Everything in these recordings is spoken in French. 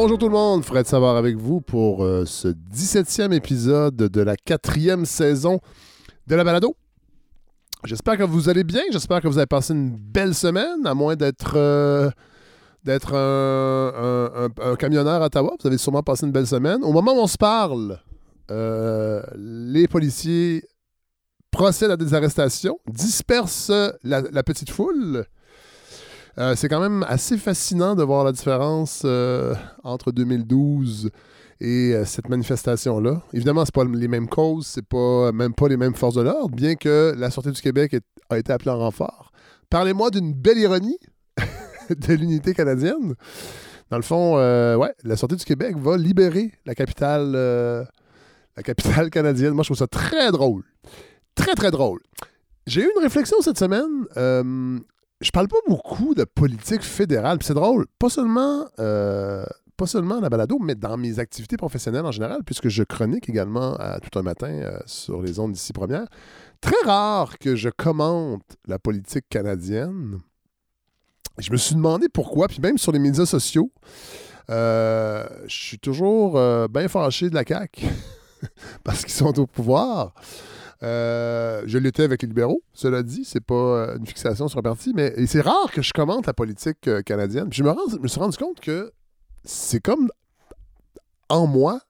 Bonjour tout le monde, Fred Savard avec vous pour euh, ce 17e épisode de la quatrième saison de la balado. J'espère que vous allez bien, j'espère que vous avez passé une belle semaine, à moins d'être euh, un, camionneur à Ottawa. Vous avez sûrement passé une belle semaine. Au moment où on se parle, euh, les policiers procèdent à des arrestations, dispersent la petite foule. Euh, c'est quand même assez fascinant de voir la différence euh, entre 2012 et euh, cette manifestation-là. Évidemment, c'est pas les mêmes causes, c'est pas même pas les mêmes forces de l'ordre, bien que la Sûreté du Québec a été appelée en renfort. Parlez-moi d'une belle ironie de l'unité canadienne. Dans le fond, ouais, la Sûreté du Québec va libérer la capitale, la capitale canadienne. Moi, je trouve ça très drôle. Très, très drôle. J'ai eu une réflexion cette semaine. Je parle pas beaucoup de politique fédérale. C'est drôle, pas seulement, euh, pas seulement à la balado, mais dans mes activités professionnelles en général, puisque je chronique également à tout un matin euh, sur les ondes d'ici première. Très rare que je commente la politique canadienne. Je me suis demandé pourquoi, puis même sur les médias sociaux, euh, je suis toujours euh, bien fâché de la CAQ parce qu'ils sont au pouvoir. Euh, je l'étais avec les libéraux, cela dit, c'est pas euh, une fixation sur un parti, mais c'est rare que je commente la politique euh, canadienne. Je me, rends- me suis rendu compte que c'est comme en moi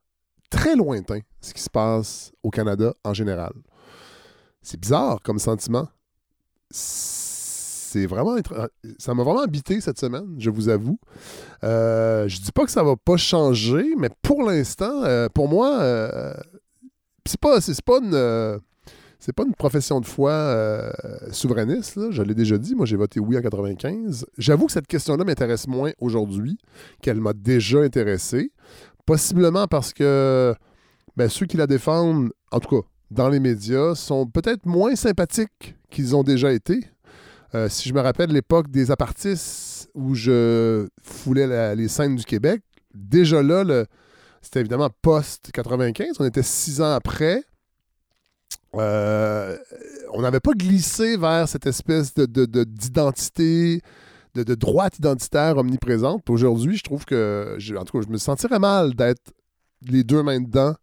très lointain ce qui se passe au Canada en général. C'est bizarre comme sentiment. C'est vraiment ça m'a vraiment habité cette semaine, je vous avoue. Je dis pas que ça va pas changer, mais pour l'instant, pour moi, c'est pas c'est pas une c'est pas une profession de foi euh, souverainiste, je l'ai déjà dit. Moi, j'ai voté oui en 95. J'avoue que cette question-là m'intéresse moins aujourd'hui qu'elle m'a déjà intéressé. Possiblement parce que ben, ceux qui la défendent, en tout cas dans les médias, sont peut-être moins sympathiques qu'ils ont déjà été. Euh, si je me rappelle l'époque des apartistes où je foulais la- les scènes du Québec, déjà là, c'était évidemment post-95. On était six ans après. Euh, on n'avait pas glissé vers cette espèce de, de- de- d'identité, de, droite identitaire omniprésente. Aujourd'hui, je trouve que, je- en tout cas, je me sentirais mal d'être les deux mains dedans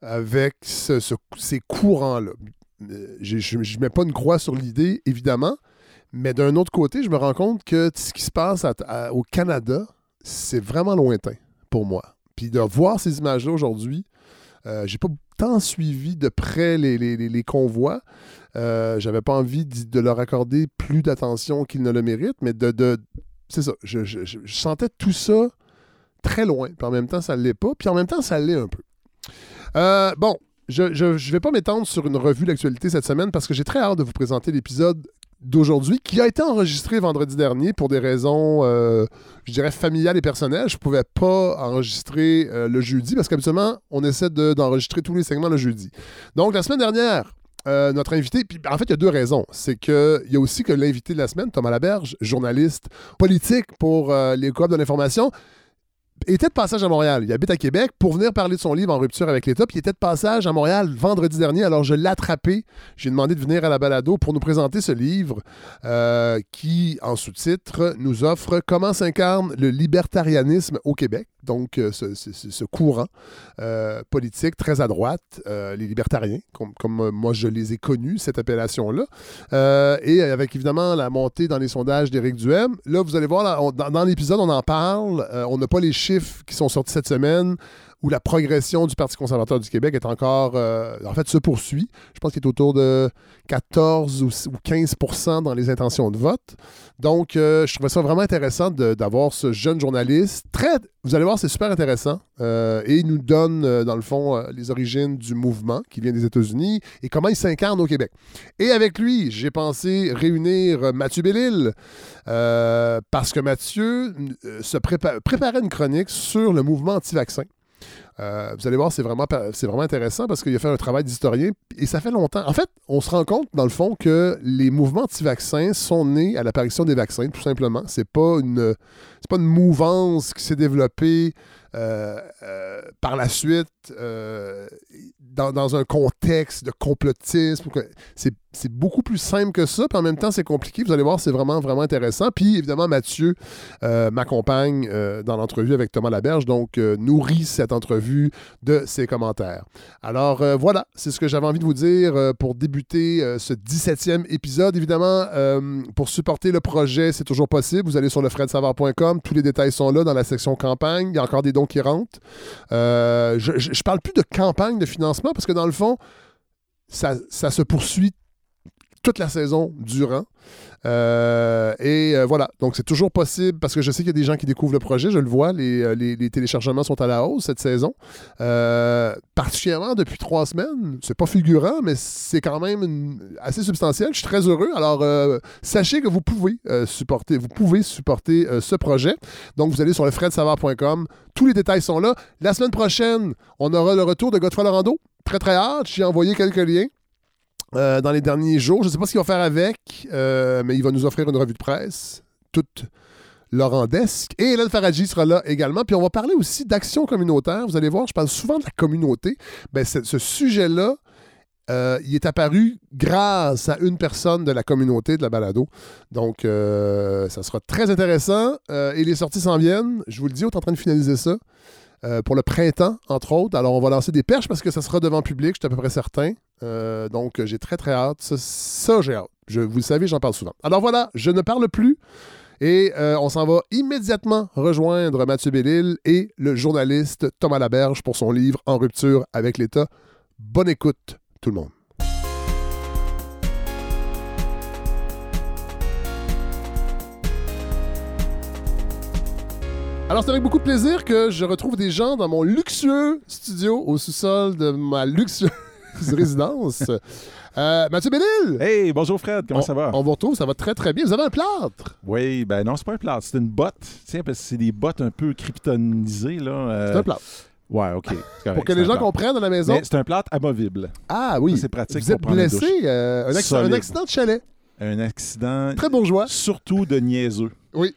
avec ce- ce- ces courants-là. Euh, Je ne mets pas une croix sur l'idée, évidemment, mais d'un autre côté, je me rends compte que ce qui se passe au Canada, c'est vraiment lointain pour moi. Puis de voir ces images-là aujourd'hui, euh, j'ai pas tant suivi de près les, les- les- convois. Euh, J'avais pas envie de leur accorder plus d'attention qu'ils ne le méritent, mais de. de- c'est ça. Je, je- je- je sentais tout ça très loin. Puis en même temps, ça ne l'est pas. Puis en même temps, ça l'est un peu. Euh, bon, je ne vais pas m'étendre sur une revue d'actualité cette semaine parce que j'ai très hâte de vous présenter l'épisode d'aujourd'hui qui a été enregistré vendredi dernier pour des raisons, euh, je dirais, familiales et personnelles. Je ne pouvais pas enregistrer euh, le jeudi parce qu'habituellement, on essaie de- d'enregistrer tous les segments le jeudi. Donc, la semaine dernière, euh, notre invité, puis en fait, il y a deux raisons. C'est qu'il y a aussi que l'invité de la semaine, Thomas Laberge, journaliste politique pour les coop de l'information, était de passage à Montréal. Il habite à Québec pour venir parler de son livre En rupture avec l'État. Puis il était de passage à Montréal vendredi dernier. Alors je l'ai attrapé. J'ai demandé de venir à la balado pour nous présenter ce livre euh, qui, en sous-titre, nous offre comment s'incarne le libertarianisme au Québec. Donc euh, ce, courant euh, politique très à droite, euh, les libertariens, comme, comme, moi je les ai connus, cette appellation-là. Et avec évidemment la montée dans les sondages d'Éric Duhem. Là, vous allez voir, dans, l'épisode, on en parle. On n'a pas les chiffres qui sont sortis cette semaine où la progression du Parti conservateur du Québec est encore, euh, en fait, se poursuit. Je pense qu'il est autour de 14 ou, ou 15% dans les intentions de vote. Donc, euh, je trouvais ça vraiment intéressant d'avoir ce jeune journaliste. Très, vous allez voir, c'est super intéressant. Euh, et il nous donne, dans le fond, les origines du mouvement qui vient des États-Unis et comment il s'incarne au Québec. Et avec lui, j'ai pensé réunir Mathieu Bellil, parce que Mathieu se prépa- préparait une chronique sur le mouvement anti-vaccin. Euh, vous allez voir, c'est vraiment, intéressant parce qu'il a fait un travail d'historien et ça fait longtemps. En fait, on se rend compte, dans le fond, que les mouvements anti-vaccins sont nés à l'apparition des vaccins, tout simplement. C'est pas une, c'est pas une mouvance qui s'est développée euh, euh, par la suite dans, un contexte de complotisme. C'est beaucoup plus simple que ça, puis en même temps, c'est compliqué. Vous allez voir, c'est vraiment, vraiment intéressant. Puis évidemment, Mathieu euh, m'accompagne euh, dans l'entrevue avec Thomas Laberge, donc euh, nourrit cette entrevue de ses commentaires. Alors voilà, c'est ce que j'avais envie de vous dire pour débuter ce 17e épisode. Évidemment, pour supporter le projet, c'est toujours possible. Vous allez sur lefredsavard.com, tous les détails sont là dans la section campagne. Il y a encore des dons qui rentrent. Je, je parle plus de campagne de financement parce que dans le fond, ça, ça se poursuit toute la saison durant. Euh, et euh, voilà, donc c'est toujours possible parce que je sais qu'il y a des gens qui découvrent le projet, je le vois, les, euh, téléchargements sont à la hausse cette saison. Particulièrement depuis trois semaines, c'est pas figurant, mais c'est quand même assez substantiel. Je suis très heureux. Alors, sachez que vous pouvez supporter, vous pouvez supporter ce projet. Donc, vous allez sur le fredsavard.com. Tous les détails sont là. La semaine prochaine, on aura le retour de Godefroy Lorando. Très, très hâte. J'ai envoyé quelques liens. Euh, dans les derniers jours. Je ne sais pas ce qu'il va faire avec, euh, mais il va nous offrir une revue de presse, toute laurendesque. Et Hélène Faradji sera là également. Puis on va parler aussi d'action communautaire. Vous allez voir, je parle souvent de la communauté. Ben, ce sujet-là, euh, il est apparu grâce à une personne de la communauté de la balado. Donc, ça sera très intéressant. Et les sorties s'en viennent. Je vous le dis, on est en train de finaliser ça. pour le printemps, entre autres. Alors, on va lancer des perches parce que ça sera devant public, je suis à peu près certain. Euh, donc, j'ai très, très hâte. Ça, ça, j'ai hâte. Je, vous le savez, j'en parle souvent. Alors voilà, je ne parle plus. Et euh, on s'en va immédiatement rejoindre Mathieu Bellil et le journaliste Thomas Laberge pour son livre En rupture avec l'État. Bonne écoute, tout le monde. Alors, c'est avec beaucoup de plaisir que je retrouve des gens dans mon luxueux studio au sous-sol de ma luxueuse résidence. Euh, Mathieu Bellil! Hey, bonjour Fred, comment on, ça va? On vous retrouve, ça va très très bien. Vous avez un plâtre? Oui, ben non, c'est pas un plâtre, c'est une botte. Tiens, parce que c'est des bottes un peu kryptonisées, là. euh, C'est un plâtre. Ouais, OK. correct, Pour que les gens comprennent à la maison. Mais c'est un plâtre amovible. Ah oui. C'est pratique Vous êtes pour blessé. euh, un, accident, un accident de chalet. Un accident Très bourgeois. surtout de niaiseux. Oui.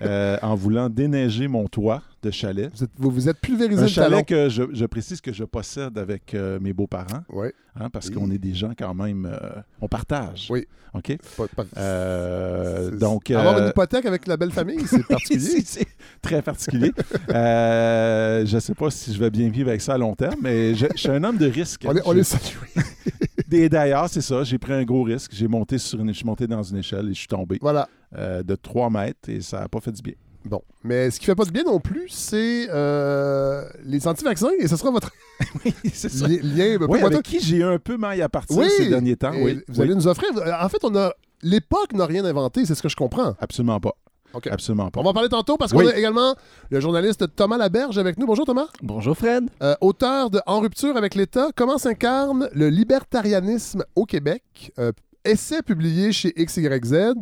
En voulant déneiger mon toit de chalet. Vous êtes, vous, vous êtes pulvérisé Un le talon. chalet que je, je précise que je possède avec euh, mes beaux-parents, Oui. hein, parce Oui. qu'on est des gens quand même... euh, on partage. Oui. OK? Pas- pas- Euh, donc... Avoir une hypothèque avec la belle famille, c'est particulier. C'est- très particulier. Je ne sais pas si je vais bien vivre avec ça à long terme, mais je, je suis un homme de risque. on, est, on salué. Et d'ailleurs, c'est ça, j'ai pris un gros risque. J'ai monté sur une, je suis monté dans une échelle et je suis tombé Voilà. de 3 mètres et ça n'a pas fait du bien. Bon. Mais ce qui fait pas de bien non plus, c'est euh, les anti-vaccins. Et ce sera votre oui, c'est ça. li- lien. peu Oui, avec qui j'ai un peu maille à partir Oui. ces derniers temps. Oui, Vous oui. allez nous offrir. En fait, on a. L'époque n'a rien inventé, c'est ce que je comprends. Absolument pas. OK. Absolument pas. On va en parler tantôt parce qu'on Oui. a également le journaliste Thomas Laberge avec nous. Bonjour Thomas. Bonjour Fred. Euh, auteur de En rupture avec l'État, comment s'incarne le libertarianisme au Québec? Euh, essai publié chez XYZ.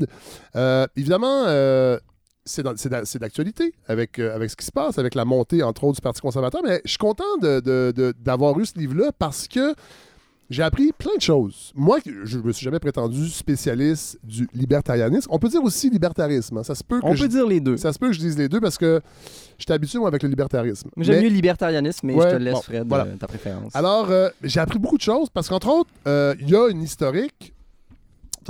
Euh, évidemment, euh, c'est d'actualité avec, euh, avec ce qui se passe, avec la montée, entre autres, du Parti conservateur. Mais je suis content de- de- de- d'avoir eu ce livre-là parce que j'ai appris plein de choses. Moi, je ne me suis jamais prétendu spécialiste du libertarianisme. On peut dire aussi libertarisme. hein. Ça se peut que On je peut dire les deux. ça se peut que je dise les deux parce que j'étais habitué, moi, avec le libertarisme. J'aime Mais- mieux libertarianisme, mais Ouais, je te laisse, bon, Fred, voilà. euh, ta préférence. Alors, euh, j'ai appris beaucoup de choses parce qu'entre autres, euh, il y a une historique.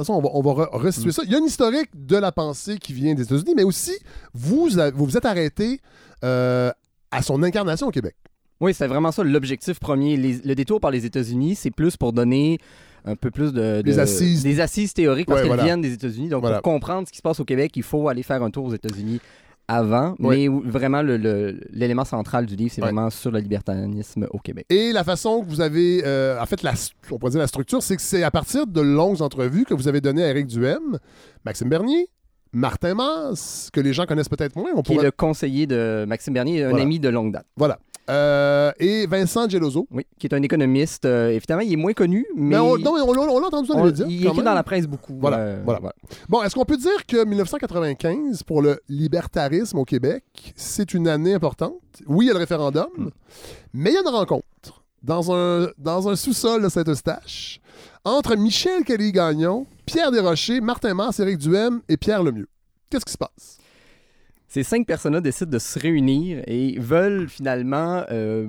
De toute façon, on va, on va re- restituer Mm. ça. Il y a une historique de la pensée qui vient des États-Unis, mais aussi, vous vous, vous êtes arrêté euh, à son incarnation au Québec. Oui, c'est vraiment ça l'objectif premier. Les- le détour par les États-Unis, c'est plus pour donner un peu plus de, Les de- assises. des assises théoriques parce Ouais, qu'elles voilà. viennent des États-Unis. Donc, Voilà. pour comprendre ce qui se passe au Québec, il faut aller faire un tour aux États-Unis avant. Mais vraiment, l'élément central du livre, c'est vraiment sur le libertarianisme au Québec. Et la façon que vous avez, euh, en fait, la, on pourrait dire la structure, c'est que c'est à partir de longues entrevues que vous avez données à Éric Duhem, Maxime Bernier, Martin Mass, que les gens connaissent peut-être moins. On Qui est pourrait- le conseiller de Maxime Bernier, un Voilà. ami de longue date. Voilà. Euh, et Vincent Geloso. Oui, qui est un économiste. euh, évidemment, il est moins connu, mais, Mais on, non, on, l'a- on l'a entendu dans on- les médias. il même. dans la presse beaucoup. Voilà, euh, voilà. Bon, est-ce qu'on peut dire que 1995, pour le libertarisme au Québec, c'est une année importante? Oui, il y a le référendum, Hmm. mais il y a une rencontre dans un, dans un sous-sol de Saint-Eustache entre Michel Kelly-Gagnon, Pierre Desrochers, Martin Mars, Éric Duhem et Pierre Lemieux. Qu'est-ce qui se passe? Ces cinq personnes-là décident de se réunir et veulent finalement euh,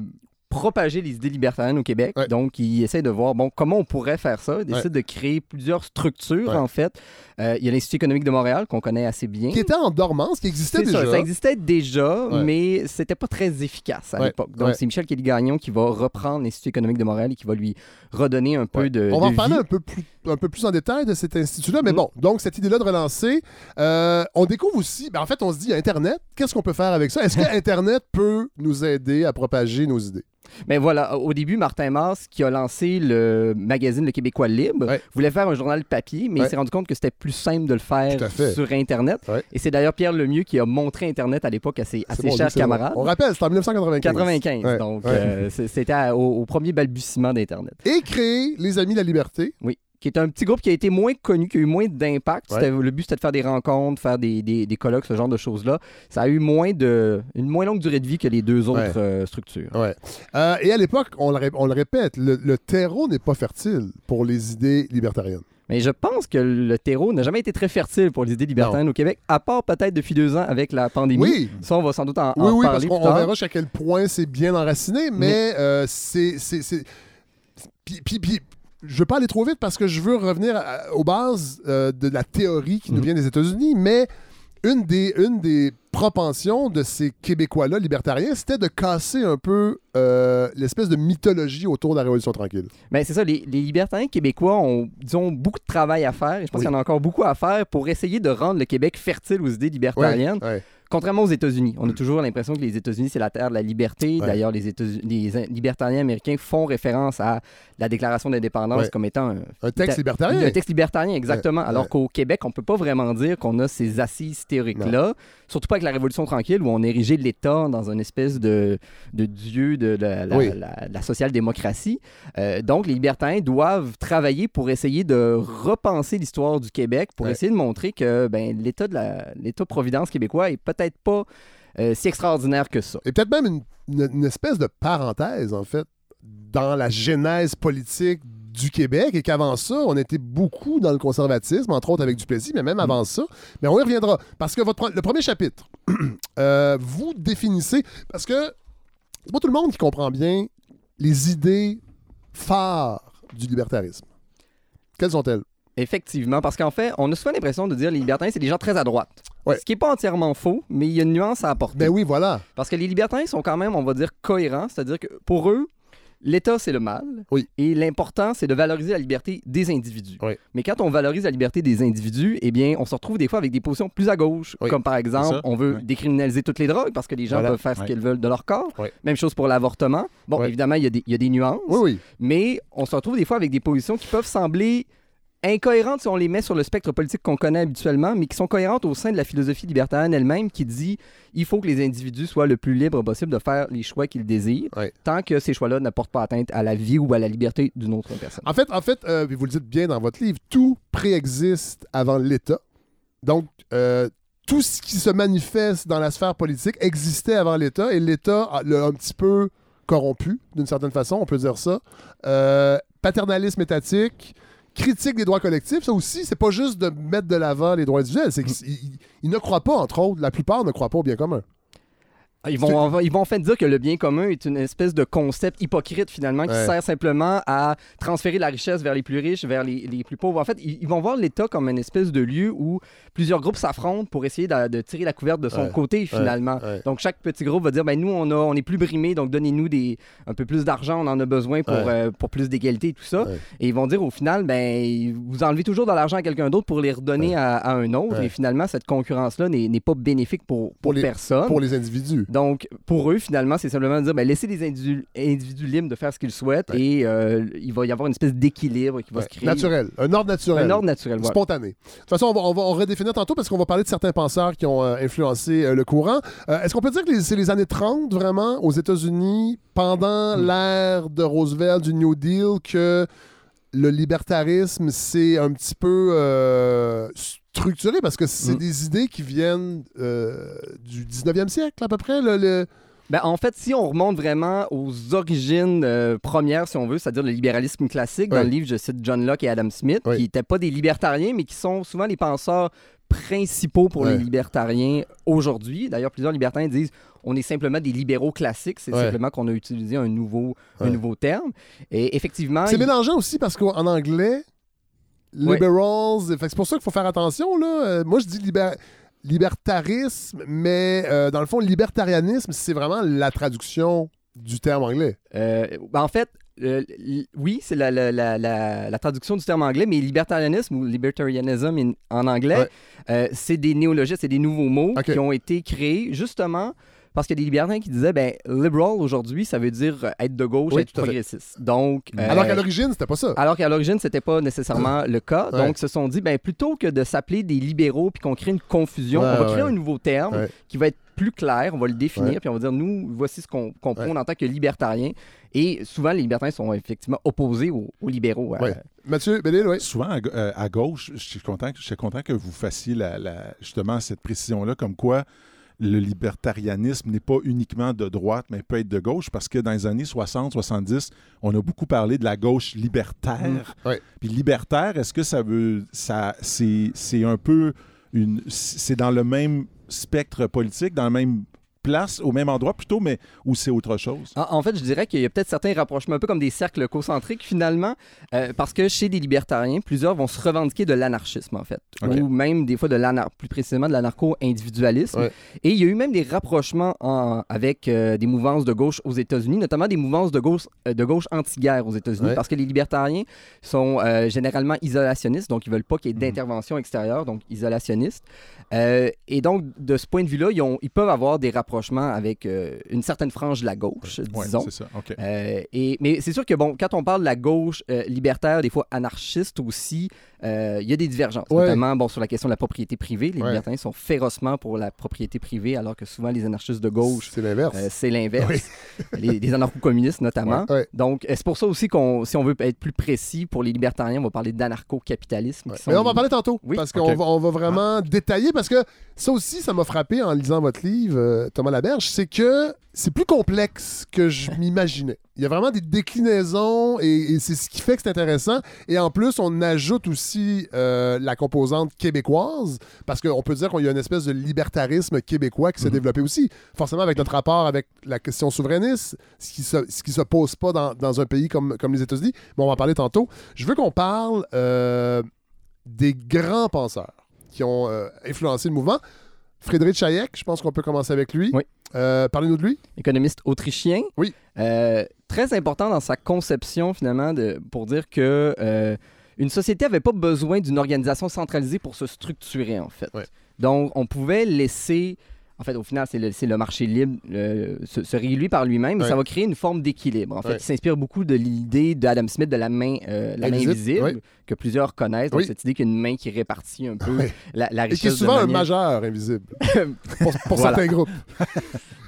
propager les idées libertariennes au Québec. Ouais. Donc, ils essaient de voir bon, comment on pourrait faire ça. Ils décident de créer plusieurs structures, Ouais. en fait. Euh, il y a l'Institut économique de Montréal, qu'on connaît assez bien. Qui était en dormance, qui existait déjà. ça, ça existait déjà, Ouais. mais c'était pas très efficace à Ouais, l'époque. Donc, ouais. c'est Michel Kelly-Gagnon qui va reprendre l'Institut économique de Montréal et qui va lui redonner un peu Ouais. de. On va de en parler vie. un peu, plus, un peu plus en détail de cet institut-là, mais Mhm. bon, donc cette idée-là de relancer, euh, on découvre aussi, ben, en fait, on se dit Internet, qu'est-ce qu'on peut faire avec ça? Est-ce que Internet peut nous aider à propager nos idées? Mais voilà, au début, Martin Mass, qui a lancé le magazine Le Québécois Libre, Ouais. voulait faire un journal papier, mais Ouais. il s'est rendu compte que c'était plus simple de le faire sur Internet. Ouais. Et c'est d'ailleurs Pierre Lemieux qui a montré Internet à l'époque à ses, à C'est ses bon, chers bon. camarades. On rappelle, c'était en 1995. 95, Ouais, donc euh, c'était au premier balbutiement d'Internet. Et créer les Amis de la Liberté. Oui. Qui est un petit groupe qui a été moins connu, qui a eu moins d'impact. Ouais. Le but, c'était de faire des rencontres, faire des, des, des colloques, ce genre de choses-là. Ça a eu moins de, une moins longue durée de vie que les deux autres Ouais. euh, structures. Ouais. Euh, et à l'époque, on, le ré- on le répète, le, le terreau n'est pas fertile pour les idées libertariennes. Mais je pense que le terreau n'a jamais été très fertile pour les idées libertariennes au Québec, à part peut-être depuis deux ans avec la pandémie. Oui, Ça, on va sans doute en, en oui, oui, parce qu'on plus on tard. verra jusqu'à quel point c'est bien enraciné, mais euh, c'est. c'est- c'est- Puis, puis- puis, je veux pas aller trop vite parce que je veux revenir à- aux bases euh, de la théorie qui nous Mhm. vient des États-Unis, mais une des, une des propensions de ces Québécois-là libertariens, c'était de casser un peu euh, l'espèce de mythologie autour de la Révolution tranquille. Mais c'est ça, les, les libertariens québécois ont, disons, beaucoup de travail à faire. Et je pense Oui. qu'il y en a encore beaucoup à faire pour essayer de rendre le Québec fertile aux idées libertariennes. Ouais. Contrairement aux États-Unis, on a toujours l'impression que les États-Unis, c'est la terre de la liberté. Ouais. D'ailleurs, les, libertariens américains font référence à la Déclaration d'indépendance Ouais. comme étant un, Un texte Ta- libertarien. un texte libertarien, exactement. Ouais, Alors qu'au Québec, on peut pas vraiment dire qu'on a ces assises théoriques-là. Surtout pas avec la Révolution tranquille, où on érigeait l'État dans une espèce de, de dieu de la, la- Oui. la- la social-démocratie. Euh, donc, les libertariens doivent travailler pour essayer de repenser l'histoire du Québec, pour essayer de montrer que ben, l'État de la- l'État-providence québécois est peut-être pas euh, si extraordinaire que ça. Et peut-être même une, une- une espèce de parenthèse, en fait, dans la genèse politique du Québec et qu'avant ça, on était beaucoup dans le conservatisme, entre autres avec Duplessis, mais même avant ça. Mais on y reviendra. Parce que votre, le premier chapitre, euh, vous définissez. Parce que c'est pas tout le monde qui comprend bien les idées phares du libertarisme. Quelles sont-elles? Effectivement, parce qu'en fait, on a souvent l'impression de dire que les libertariens, c'est des gens très à droite. Ouais. Ce qui n'est pas entièrement faux, mais il y a une nuance à apporter. Ben oui, voilà. Parce que les libertariens sont quand même, on va dire, cohérents, c'est-à-dire que pour eux, l'État, c'est le mal. Oui. Et l'important, c'est de valoriser la liberté des individus. Oui. Mais quand on valorise la liberté des individus, eh bien, on se retrouve des fois avec des positions plus à gauche, Oui. comme par exemple, on veut Oui. décriminaliser toutes les drogues parce que les gens Voilà. peuvent faire ce qu'ils veulent de leur corps. Oui. Même chose pour l'avortement. Bon, Oui. évidemment, il y, a des- il y a des nuances, Oui, oui. mais on se retrouve des fois avec des positions qui peuvent sembler incohérentes si on les met sur le spectre politique qu'on connaît habituellement, mais qui sont cohérentes au sein de la philosophie libertarienne elle-même qui dit il faut que les individus soient le plus libres possible de faire les choix qu'ils désirent, Ouais. tant que ces choix-là n'apportent pas atteinte à la vie ou à la liberté d'une autre personne. En fait, en fait euh, vous le dites bien dans votre livre, tout préexiste avant l'État. Donc, euh, tout ce qui se manifeste dans la sphère politique existait avant l'État et l'État l'a un petit peu corrompu, d'une certaine façon, on peut dire ça. Euh, paternalisme étatique, critique des droits collectifs, ça aussi, c'est pas juste de mettre de l'avant les droits individuels, c'est qu'ils ils- ils ne croient pas, entre autres, la plupart ne croient pas au bien commun. Ils vont, ils vont en fait dire que le bien commun est une espèce de concept hypocrite finalement qui Ouais. sert simplement à transférer la richesse vers les plus riches, vers les, les plus pauvres. En fait, ils, ils vont voir l'État comme une espèce de lieu où plusieurs groupes s'affrontent pour essayer de, de tirer la couverte de son Ouais. côté finalement. ouais. Donc chaque petit groupe va dire ben nous on a on est plus brimés donc donnez-nous des un peu plus d'argent, on en a besoin pour euh, pour plus d'égalité et tout ça. Et ils vont dire au final ben vous enlevez toujours de l'argent à quelqu'un d'autre pour les redonner à, à un autre et finalement cette concurrence là n'est n'est pas bénéfique pour pour, Pour les- personne. Pour les individus. Donc, pour eux, finalement, c'est simplement de dire ben, laissez les individus, individus libres de faire ce qu'ils souhaitent Ouais. et euh, il va y avoir une espèce d'équilibre qui va Ouais. se créer. Naturel, un ordre naturel. Un ordre naturel. voilà. Spontané. De toute façon, on va, on va on redéfinir tantôt parce qu'on va parler de certains penseurs qui ont euh, influencé euh, le courant. Est-ce qu'on peut dire que c'est les années 30 vraiment aux États-Unis, pendant Hmm. l'ère de Roosevelt, du New Deal, que le libertarisme s'est un petit peu structuré parce que c'est Mm. des idées qui viennent euh, du 19e siècle à peu près. le- le- Ben, en fait, si on remonte vraiment aux origines euh, premières, si on veut, c'est-à-dire le libéralisme classique, dans le livre, je cite John Locke et Adam Smith, qui n'étaient pas des libertariens, mais qui sont souvent les penseurs principaux pour Ouais. les libertariens aujourd'hui. D'ailleurs, plusieurs libertariens disent on est simplement des libéraux classiques, c'est Ouais. simplement qu'on a utilisé un nouveau, un nouveau terme. Et effectivement, C'est il- mélangeant aussi parce qu'en anglais, Liberals, fait c'est pour ça qu'il faut faire attention. Là. Euh, moi, je dis libertarisme, mais euh, dans le fond, libertarianisme, c'est vraiment la traduction du terme anglais. Euh, ben, en fait, euh, oui, c'est la, la- la- la- la traduction du terme anglais, mais libertarianisme ou libertarianism in- en anglais, Ouais. c'est des néologismes, c'est des nouveaux mots qui ont été créés justement parce qu'il y a des libertariens qui disaient, ben, liberal aujourd'hui, ça veut dire euh, être de gauche, Oui, être progressiste. Donc, euh, Alors qu'à l'origine, c'était pas ça. alors qu'à l'origine, c'était pas nécessairement le cas. Ouais. Donc, ils se sont dit, ben, plutôt que de s'appeler des libéraux puis qu'on crée une confusion, Ouais, on va créer un nouveau terme Ouais. qui va être plus clair, on va le définir, Ouais. puis on va dire, nous, voici ce qu'on prône en tant que libertariens. Et souvent, les libertariens sont effectivement opposés aux, aux libéraux. euh. Mathieu, oui. Souvent, à, euh, à gauche, je suis content, que- je suis content que vous fassiez la, la- justement cette précision-là, comme quoi le libertarianisme n'est pas uniquement de droite, mais peut être de gauche, parce que dans les années 60-70, on a beaucoup parlé de la gauche libertaire. Mm. Puis libertaire, est-ce que ça veut. ça C'est un peu. C'est dans le même spectre politique, dans la même place, au même endroit plutôt, mais où c'est autre chose? En, en fait, je dirais qu'il y a peut-être certains rapprochements, un peu comme des cercles concentriques finalement, euh, parce que chez les libertariens, plusieurs vont se revendiquer de l'anarchisme en fait, ou même des fois de plus précisément de l'anarcho-individualisme. Ouais. Et il y a eu même des rapprochements en- avec euh, des mouvances de gauche aux États-Unis, notamment des mouvances de gauche, euh, de gauche anti-guerre aux États-Unis, Ouais. parce que les libertariens sont généralement isolationnistes, donc ils veulent pas qu'il y ait Mhm. d'intervention extérieure, donc isolationnistes. Et donc, de ce point de vue-là, ils peuvent avoir des rapprochements avec euh, une certaine frange de la gauche, disons. ça. Euh, et, mais c'est sûr que, bon, quand on parle de la gauche euh, libertaire, des fois anarchiste aussi, il y a des divergences, Ouais. notamment bon, sur la question de la propriété privée. Les Ouais. libertariens sont férocement pour la propriété privée, alors que souvent les anarchistes de gauche, C'est l'inverse. euh, c'est l'inverse. les, les anarcho-communistes notamment. Ouais. Donc, euh, c'est pour ça aussi qu'on, si on veut être plus précis, pour les libertariens, on va parler d'anarcho-capitalisme. Sont Mais on va en parler tantôt. Oui. Parce qu'on va, on va vraiment détailler. Parce que ça aussi, ça m'a frappé en lisant votre livre, euh, Thomas Laberge, c'est que c'est plus complexe que je m'imaginais. Il y a vraiment des déclinaisons et, et c'est ce qui fait que c'est intéressant. Et en plus, on ajoute aussi euh, la composante québécoise parce qu'on peut dire qu'il y a une espèce de libertarisme québécois qui s'est Mhm. développé aussi. Forcément, avec notre rapport avec la question souverainiste, ce qui se, ce qui se pose pas dans, dans un pays comme, comme les États-Unis. Mais on va en parler tantôt. Je veux qu'on parle euh, des grands penseurs qui ont euh, influencé le mouvement. Frédéric Hayek, je pense qu'on peut commencer avec lui. Oui. Euh, Parlez-nous de lui. économiste autrichien. Oui. Euh, très important dans sa conception, finalement, de, pour dire que euh, une société n'avait pas besoin d'une organisation centralisée pour se structurer, en fait. Ouais. Donc, on pouvait laisser. En fait, au final, c'est le, le marché libre se, se réguler par lui-même, mais Ouais. ça va créer une forme d'équilibre. En fait, Ouais. il s'inspire beaucoup de l'idée d'Adam Smith de la main, euh, la main Invisible. Que plusieurs connaissent. Donc, Oui. cette idée qu'il y a une main qui répartit un peu la, la Et qui est richesse. de souvent un majeur invisible pour, pour Voilà. certains groupes.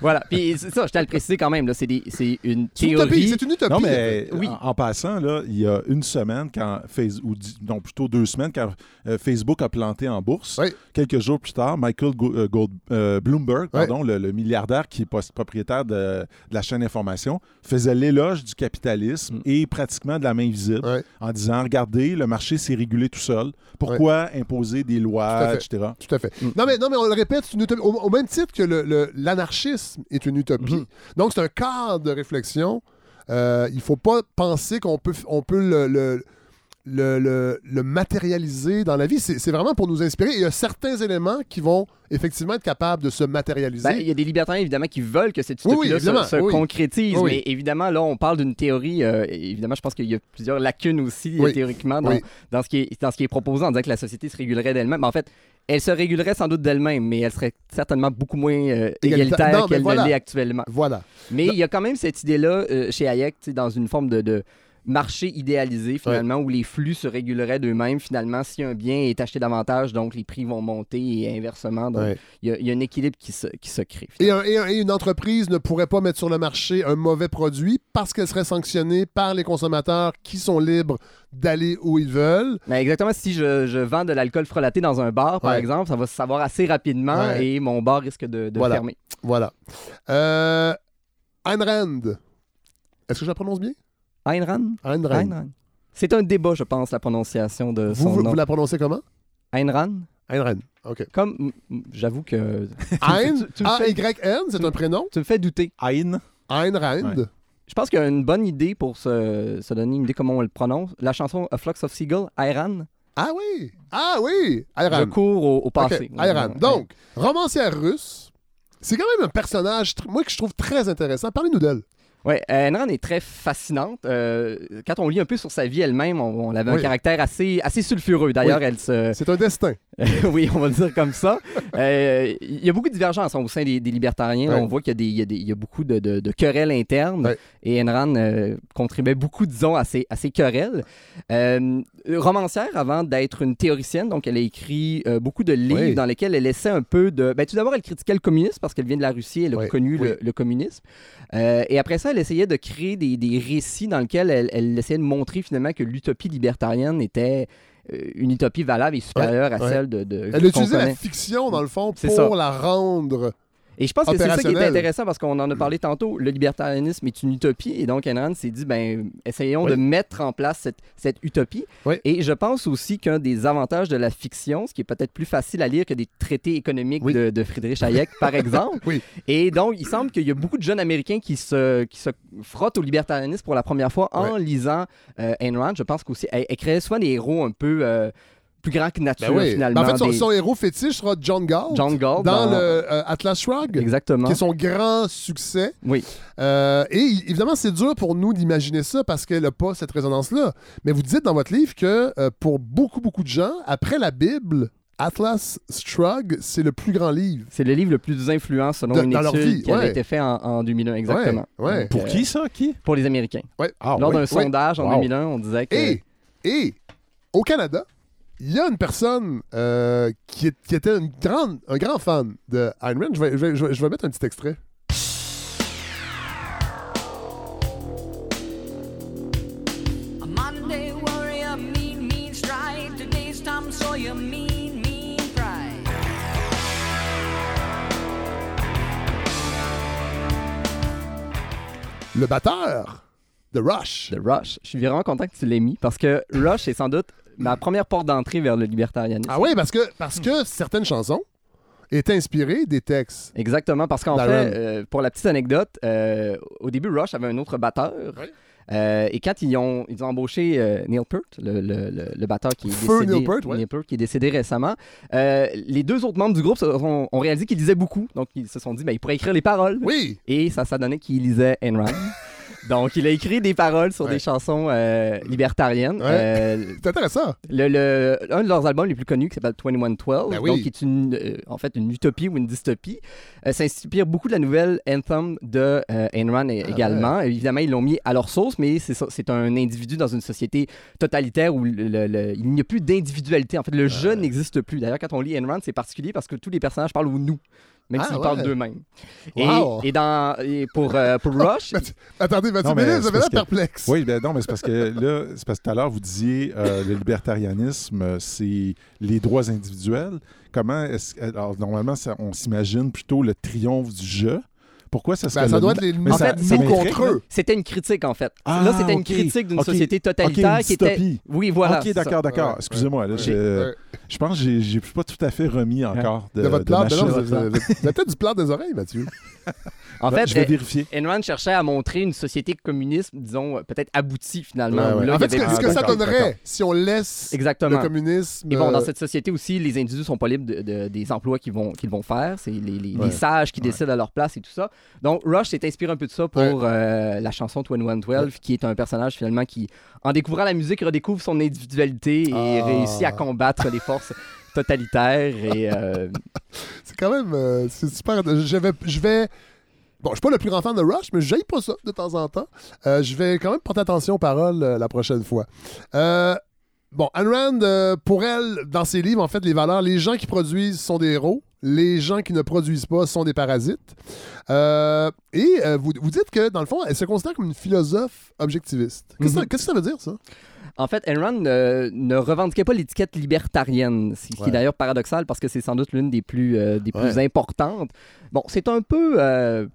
Voilà. Puis c'est ça, je tiens à le préciser quand même. là, C'est une C'est une utopie. théorie. C'est une utopie. Non, en mais. Oui. en, en passant, là, il y a une semaine, quand Facebook, ou non, plutôt deux semaines, quand euh, Facebook a planté en bourse, Oui. quelques jours plus tard, Michael Go- euh, Gold- euh, Bloomberg, pardon, le, le milliardaire qui est propriétaire de, de la chaîne d'information, faisait l'éloge du capitalisme Mm. et pratiquement de la main visible Ouais. en disant Regardez, le marché s'est régulé tout seul. Pourquoi imposer des lois, etc. Tout à fait. Mm. Non, mais, non, mais on le répète, une utopie. Au, au même titre que l'anarchisme est une utopie. Mhm. Donc, c'est un cadre de réflexion. Euh, il ne faut pas penser qu'on peut, on peut le, le- le- le- le matérialiser dans la vie. C'est vraiment pour nous inspirer. Il y a certains éléments qui vont effectivement être capables de se matérialiser. Ben, il y a des libertariens, évidemment, qui veulent que cette Oui, oui, utopie-là se, se oui. concrétise. Mais évidemment, là, on parle d'une théorie. euh, évidemment, je pense qu'il y a plusieurs lacunes aussi, euh, théoriquement, dans, dans, ce qui est, dans ce qui est proposé en disant que la société se régulerait d'elle-même. Mais en fait, elle se régulerait sans doute d'elle-même, mais elle serait certainement beaucoup moins euh, Égalitaire. qu'elle ne l'est actuellement. Voilà. Mais il y a quand même cette idée-là euh, chez Hayek, dans une forme de, de marché idéalisé, finalement, où les flux se réguleraient d'eux-mêmes. Finalement, si un bien est acheté davantage, donc les prix vont monter et inversement. Donc, Ouais. il y, a- il y a un équilibre qui se, qui se crée. Et, un- et un- et une entreprise ne pourrait pas mettre sur le marché un mauvais produit parce qu'elle serait sanctionnée par les consommateurs qui sont libres d'aller où ils veulent. Exactement, si je, je vends de l'alcool frelaté dans un bar, par Ouais. exemple, ça va se savoir assez rapidement et mon bar risque de, de Voilà. fermer. Voilà. Euh, Ayn Rand. Est-ce que je la prononce bien? Ayn Rand? Ayn Rand. Ayn Rand. C'est un débat, je pense, la prononciation de son Vous, nom. vous la prononcez comment? Ayn Rand? Ayn Rand. OK. Comme, j'avoue que Ayn, A-Y-N, c'est un prénom? tu me fais douter. Ayn. Ayn Rand. Ouais. Je pense qu'il y a une bonne idée pour se, se donner une idée comment on le prononce. La chanson A Flux of Seagull, Ayran. Ah oui! Ah oui! Ayn Je Rand. cours au, au passé. OK, Ayn Rand. Donc, romancière russe, c'est quand même un personnage, moi, que je trouve très intéressant. Parlez-nous d'elle. Ouais, Ayn Rand est très fascinante. Euh, quand on lit un peu sur sa vie elle-même, on, on avait un Oui. caractère assez, assez sulfureux. D'ailleurs, Oui. elle se. C'est un destin. oui, on va le dire comme ça. Euh, Il y a beaucoup de divergences au sein des, des libertariens. On voit qu'il y y y a beaucoup de, de- de querelles internes. Et euh, contribuait beaucoup, disons, à ces, à ces querelles. Euh, romancière avant d'être une théoricienne, donc elle a écrit euh, beaucoup de livres Oui. dans lesquels elle essaie un peu de... Ben, tout d'abord, elle critiquait le communisme parce qu'elle vient de la Russie, elle a Oui. connu Oui. le, le communisme. Euh, et après ça, elle essayait de créer des, des récits dans lesquels elle, elle essayait de montrer finalement que l'utopie libertarienne était euh, une utopie valable et supérieure à ouais. celle de... de Elle utilisait la fiction, dans le fond, pour ça. la rendre. Et je pense que c'est ça qui est intéressant parce qu'on en a parlé tantôt. Le libertarianisme est une utopie et donc Ayn Rand s'est dit, ben, essayons Oui. de mettre en place cette, cette utopie. Oui. Et je pense aussi qu'un des avantages de la fiction, ce qui est peut-être plus facile à lire que des traités économiques Oui. de, de Friedrich Hayek, par exemple. Et donc, il semble qu'il y a beaucoup de jeunes Américains qui se, qui se frottent au libertarianisme pour la première fois en lisant euh, Ayn Rand. Je pense qu'aussi, elle, elle créait souvent des héros un peu euh, plus grands que nature, Ben oui. finalement. Ben en fait, son, des- son héros fétiche sera John Galt. John Galt dans, dans- le euh, Atlas Shrugged, Exactement. qui est son grand succès. Oui. Euh, et évidemment, c'est dur pour nous d'imaginer ça parce qu'elle n'a pas cette résonance-là. Mais vous dites dans votre livre que euh, pour beaucoup, beaucoup de gens, après la Bible, Atlas Shrugged, c'est le plus grand livre. C'est le livre le plus influent selon De- une dans leur étude vie, qui avait ouais. été faite en, en 2001, exactement. Ouais, ouais. Donc, Pour euh, qui ça? Qui? Pour les Américains. Ah, Lors d'un ouais. sondage en Wow. 2001, on disait que... Et, et au Canada, il y a une personne euh, qui, est- qui était une grande, un grand fan de Ayn Rand. Je vais, je vais- je vais- mettre un petit extrait. Le batteur de Rush. The Rush. Je suis vraiment content que tu l'aies mis parce que Rush est sans doute ma première porte d'entrée vers le libertarianisme. Ah oui, parce que, parce que certaines chansons étaient inspirées des textes. Exactement, parce qu'en fait, euh, pour la petite anecdote, euh, au début, Rush avait un autre batteur. Euh, et quand ils ont, ils ont embauché euh, Neil Peart, le, le- le- le batteur qui est Feu décédé, Neil Peart, ouais. qui est décédé récemment, euh, les deux autres membres du groupe ont, ont réalisé qu'ils lisaient beaucoup. Donc, ils se sont dit, ben, ils pourraient écrire les paroles. Oui, Et ça, ça donnait qu'il lisait Ayn Rand. Donc, il a écrit des paroles sur Ouais. des chansons euh, libertariennes. Ouais. Euh, c'est intéressant. le, le- un de leurs albums les plus connus qui s'appelle 2112, Ben oui. donc qui est une, euh, en fait une utopie ou une dystopie, s'inspire beaucoup de la nouvelle Anthem de Ayn Rand é- Ah également. Évidemment, ils l'ont mis à leur sauce, mais c'est un individu dans une société totalitaire où le- il n'y a plus d'individualité. En fait, le je n'existe plus. D'ailleurs, quand on lit Ayn Rand, c'est particulier parce que tous les personnages parlent au nous. Même Ah s'ils ouais. parlent d'eux-mêmes. Et, Wow. et dans, et pour, euh, pour Rush, Attendez, Mathieu vous avez l'air que- perplexe. Oui, ben non, mais c'est parce que là, c'est parce que tout à l'heure, vous disiez euh, le libertarianisme, euh, c'est les droits individuels. Comment est-ce alors normalement ça- on s'imagine plutôt le triomphe du je. Pourquoi ça serait Ben, ça doit être les Mais nous, ça- nous contre eux. c'était une critique en fait. Ah, Là, c'était une critique d'une société totalitaire une qui était. dystopie. Oui, voilà. ok, d'accord, d'accord. Ouais, Excusez-moi, là, Ok. je, Ouais. je pense que j'ai- j'ai pas tout à fait remis encore de, De votre de ben vous avez- vous avez peut-être du plâtre des oreilles, Mathieu. En fait, je vais euh, vérifier. Rand cherchait à montrer une société communiste, disons, euh, peut-être aboutie finalement. Ouais, ouais. là, En fait, ce que, ça donnerait si on laisse Exactement. le communisme. Et bon, dans euh, cette société aussi, les individus sont pas libres de- de- des emplois qu'ils vont, qu'ils vont faire. C'est les, les- les Ouais. sages qui Ouais. décident à leur place et tout ça. Donc, Rush s'est inspiré un peu de ça pour Ouais. euh, la chanson 2112, qui est un personnage finalement qui, en découvrant la musique, redécouvre son individualité et Ah. réussit à combattre les forces totalitaires. Et, euh, C'est quand même. euh, c'est super. Je vais. Je vais Bon, je suis pas le plus grand fan de Rush, mais je pas ça de temps en temps. Euh, je vais quand même porter attention aux paroles euh, la prochaine fois. Euh, bon, Ayn Rand, pour elle, dans ses livres, en fait, les valeurs, les gens qui produisent sont des héros, les gens qui ne produisent pas sont des parasites. Et vous, vous dites que, dans le fond, elle se considère comme une philosophe objectiviste. Qu'est-ce que ça- Mhm. que ça veut dire, ça? En fait, Ayn Rand euh, ne revendiquait pas l'étiquette libertarienne, ce qui Ouais. est d'ailleurs paradoxal parce que c'est sans doute l'une des plus, euh, des Ouais. plus importantes. Bon, c'est un peu... euh,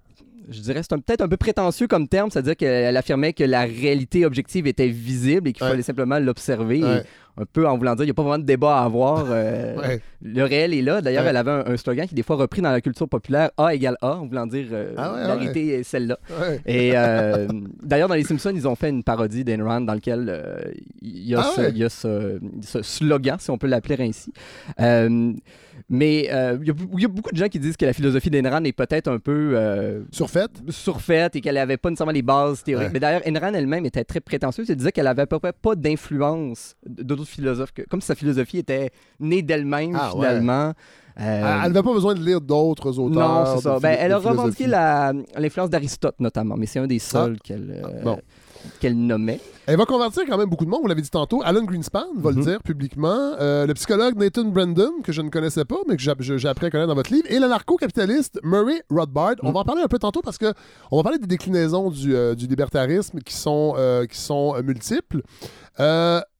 je dirais, c'est peut-être un peu prétentieux comme terme, c'est-à-dire qu'elle affirmait que la réalité objective était visible et qu'il Ouais. fallait simplement l'observer. Ouais. Un peu en voulant dire, il n'y a pas vraiment de débat à avoir. euh, Ouais. Le réel est là. D'ailleurs, elle avait un, un slogan qui est des fois repris dans la culture populaire A égale A, en voulant dire euh, Ah la réalité est celle-là. Et euh, d'ailleurs, dans Les Simpsons, ils ont fait une parodie d'Ayn Rand dans lequel euh, il y a, Ah ce, ouais. il y a ce- ce slogan, si on peut l'appeler ainsi. Euh, mais euh, il y, a bou- il y a beaucoup de gens qui disent que la philosophie d'Ayn Rand est peut-être un peu euh, Surfaite? surfaite et qu'elle n'avait pas nécessairement les bases théoriques. Ouais. Mais d'ailleurs, Ayn Rand elle-même était très prétentieuse. Elle disait qu'elle avait à peu près pas d'influence d'autres philosophes, que, comme si sa philosophie était née d'elle-même Ah ouais. finalement. Euh, Elle n'avait pas besoin de lire d'autres auteurs. non, c'est ça. Ben, elle a revendiqué l'influence d'Aristote, notamment, mais c'est un des seuls qu'elle euh, bon. Qu'elle nommait. Elle va convertir quand même beaucoup de monde, vous l'avez dit tantôt. Alan Greenspan va le Mhm. dire publiquement. Euh, le psychologue Nathan Brandon, que je ne connaissais pas, mais que j'ai appris à connaître dans votre livre. Et l'anarcho-capitaliste Murray Rothbard. On Mhm. va en parler un peu tantôt parce que on va parler des déclinaisons du, euh, du libertarisme qui sont, euh, qui sont euh, multiples.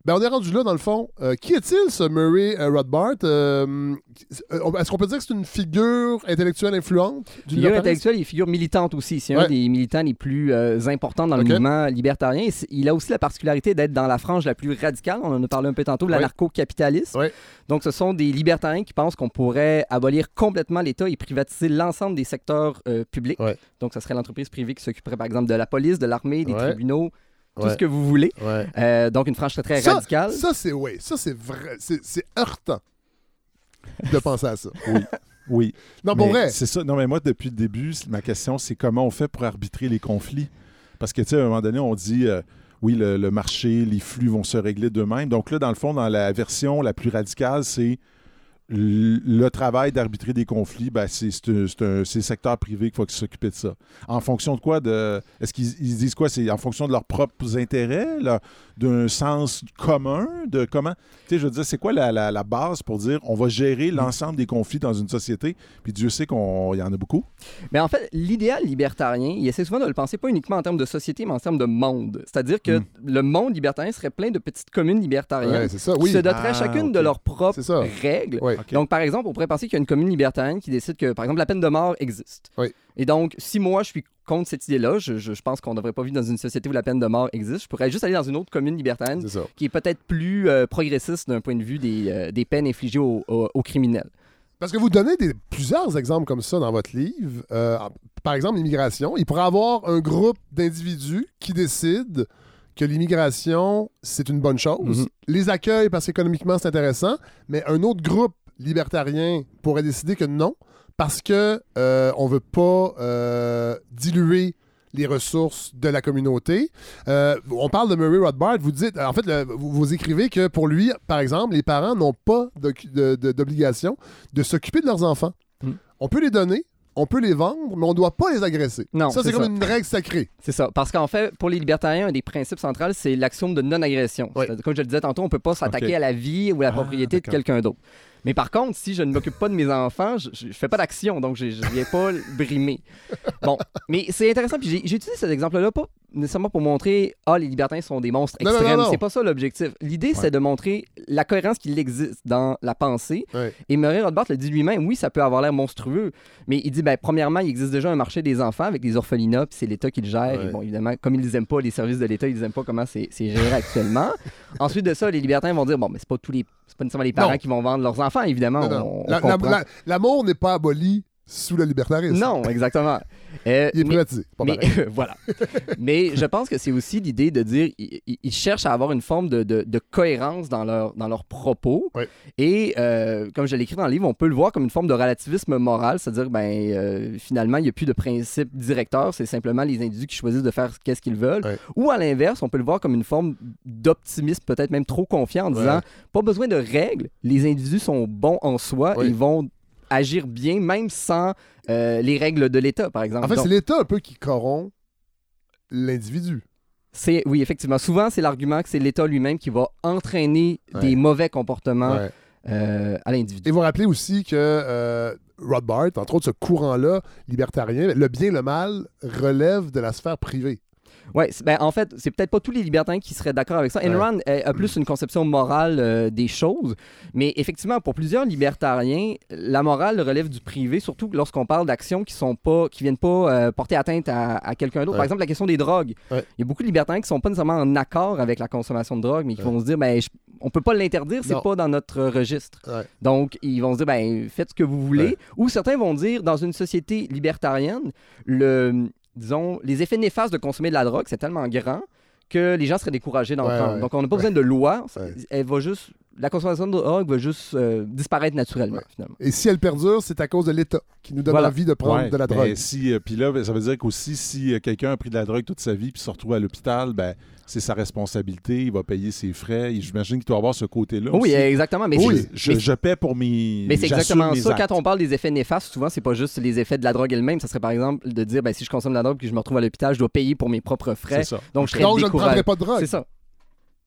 Ben on est rendu là, dans le fond. Euh, qui est-il, ce Murray euh, Rothbard? Euh, euh, Est-ce qu'on peut dire que c'est une figure intellectuelle influente Figure intellectuelle et figure militante aussi. C'est Ouais. un des militants les plus importants dans le mouvement libertarien. Il a aussi la particularité d'être dans la frange la plus radicale. On en a parlé un peu tantôt, l'anarcho-capitalisme. Ouais. Donc, ce sont des libertariens qui pensent qu'on pourrait abolir complètement l'État et privatiser l'ensemble des secteurs publics. Ouais. Donc, ce serait l'entreprise privée qui s'occuperait, par exemple, de la police, de l'armée, des tribunaux, tout Ouais. ce que vous voulez. Ouais. Euh, donc, une frange très, très Ça- radicale. Ça, c'est oui, ça c'est vrai, c'est c'est heurtant de penser à ça. Oui. Non, pour Mais vrai. C'est ça. Non, mais moi, depuis le début, ma question, c'est comment on fait pour arbitrer les conflits? Parce que, tu sais, à un moment donné, on dit, euh, oui, le, le marché, les flux vont se régler d'eux-mêmes. Donc là, dans le fond, dans la version la plus radicale, c'est le travail d'arbitrer des conflits, ben, c'est le secteur privé qu'il faut s'occuper de ça. En fonction de quoi? De, Est-ce qu'ils ils disent quoi? C'est en fonction de leurs propres intérêts, d'un sens commun, de comment... Tu sais, je veux dire, c'est quoi la, la- la base pour dire on va gérer l'ensemble des conflits dans une société? Puis Dieu sait qu'il y en a beaucoup. Mais en fait, l'idéal libertarien, il essaie souvent de le penser pas uniquement en termes de société, mais en termes de monde. C'est-à-dire que Mm. le monde libertarien serait plein de petites communes libertariennes Ouais, ça, qui se doteraient Ah, chacune de leurs propres C'est ça. règles. Ouais. Donc, par exemple, on pourrait penser qu'il y a une commune libertarienne qui décide que, par exemple, la peine de mort existe. Oui. Et donc, si moi, je suis contre cette idée-là, je, je- je pense qu'on ne devrait pas vivre dans une société où la peine de mort existe, je pourrais juste aller dans une autre commune ça. qui est peut-être plus euh, progressiste d'un point de vue des, euh, des peines infligées aux, aux- aux criminels. Parce que vous donnez des, plusieurs exemples comme ça dans votre livre. Euh, par exemple, l'immigration. Il pourrait y avoir un groupe d'individus qui décident que l'immigration, c'est une bonne chose. Mhm. Les accueille parce qu'économiquement, c'est intéressant. Mais un autre groupe libertarien pourrait décider que non, parce que euh, on veut pas euh, diluer les ressources de la communauté. Euh, on parle de Murray Rothbard. Vous dites, en fait, le- vous, vous écrivez que pour lui, par exemple, les parents n'ont pas d'oc- de- de- d'obligation de s'occuper de leurs enfants. Hmm. On peut les donner, on peut les vendre, mais on ne doit pas les agresser. Non, ça, c'est comme ça. une règle sacrée. C'est ça. Parce qu'en fait, pour les libertariens, un des principes centrals, c'est l'axiome de non-agression. Oui. Comme je le disais tantôt, on ne peut pas s'attaquer à la vie ou à la Ah, propriété de quelqu'un d'autre. Mais par contre, si je ne m'occupe pas de mes enfants, je ne fais pas d'action, donc je ne viens pas brimer. Bon, mais c'est intéressant, puis j'ai utilisé cet exemple-là pas nécessairement pour montrer « Ah, les libertins sont des monstres Non, extrêmes. C'est pas ça l'objectif. L'idée, c'est de montrer la cohérence qu'il existe dans la pensée. Ouais. Et Murray Rothbard le dit lui-même, oui, ça peut avoir l'air monstrueux, mais il dit, ben, premièrement, il existe déjà un marché des enfants avec des orphelinats, puis c'est l'État qui le gère. Ouais. Et bon, évidemment, comme ils n'aiment pas les services de l'État, ils n'aiment pas comment c'est c'est géré actuellement. Ensuite de ça, les libertins vont dire, bon, mais c'est pas tous les, c'est pas nécessairement les parents Non. qui vont vendre leurs enfants, évidemment. On La- la- L'amour n'est pas aboli sous le libertarisme. Non, exactement. Euh, Il est mais- privatisé. Pas mais voilà. Mais je pense que c'est aussi l'idée de dire ils, cherchent à avoir une forme de, de- de cohérence dans, leur, dans leurs propos. Et euh, comme je l'écris dans le livre, on peut le voir comme une forme de relativisme moral, c'est-à-dire ben euh, finalement il n'y a plus de principe directeur, c'est simplement les individus qui choisissent de faire qu'est-ce qu'ils veulent. Ou à l'inverse, on peut le voir comme une forme d'optimisme, peut-être même trop confiant, en disant pas besoin de règles, les individus sont bons en soi, Oui. ils vont agir bien même sans euh, les règles de l'État, par exemple. En fait, c'est l'État un peu qui corrompt l'individu. c'est oui, effectivement. Souvent, c'est l'argument que c'est l'État lui-même qui va entraîner Ouais. des mauvais comportements Ouais. euh, à l'individu. Et vous rappelez aussi que euh, Rothbard, entre autres, ce courant-là libertarien, le bien et le mal relève de la sphère privée. C'est- ben, en fait, c'est peut-être pas tous les libertariens qui seraient d'accord avec ça. Ouais. Rand euh, a plus une conception morale euh, des choses, mais effectivement, pour plusieurs libertariens, la morale relève du privé, surtout lorsqu'on parle d'actions qui sont pas, qui viennent pas euh, porter atteinte à, à quelqu'un d'autre. Ouais. Par exemple, la question des drogues. Ouais. Il y a beaucoup de libertariens qui sont pas nécessairement en accord avec la consommation de drogue, mais qui vont se dire, ben, je- on peut pas l'interdire, c'est pas dans notre registre. Donc, ils vont se dire, ben, faites ce que vous voulez. Ou certains vont dire, dans une société libertarienne, le, disons, les effets néfastes de consommer de la drogue, c'est tellement grand que les gens seraient découragés d'en Ouais, prendre. ouais. Donc, on n'a pas besoin de loi. Elle va juste, la consommation de drogue va juste euh, disparaître naturellement, Ouais. finalement. Et si elle perdure, c'est à cause de l'État qui nous donne Voilà. envie de prendre Ouais, de la ben, drogue. si, euh, puis là, ben, ça veut dire qu'aussi, si euh, quelqu'un a pris de la drogue toute sa vie puis se retrouve à l'hôpital, ben, c'est sa responsabilité, il va payer ses frais. Et J'imagine qu'il doit avoir ce côté-là. Oui, aussi. exactement. Mais Oui, c'est- je, mais je paie pour mes. Mais c'est exactement ça. actes. Quand on parle des effets néfastes, souvent, c'est pas juste les effets de la drogue elle-même. Ça serait par exemple de dire ben, si je consomme de la drogue et je me retrouve à l'hôpital, je dois payer pour mes propres frais. C'est ça. Donc, je Donc, je ne prendrai pas de drogue. C'est ça.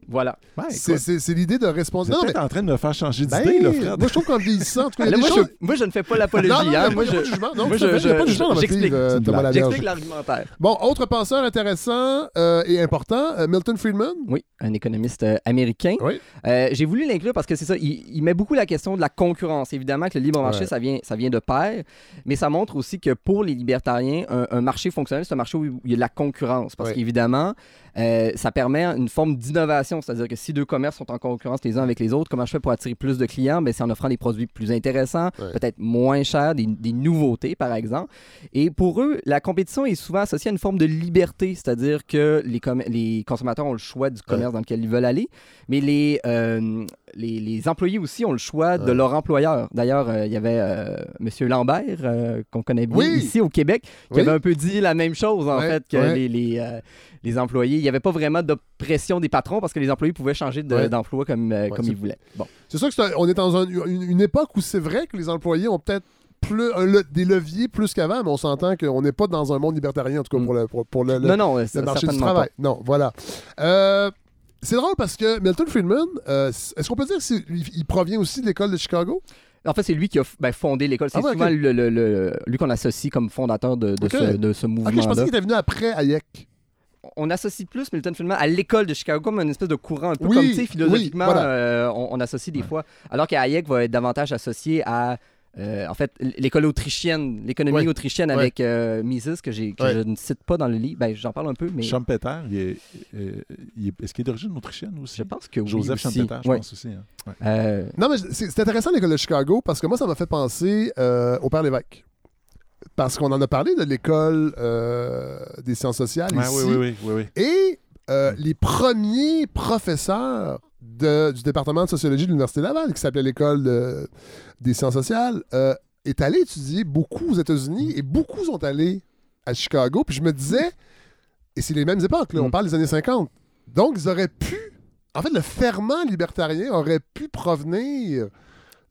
Voilà. Ouais, C'est- l'idée de vous êtes responsabilité. en train de me faire changer Ben, d'idée, là, Fred. moi, je trouve qu'en vieillissant, en tout cas, il y a Là, des moi, choses... je, moi, je ne fais pas l'apologie. Non, non, il y a hein. pas Moi, de je, jugement. Non, moi, je- pas de je- jugement dans euh, j'explique l'argumentaire. Bon, autre penseur intéressant euh, et important, euh, Milton Friedman. Oui, un économiste euh, américain. Oui. Euh, J'ai voulu l'inclure parce que c'est ça, il, il met beaucoup la question de la concurrence. Évidemment que le libre marché, Ouais. ça, vient, ça vient de pair, mais ça montre aussi que pour les libertariens, un, un marché fonctionnel, c'est un marché où il y a de la concurrence. Parce Ouais. qu'évidemment, euh, ça permet une forme d'innovation. C'est-à-dire que si deux commerces sont en concurrence les uns avec les autres, comment je fais pour attirer plus de clients? Ben, c'est en offrant des produits plus intéressants, Ouais. peut-être moins chers, des, des nouveautés, par exemple. Et pour eux, la compétition est souvent associée à une forme de liberté, c'est-à-dire que les, consommateurs ont le choix du commerce dans lequel ils veulent aller, mais les, euh, les, les employés aussi ont le choix de leur employeur. D'ailleurs, euh, il y avait M. Lambert, qu'on connaît bien Oui. ici au Québec, qui Oui. avait un peu dit la même chose, en fait, que les employés. Il n'y avait pas vraiment d'oppression des patrons parce que les employés pouvaient changer de- Ouais. d'emploi comme, euh, Ouais, comme c'est- ils voulaient. Bon. C'est sûr que c'est un- on est dans un- une, une époque où c'est vrai que les employés ont peut-être plus un le- des leviers plus qu'avant, mais on s'entend qu'on n'est pas dans un monde libertarien, en tout cas Mm. pour le, pour, pour le- le- non, non, le c'est marché du certainement travail. Non, voilà. Euh, c'est drôle parce que Milton Friedman, euh, est-ce qu'on peut dire qu'il il provient aussi de l'école de Chicago? pas. En fait, c'est lui qui a f- ben, fondé l'école. C'est Ah ouais, souvent ok. le, le- le- lui qu'on associe comme fondateur de, de Ok. ce, de ce Ok, je pensais qu'il était venu après Hayek. On associe plus Milton Friedman à l'école de Chicago comme une espèce de courant un peu Oui, comme tu sais philosophiquement oui, voilà. euh, on, on associe des fois alors qu'Hayek va être davantage associé à euh, en fait l'école autrichienne l'économie Ouais, autrichienne ouais. avec euh, Mises que, j'ai, que Ouais. je ne cite pas dans le livre ben, j'en parle un peu mais Schumpeter, il est, euh, il est- est-ce qu'il est d'origine autrichienne aussi? je pense que oui Joseph aussi. Schumpeter, je Ouais. pense aussi. hein. Ouais. Euh, Non, mais c'est c'est intéressant l'école de Chicago parce que moi, ça m'a fait penser euh, au Père Lévesque. Parce qu'on en a parlé de l'école euh, des sciences sociales Ouais, ici. oui, oui, oui, oui, oui. Et euh, les premiers professeurs de- du département de sociologie de l'Université Laval, qui s'appelait l'école de- des sciences sociales, euh, est allé étudier beaucoup aux États-Unis et beaucoup sont allés à Chicago. Puis je me disais, et c'est les mêmes époques, là, on Mm. parle des années 50. Donc, ils auraient pu. En fait, le ferment libertarien aurait pu provenir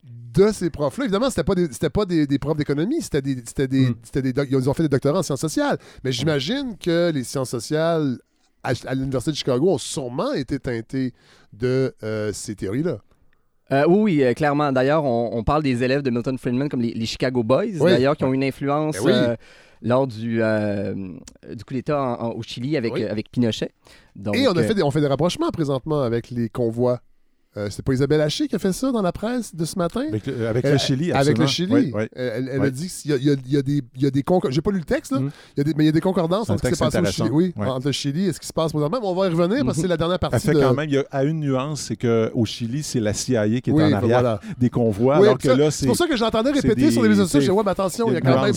de ces profs-là. Évidemment, c'était pas des, c'était pas des, des profs d'économie, c'était des, c'était des, Mm. c'était des doc- ils ont fait des doctorats en sciences sociales. Mais j'imagine que les sciences sociales à, à l'Université de Chicago ont sûrement été teintées de euh, ces théories-là. euh, oui, oui, euh, clairement. D'ailleurs, on, on parle des élèves de Milton Friedman comme les, les Chicago Boys, Oui. d'ailleurs, qui ont une influence Ben oui. euh, lors du, du coup d'État en- en- au Chili avec, Oui. avec Pinochet. Donc, Et on, a fait des, on fait des rapprochements présentement avec les convois. Euh, c'est pas Isabelle Haché qui a fait ça dans la presse de ce matin? Avec le, avec Euh, le Chili, Avec le. Chili. Oui, oui. Elle, elle- a dit qu'il y y y a des, des concor- J'ai pas lu le texte, là. Mm. Il y a des, mais il y a des concordances un entre ce qui s'est passé au Chili. Oui, entre le Chili et ce qui se passe présentement. Mais on va y revenir parce que c'est la dernière Elle partie. fait de... quand même, il y a à une nuance, c'est qu'au Chili, c'est la CIA qui est en ben arrière voilà. des convois, alors puis que ça- là, c'est pour ça que j'entendais répéter des- sur les réseaux sociaux. Je dis, ouais, mais attention, il y a quand même.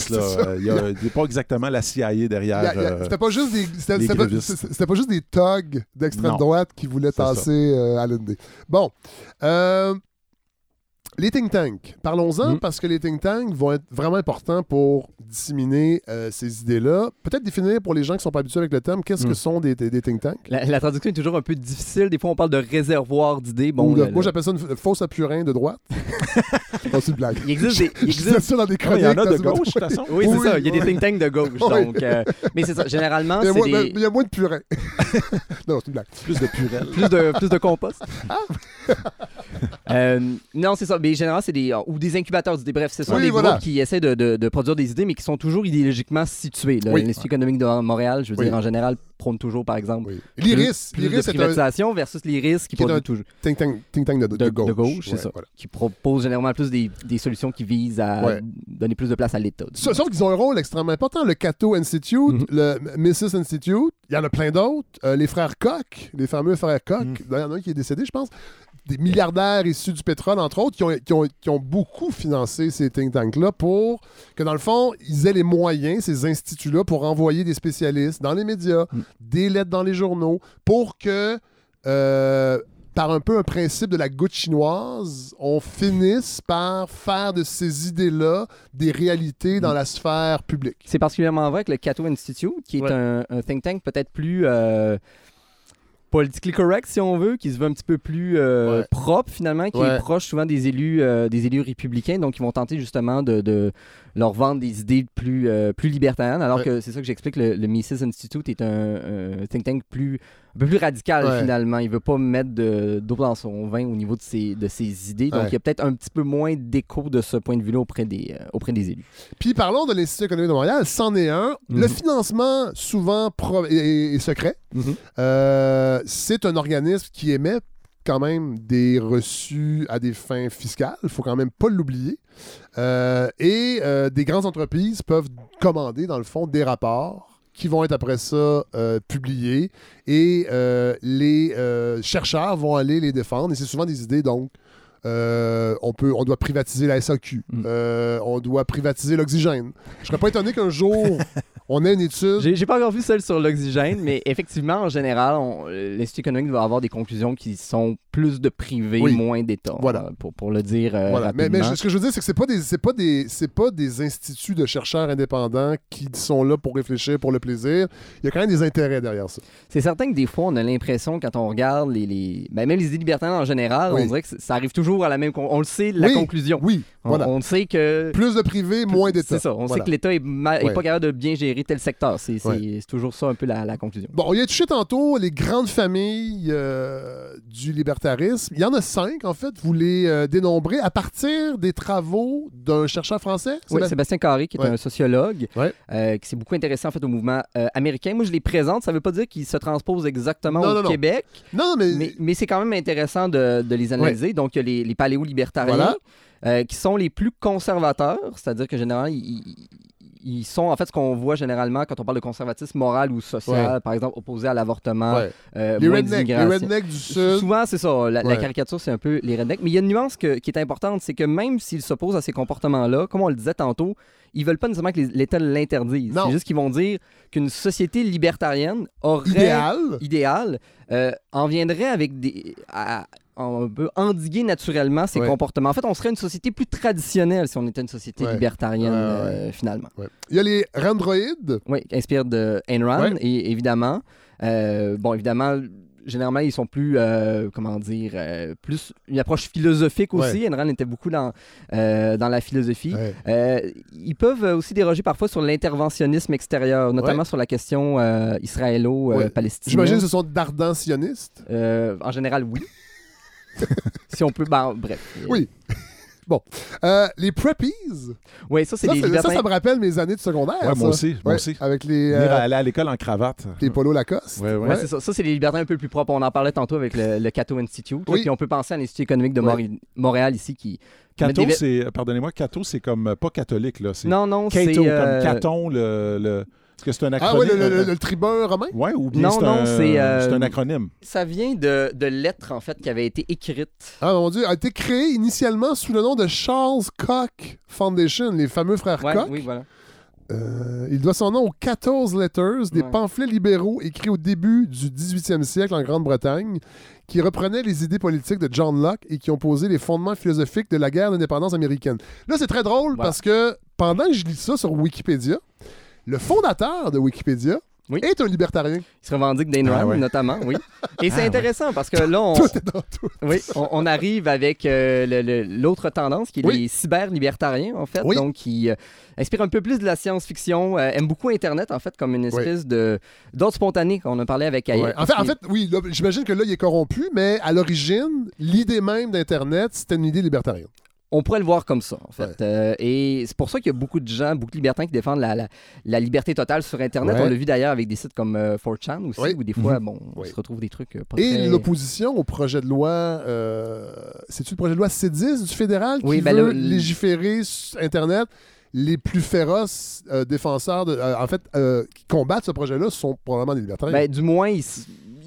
Il y a, pas exactement la CIA derrière. Euh, C'était pas juste des. C'était pas, juste des thugs d'extrême droite qui voulaient tasser euh, à l'ND. Bon. Euh, les think tanks. Parlons-en Mm. parce que les think tanks vont être vraiment importants pour disséminer euh, ces idées-là. Peut-être définir pour les gens qui sont pas habitués avec le terme, qu'est-ce Mm. que sont des, des- des think tanks? La, la traduction est toujours un peu difficile. Des fois, on parle de réservoir d'idées. Bon, Ou moi, j'appelle ça une fausse apurin de droite. Non, c'est une blague. il existe des. il existe- ça dans des Ah, chroniques. il y en a de gauche, de toute façon. Oui, c'est Oui, ça. Il y a des think tanks de gauche. Oui. Donc, euh, mais c'est ça. Généralement, Il y a c'est moins- des... mais il y a moins de purin. non, c'est une blague. Plus de purelle. plus, de, plus de compost. Euh, Euh, non, c'est ça. Mais généralement, c'est des. Ou des incubateurs d'idées. Bref, ce sont Oui, des voilà. groupes qui essaient de, de- de produire des idées, mais qui sont toujours idéologiquement situés. Oui. L'Institut économique de Montréal, je veux Oui. dire, en général, prône toujours, par exemple. Oui. L'IRIS, plus, de est un privatisation versus l'IRIS qui, qui est toujours- think tank, think tank de, de de, gauche. de gauche, c'est Ouais, ça. voilà. Qui propose généralement plus des, des solutions qui visent à Ouais. donner plus de place à l'État. Sauf sauf qu'ils ont un rôle extrêmement important. Le Cato Institute, Mhm. le Mrs. Institute, il y en a plein d'autres. Euh, les frères Koch, les fameux frères Koch, Mhm. il y en a un qui est décédé, je pense. Des milliardaires issus du pétrole, entre autres, qui ont, qui ont- qui ont beaucoup financé ces think tanks-là pour que, dans le fond, ils aient les moyens, ces instituts-là, pour envoyer des spécialistes dans les médias, Mhm. des lettres dans les journaux, pour que, euh, par un peu un principe de la goutte chinoise, on finisse par faire de ces idées-là des réalités dans la sphère publique. C'est particulièrement vrai que le Cato Institute, qui est Ouais. un, un think tank peut-être plus euh, politically correct, si on veut, qui se veut un petit peu plus euh, Ouais. propre finalement, qui Ouais. est proche souvent des élus, euh, des élus républicains, donc ils vont tenter justement de, de leur vendre des idées plus, euh, plus libertariennes, alors Ouais. que c'est ça que j'explique, le, le Mises Institute est un, un think tank plus, un peu plus radical Ouais. finalement. Il veut pas mettre de- d'eau dans son vin au niveau de ses, de ses idées, donc Ouais. il y a peut-être un petit peu moins d'écho de ce point de vue-là auprès des, euh, auprès des élus. Puis parlons de l'Institut économique de Montréal, c'en est un. Mhm. Le financement, souvent pro- est, est secret. Euh, c'est un organisme qui émet quand même des reçus à des fins fiscales. Il faut quand même pas l'oublier. Euh, et des grandes entreprises peuvent commander, dans le fond, des rapports qui vont être après ça euh, publiés et euh, les euh, chercheurs vont aller les défendre. Et c'est souvent des idées, donc, euh, on, peut, on doit privatiser la SAQ, Mm. Euh, on doit privatiser l'oxygène. Je serais pas étonné qu'un jour, on ait une étude. J'ai pas encore vu celle sur l'oxygène, mais effectivement, en général, l'Institut économique va avoir des conclusions qui sont plus de privé, Oui. moins d'État. Voilà. euh, Pour, pour le dire euh, Voilà. Mais, mais ce que je veux dire, c'est que c'est pas des c'est pas des c'est pas des instituts de chercheurs indépendants qui sont là pour réfléchir pour le plaisir. Il y a quand même des intérêts derrière ça. C'est certain que des fois, on a l'impression, quand on regarde les, les- ben, même les idées libertariennes en général, Oui. on dirait que ça arrive toujours à la même... con- On le sait, la Oui. conclusion. Oui, On, voilà. on sait que... Plus de privé, moins d'État. C'est ça. On Voilà. sait que l'État est, ma- est pas capable de bien gérer tel secteur. C'est toujours ça un peu la, la conclusion. Bon, on y a touché tantôt les grandes familles euh, du Il y en a cinq, en fait. Vous les euh, dénombrez à partir des travaux d'un chercheur français. Oui, Sébastien? Sébastien Carré, qui est Ouais. un sociologue, Ouais. euh, qui s'est beaucoup intéressé en fait au mouvement euh, américain. Moi, je les présente. Ça ne veut pas dire qu'ils se transposent exactement Non, au non. Québec, Non, mais, mais, mais c'est quand même intéressant de, de les analyser. Donc, il y a les, les paléo-libertariens, Voilà. euh, qui sont les plus conservateurs, c'est-à-dire que généralement, ils, ils- sont en fait ce qu'on voit généralement quand on parle de conservatisme moral ou social, par exemple opposé à l'avortement, Ouais. euh, les moins rednecks, les d'immigration. rednecks du Sud. Souvent, c'est ça. La, caricature, c'est un peu les rednecks. Mais il y a une nuance que- qui est importante, c'est que même s'ils s'opposent à ces comportements-là, comme on le disait tantôt, ils veulent pas nécessairement que l'État l'interdise. Non. C'est juste qu'ils vont dire qu'une société libertarienne aurait Idéal. idéal, euh, en viendrait avec des. à- on peut endiguer naturellement ces Ouais. comportements. En fait, on serait une société plus traditionnelle si on était une société Ouais. libertarienne, Ouais, ouais, euh, finalement. Ouais. Il y a les randroïdes. Oui, inspire de Ayn Rand, Ouais. et évidemment. euh, bon, évidemment, généralement, ils sont plus, euh, comment dire, euh, plus une approche philosophique aussi. Rand était beaucoup dans, euh, dans la philosophie. Ouais. Ils peuvent aussi déroger parfois sur l'interventionnisme extérieur, notamment Ouais. sur la question israélo-palestinienne. J'imagine que ce sont d'ardents sionistes. En général, oui. si on peut, ben, bref. Oui. Bon. Euh, les preppies. Oui, ça, c'est Ça, des c'est- ça, libertins. ça me rappelle mes années de secondaire. Ouais, moi aussi, moi Ouais, aussi. Avec les, euh, aller à l'école en cravate. les polos Lacoste. Ouais, ouais. Ouais, c'est ça. Ça, c'est les libertins un peu plus propres. On en parlait tantôt avec le, le Cato Institute. Oui. Puis on peut penser à l'Institut économique de Montréal ici qui. Cato, des- c'est, pardonnez-moi, Cato, c'est comme euh, pas catholique, là. C'est Non, non, c'est. Cato, euh, comme Caton, le. le... Est-ce que c'est un Ah acronyme? oui, le, le- le- le tribun romain? Ouais, ou bien Non, c'est non, un... c'est, euh, c'est un acronyme. Ça vient de, de lettres, en fait, qui avaient été écrites. Ah mon Dieu, a été créé initialement sous le nom de Charles Koch Foundation, les fameux frères Ouais, Koch. oui, voilà. Euh, il doit son nom aux 14 Letters, des Ouais. pamphlets libéraux écrits au début du 18e siècle en Grande-Bretagne, qui reprenaient les idées politiques de John Locke et qui ont posé les fondements philosophiques de la guerre d'indépendance américaine. Là, c'est très drôle parce que pendant que je lis ça sur Wikipédia, le fondateur de Wikipédia Oui. est un libertarien. Il se revendique d'Ayn Ah ouais. notamment, oui. Et c'est Ah intéressant parce que là, on, Tout est dans tout. oui, on, on arrive avec euh, l'autre tendance qui est Oui. les cyber-libertariens, en fait. Oui. Donc, qui euh, inspire un peu plus de la science-fiction, euh, aime beaucoup Internet, en fait, comme une espèce de d'ordre spontané qu'on a parlé avec. Ouais. En, fait, en fait, oui, j'imagine que là, il est corrompu, mais à l'origine, l'idée même d'Internet, c'était une idée libertarienne. On pourrait le voir comme ça, en fait. Ouais. Euh, et c'est pour ça qu'il y a beaucoup de gens, beaucoup de libertins qui défendent la, la- la liberté totale sur Internet. Ouais. On l'a vu d'ailleurs avec des sites comme euh, 4chan aussi, Oui. où des fois, bon, on se retrouve des trucs euh, pas Et très... l'opposition au projet de loi, euh, c'est-tu le projet de loi C10 du fédéral qui Oui, ben veut le- légiférer sur Internet? Les plus féroces euh, défenseurs, de, euh, en fait, euh, qui combattent ce projet-là sont probablement des libertariens. Ben, du moins, ils,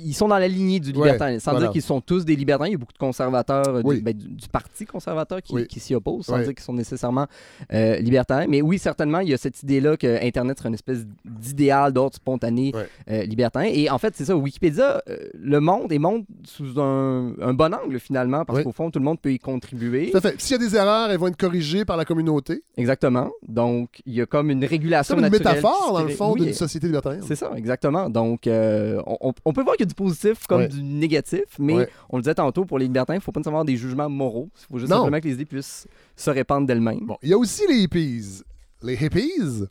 ils sont dans la lignée du Ouais, libertarisme. sans voilà. dire qu'ils sont tous des libertariens. Il y a beaucoup de conservateurs euh, du, ben, du- du parti conservateur qui, Oui. qui s'y opposent, sans dire qu'ils sont nécessairement euh, libertariens. Mais oui, certainement, il y a cette idée-là que Internet serait une espèce d'idéal d'ordre spontané euh, libertarien. Et en fait, c'est ça, Wikipédia euh, le montre et montre sous un, un bon angle, finalement, parce qu'au fond, tout le monde peut y contribuer. Tout à fait. S'il y a des erreurs, elles vont être corrigées par la communauté. Exactement. Donc, il y a comme une C'est régulation comme une naturelle métaphore, dans le fond, d'une société libertarienne. C'est ça, exactement. Donc, euh, on, peut voir qu'il du positif comme Ouais. du négatif, mais Ouais. on le disait tantôt, pour les libertins, il ne faut pas nécessairement avoir des jugements moraux. Il faut juste Non. simplement que les idées puissent se répandre d'elles-mêmes. Bon, il y a aussi les hippies. Les hippies.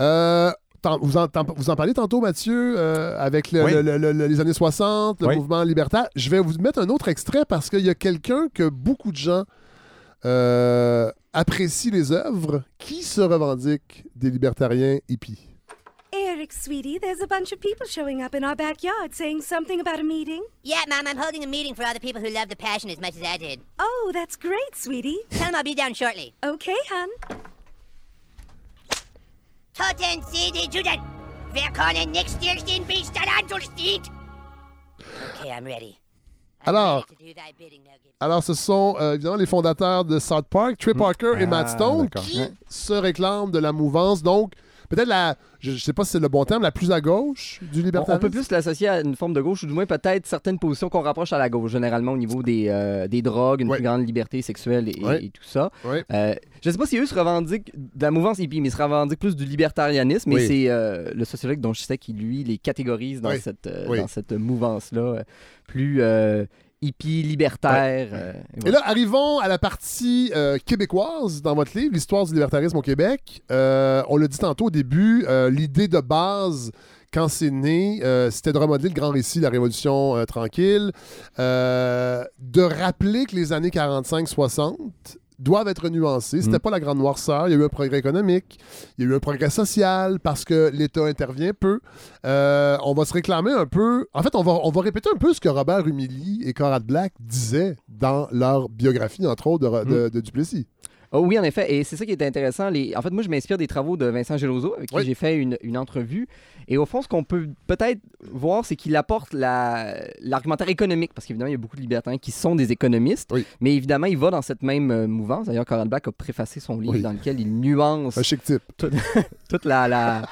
Euh, tant- vous, en, vous en parlez tantôt, Mathieu, euh, avec le- Oui. le- le- le- les années 60, le Oui. mouvement libertaire. Je vais vous mettre un autre extrait parce qu'il y a quelqu'un que beaucoup de gens euh, apprécient les œuvres qui se revendique des libertariens hippies? Eric, sweetie, there's a bunch of people showing up in our backyard saying something about a meeting. Yeah, Mom, I'm holding a meeting for all the people who love the passion as much as I did. Oh, that's great, sweetie. Tell them I'll be down shortly. Okay, hon. Toten City Juden! Wir können nicht stillstehen, bis der Anzug steht! Okay, I'm ready. Alors-. Alors, ce sont euh, évidemment les fondateurs de South Park, Trey Parker et Ah, Matt Stone, qui se réclament de la mouvance. Donc, peut-être la, je ne sais pas si c'est le bon terme, la plus à gauche du libertarisme. on peut plus l'associer à une forme de gauche, ou du moins peut-être certaines positions qu'on rapproche à la gauche, généralement au niveau des, euh, des drogues, une Ouais. plus grande liberté sexuelle et, Ouais. et tout ça. Ouais. Euh, je ne sais pas si eux se revendiquent de la mouvance hippie, mais ils se revendiquent plus du libertarianisme. Oui. Et c'est euh, le sociologue dont je sais qui, lui, les catégorise dans cette, euh, dans cette mouvance-là, plus hippie, libertaire. euh, et là, arrivons à la partie euh, québécoise dans votre livre, l'histoire du libertarisme au Québec. Euh, on l'a dit tantôt au début, l'idée de base, quand c'est né, euh, c'était de remodeler le grand récit, la Révolution euh, tranquille, euh, de rappeler que les années 45-60 doivent être nuancées. C'était Mm. pas la grande noirceur. Il y a eu un progrès économique, il y a eu un progrès social parce que l'État intervient peu. Euh, on va se réclamer un peu. En fait, on va, on va répéter un peu ce que Robert Humilly et Conrad Black disaient dans leur biographie, entre autres, de, de- de Duplessis. Oh oui, en effet. Et c'est ça qui est intéressant. Les... En fait, moi, je m'inspire des travaux de Vincent Geloso, avec qui Oui. j'ai fait une, une entrevue. Et au fond, ce qu'on peut peut-être voir, c'est qu'il apporte la- l'argumentaire économique, parce qu'évidemment, il y a beaucoup de libertins qui sont des économistes. Oui. Mais évidemment, il va dans cette même euh, mouvance. D'ailleurs, Coral Black a préfacé son livre Oui. dans lequel il nuance Un chic type. toute la... la-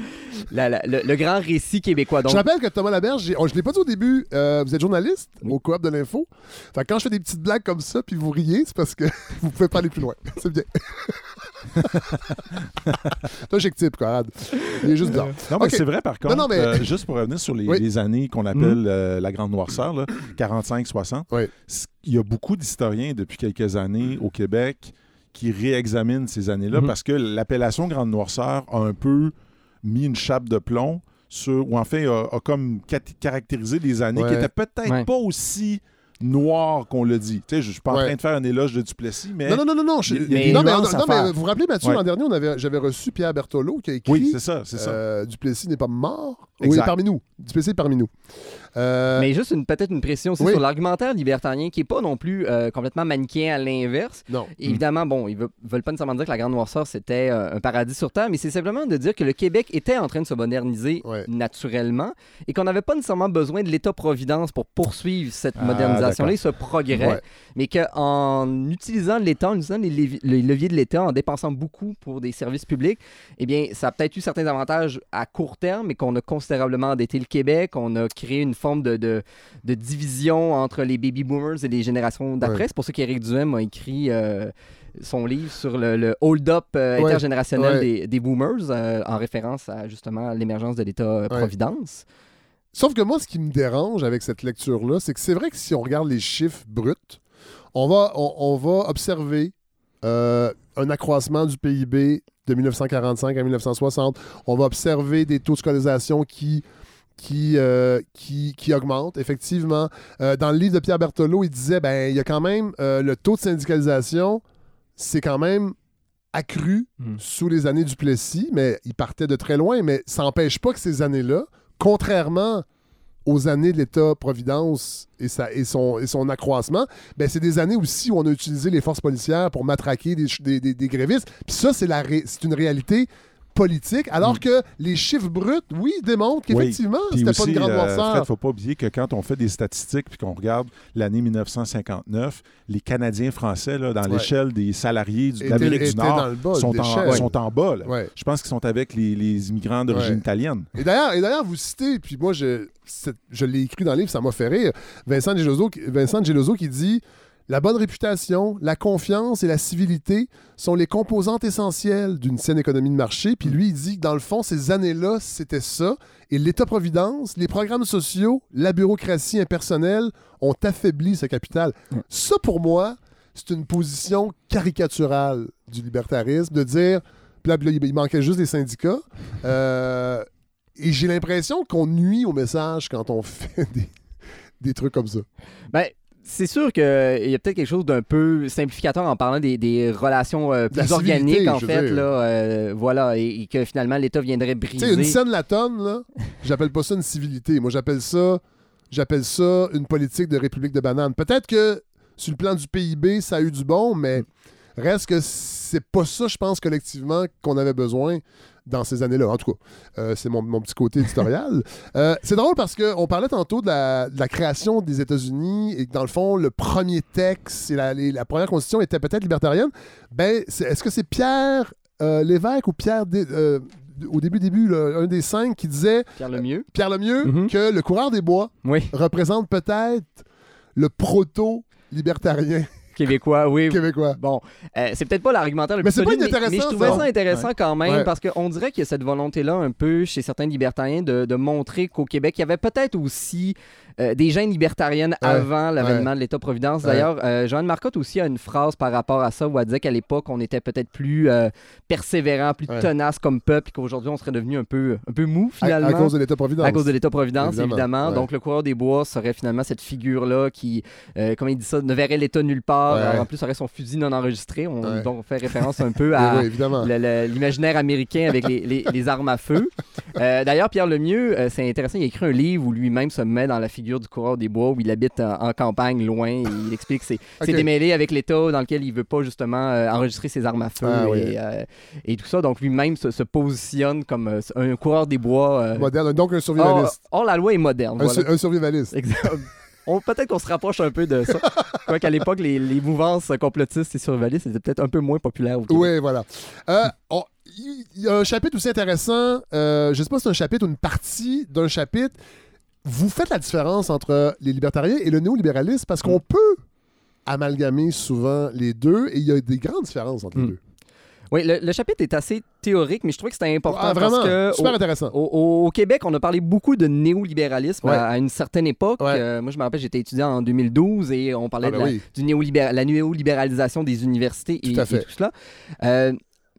la- la- le, le grand récit québécois. Donc, Je rappelle que Thomas Laberge, oh, je ne l'ai pas dit au début, euh, vous êtes journaliste Oui. au coop de l'info. Fait que quand je fais des petites blagues comme ça, puis vous riez, c'est parce que vous pouvez pas aller plus loin. C'est bien. Chic type, Conrad. Il est juste bizarre. Non, mais c'est vrai, par contre, non, mais- euh, juste pour revenir sur les, Oui. les années qu'on appelle euh, la Grande Noirceur, là, 45-60, Oui. c- il y a beaucoup d'historiens depuis quelques années au Québec qui réexaminent ces années-là Mhm. parce que l'appellation Grande Noirceur a un peu mis une chape de plomb sur, ou en fait, a, a comme caractérisé des années qui étaient peut-être Ouais. pas aussi noires qu'on le dit. Tu sais, je je suis pas en Ouais. train de faire un éloge de Duplessis, mais... Non, non, non, non, non. je- des non, mais, à non, mais vous vous rappelez, Mathieu, l'an dernier, on avait, j'avais reçu Pierre Bertolo qui a écrit Oui, c'est ça, c'est ça. euh, Duplessis n'est pas mort. Oui, Exact. parmi nous. Duplessis est parmi nous. Euh, Mais juste une peut-être une précision aussi oui. sur l'argumentaire libertarien qui est pas non plus euh, complètement manichéen à l'inverse. non. Évidemment, bon, ils veulent, veulent pas nécessairement dire que la Grande Noirceur, c'était euh, un paradis sur Terre, mais c'est simplement de dire que le Québec était en train de se moderniser Ouais. naturellement et qu'on n'avait pas nécessairement besoin de l'État-providence pour poursuivre cette Ah, modernisation orientation-là et ce progrès, Ouais. mais qu'en utilisant l'État, en utilisant les leviers de l'État, en dépensant beaucoup pour des services publics, eh bien, ça a peut-être eu certains avantages à court terme, mais qu'on a considérablement endetté le Québec. On a créé une forme de, de, de division entre les baby boomers et les générations d'après. Ouais. C'est pour ça qu'Éric Duhem a écrit euh, son livre sur le, le hold-up euh, Ouais. intergénérationnel Ouais. des, des boomers, euh, en référence à justement l'émergence de l'État-providence. Sauf que moi, ce qui me dérange avec cette lecture-là, c'est que c'est vrai que si on regarde les chiffres bruts, on va, on, on va observer euh, un accroissement du PIB de 1945 à 1960. On va observer des taux de scolarisation qui, qui, euh, qui, qui augmentent, effectivement. Euh, dans le livre de Pierre Berthelot, il disait ben il y a quand même euh, le taux de syndicalisation, c'est quand même accru Mm. sous les années du Plessis, mais il partait de très loin. Mais ça n'empêche pas que ces années-là, contrairement aux années de l'État-providence et, sa- et, son, et son accroissement, ben c'est des années aussi où on a utilisé les forces policières pour matraquer des, ch- des, des- des grévistes. Puis ça, c'est la ré- c'est une réalité politique, alors que les chiffres bruts, oui, démontrent Oui. qu'effectivement, Puis c'était pas une grande euh, noirceur. Fred, faut pas oublier que quand on fait des statistiques puis qu'on regarde l'année 1959, les Canadiens français, là, dans Ouais. l'échelle des salariés de l'Amérique du Nord, bas sont, en, sont en bas. là. Ouais. Je pense qu'ils sont avec les, les immigrants d'origine italienne. Et d'ailleurs, et d'ailleurs, vous citez, puis moi, je, je l'ai écrit dans le livre, ça m'a fait rire, Vincent Geloso, Vincent Geloso qui dit La bonne réputation, la confiance et la civilité sont les composantes essentielles d'une saine économie de marché. Puis lui, il dit que dans le fond, ces années-là, c'était ça. Et l'État-providence, les programmes sociaux, la bureaucratie impersonnelle ont affaibli ce capital. Ça, pour moi, c'est une position caricaturale du libertarisme, de dire, puis là, il manquait juste les syndicats. Euh, et j'ai l'impression qu'on nuit au message quand on fait des, des trucs comme ça. Ben, c'est sûr qu'il y a peut-être quelque chose d'un peu simplificateur en parlant des, des relations euh, plus organiques, en je veux fait. dire. Là, euh, voilà, et, et que finalement, l'État viendrait Tu sais, briser. une scène la tonne, là, j'appelle pas ça une civilité. Moi, j'appelle ça, j'appelle ça une politique de république de banane. Peut-être que sur le plan du PIB, ça a eu du bon, mais reste que c'est pas ça, je pense, collectivement, qu'on avait besoin dans ces années-là. En tout cas, euh, c'est mon, mon petit côté éditorial. Euh, c'est drôle parce qu'on parlait tantôt de la, de la création des États-Unis et que dans le fond, le premier texte et la, les- la première constitution était peut-être libertarienne. Ben, est-ce que c'est Pierre euh, Lévesque ou Pierre, Dé- euh, au début, début, là, un des cinq, qui disait, Pierre Lemieux. Pierre Lemieux, Mhm. que le coureur des bois Oui, représente peut-être le proto-libertarien québécois, oui. québécois. Bon, euh, c'est peut-être pas l'argumentaire le Mais plus c'est pas solide, mais, mais je trouvais ça. ça intéressant quand même Ouais. parce qu'on dirait qu'il y a cette volonté-là un peu chez certains libertariens de, de montrer qu'au Québec, il y avait peut-être aussi euh, des gènes libertariennes Ouais. avant l'avènement de l'État-providence. D'ailleurs, euh, Joanne Marcotte aussi a une phrase par rapport à ça où elle disait qu'à l'époque, on était peut-être plus euh, persévérant, plus tenace comme peuple et qu'aujourd'hui, on serait devenu un peu, un peu mou finalement. à cause de l'État-providence. À cause de l'État-providence, Évidemment. Donc, le coureur des bois serait finalement cette figure-là qui, euh, comment il dit ça, ne verrait l'État nulle part. En plus, aurait son fusil non enregistré. On. Donc, on fait référence un peu à l'imaginaire américain avec les, les- les armes à feu. Euh, D'ailleurs, Pierre Lemieux, c'est intéressant, il a écrit un livre où lui-même se met dans la figure du coureur des bois, où il habite en, en campagne, loin. Et il explique que c'est Ok. c'est démêlé avec l'État dans lequel il veut pas justement euh, enregistrer ses armes à feu Ah, oui. et, euh, et tout ça. Donc, lui-même se, se positionne comme euh, un coureur des bois. euh, Moderne, donc un survivaliste. or, la loi est moderne. un, voilà. su- un survivaliste. Exact. Peut-être qu'on se rapproche un peu de ça. Quoiqu'à l'époque, les, les mouvances complotistes et survivalistes étaient peut-être un peu moins populaires au. Oui, voilà. Euh, Il y a un chapitre aussi intéressant. euh, je sais pas si c'est un chapitre ou une partie d'un chapitre. Vous faites la différence entre les libertariens et le néolibéralisme parce qu'on peut amalgamer souvent les deux et il y a des grandes différences entre les Mm. deux. Oui, le, le chapitre est assez théorique, mais je trouvais que c'était important Ah, vraiment, parce que super au, intéressant. au- Québec, on a parlé beaucoup de néolibéralisme Ouais. à, à une certaine époque. Ouais. Euh, moi, je me rappelle, j'étais étudiant en 2012 et on parlait Ah, ben de la, oui. du néolibéra- la néolibéralisation des universités et, Tout et tout cela. Euh,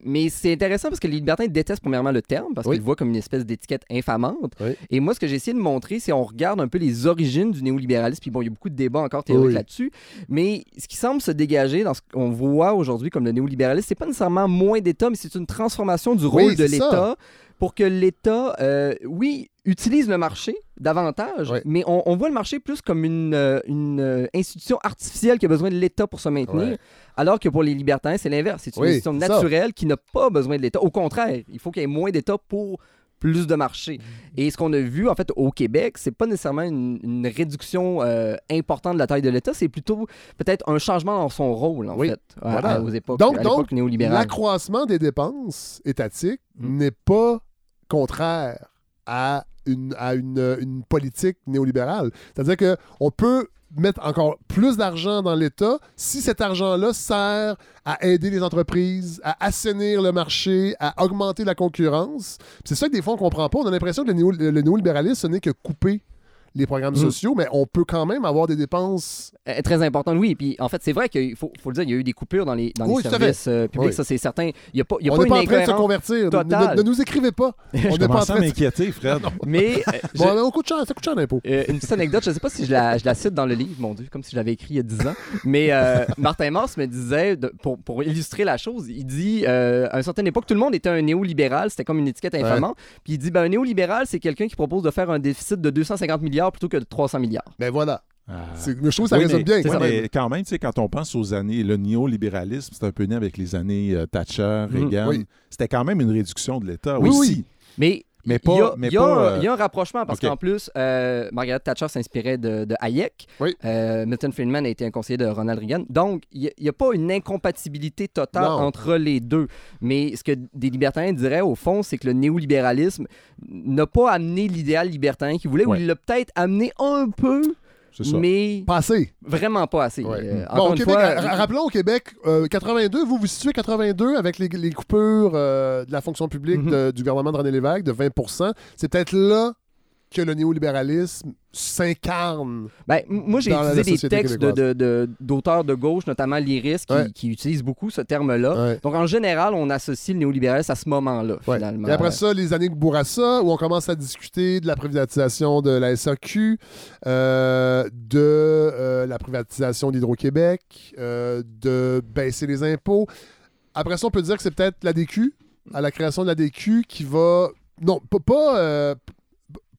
mais c'est intéressant parce que les libertins détestent premièrement le terme parce Oui. qu'ils le voient comme une espèce d'étiquette infamante. Oui. Et moi, ce que j'ai essayé de montrer, c'est on regarde un peu les origines du néolibéralisme. Puis bon, il y a beaucoup de débats encore théoriques Oui. là-dessus. Mais ce qui semble se dégager dans ce qu'on voit aujourd'hui comme le néolibéralisme, c'est pas nécessairement moins d'État, mais c'est une transformation du rôle de l'État pour que l'État, euh, oui, utilise le marché davantage, mais on, on voit le marché plus comme une, euh, une euh, institution artificielle qui a besoin de l'État pour se maintenir, Ouais. alors que pour les libertins, c'est l'inverse. C'est une Oui, institution ça. naturelle qui n'a pas besoin de l'État. Au contraire, il faut qu'il y ait moins d'État pour plus de marché. Et ce qu'on a vu, en fait, au Québec, c'est pas nécessairement une, une réduction euh, importante de la taille de l'État, c'est plutôt peut-être un changement dans son rôle, en Oui. fait, à- Voilà. à- aux époques, Donc- à donc, néolibérale. L'accroissement des dépenses étatiques Mm. n'est pas contraire à une, à une, une politique néolibérale. C'est-à-dire qu'on peut mettre encore plus d'argent dans l'État si cet argent-là sert à aider les entreprises, à assainir le marché, à augmenter la concurrence. C'est ça que des fois on comprend pas. On a l'impression que le, néo- le néolibéralisme, ce n'est que couper les programmes Mm. sociaux, mais on peut quand même avoir des dépenses Euh, très importante, oui. Puis en fait, c'est vrai qu'il faut, faut le dire, il y a eu des coupures dans les, dans Oui, services euh, publics, Oui. ça c'est certain. Il n'y a pas, il y a on n'est pas en train de se convertir. Ne- totale. Ne, ne nous écrivez pas. On Je n'est pas en train de... m'inquiéter, Fred. Mais euh, je- Bon, on coûte cher, ça coûte cher d'impôts. Euh, une petite anecdote, je ne sais pas si je la, je la cite dans le livre, mon Dieu, comme si je l'avais écrit il y a 10 ans. Mais euh, Martin Mars me disait, de- pour, pour illustrer la chose, il dit euh, à une certaine époque, tout le monde était un néolibéral, c'était comme une étiquette infamante. Puis il dit ben, un néolibéral, c'est quelqu'un qui propose de faire un déficit de 250 milliards plutôt que de 300 milliards. Ben voilà. Ah. C'est- Je trouve que ça Oui, résonne mais- bien. oui, quand même. mais quand même, tu sais, quand on pense aux années, le néolibéralisme, c'est un peu né avec les années euh, Thatcher, Mhm. Reagan. Oui. C'était quand même une réduction de l'État Oui, aussi. oui. Mais Mais il pas- il y euh, il y a un rapprochement parce qu'en plus, euh, Margaret Thatcher s'inspirait de, de Hayek. Oui. Euh, Milton Friedman a été un conseiller de Ronald Reagan. Donc, il n'y a, pas une incompatibilité totale Non. entre les deux. Mais ce que des libertariens diraient, au fond, c'est que le néolibéralisme n'a pas amené l'idéal libertarien qu'il voulait, Ouais. ou il l'a peut-être amené un peu, ça. mais Passé. vraiment pas assez. Ouais. Euh, Bon, encore au une Québec, fois, ra- rappelons au Québec, euh, 82, vous vous situez 82 avec les, les coupures euh, de la fonction publique Mhm. de- du gouvernement de René Lévesque de 20% C'est peut-être là que le néolibéralisme s'incarne. Ben, moi, j'ai utilisé des textes de- québécoise. de- de- d'auteurs de, gauche, notamment Lyris, qui, Ouais. qui utilisent beaucoup ce terme-là. Ouais. Donc, en général, on associe le néolibéralisme à ce moment-là, Ouais. finalement. Et après ça, les années de Bourassa, où on commence à discuter de la privatisation de la SAQ, euh, de euh, la privatisation d'Hydro-Québec, euh, de baisser les impôts. Après ça, on peut dire que c'est peut-être la DQ, à la création de la DQ, qui va... Non, pas... euh,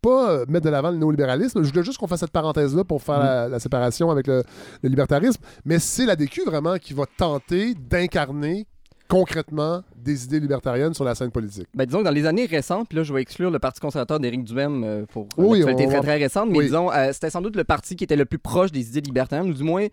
pas euh, mettre de l'avant le néolibéralisme. Je voulais juste qu'on fasse cette parenthèse-là pour faire la, la séparation avec le, le libertarisme. Mais c'est la DQ vraiment qui va tenter d'incarner concrètement des idées libertariennes sur la scène politique. Ben, disons que dans les années récentes, puis là, je vais exclure le Parti conservateur d'Éric Duhem euh, pour Oui, on très, très récente, mais oui. disons, euh, c'était sans doute le parti qui était le plus proche des idées libertariennes, ou du moins,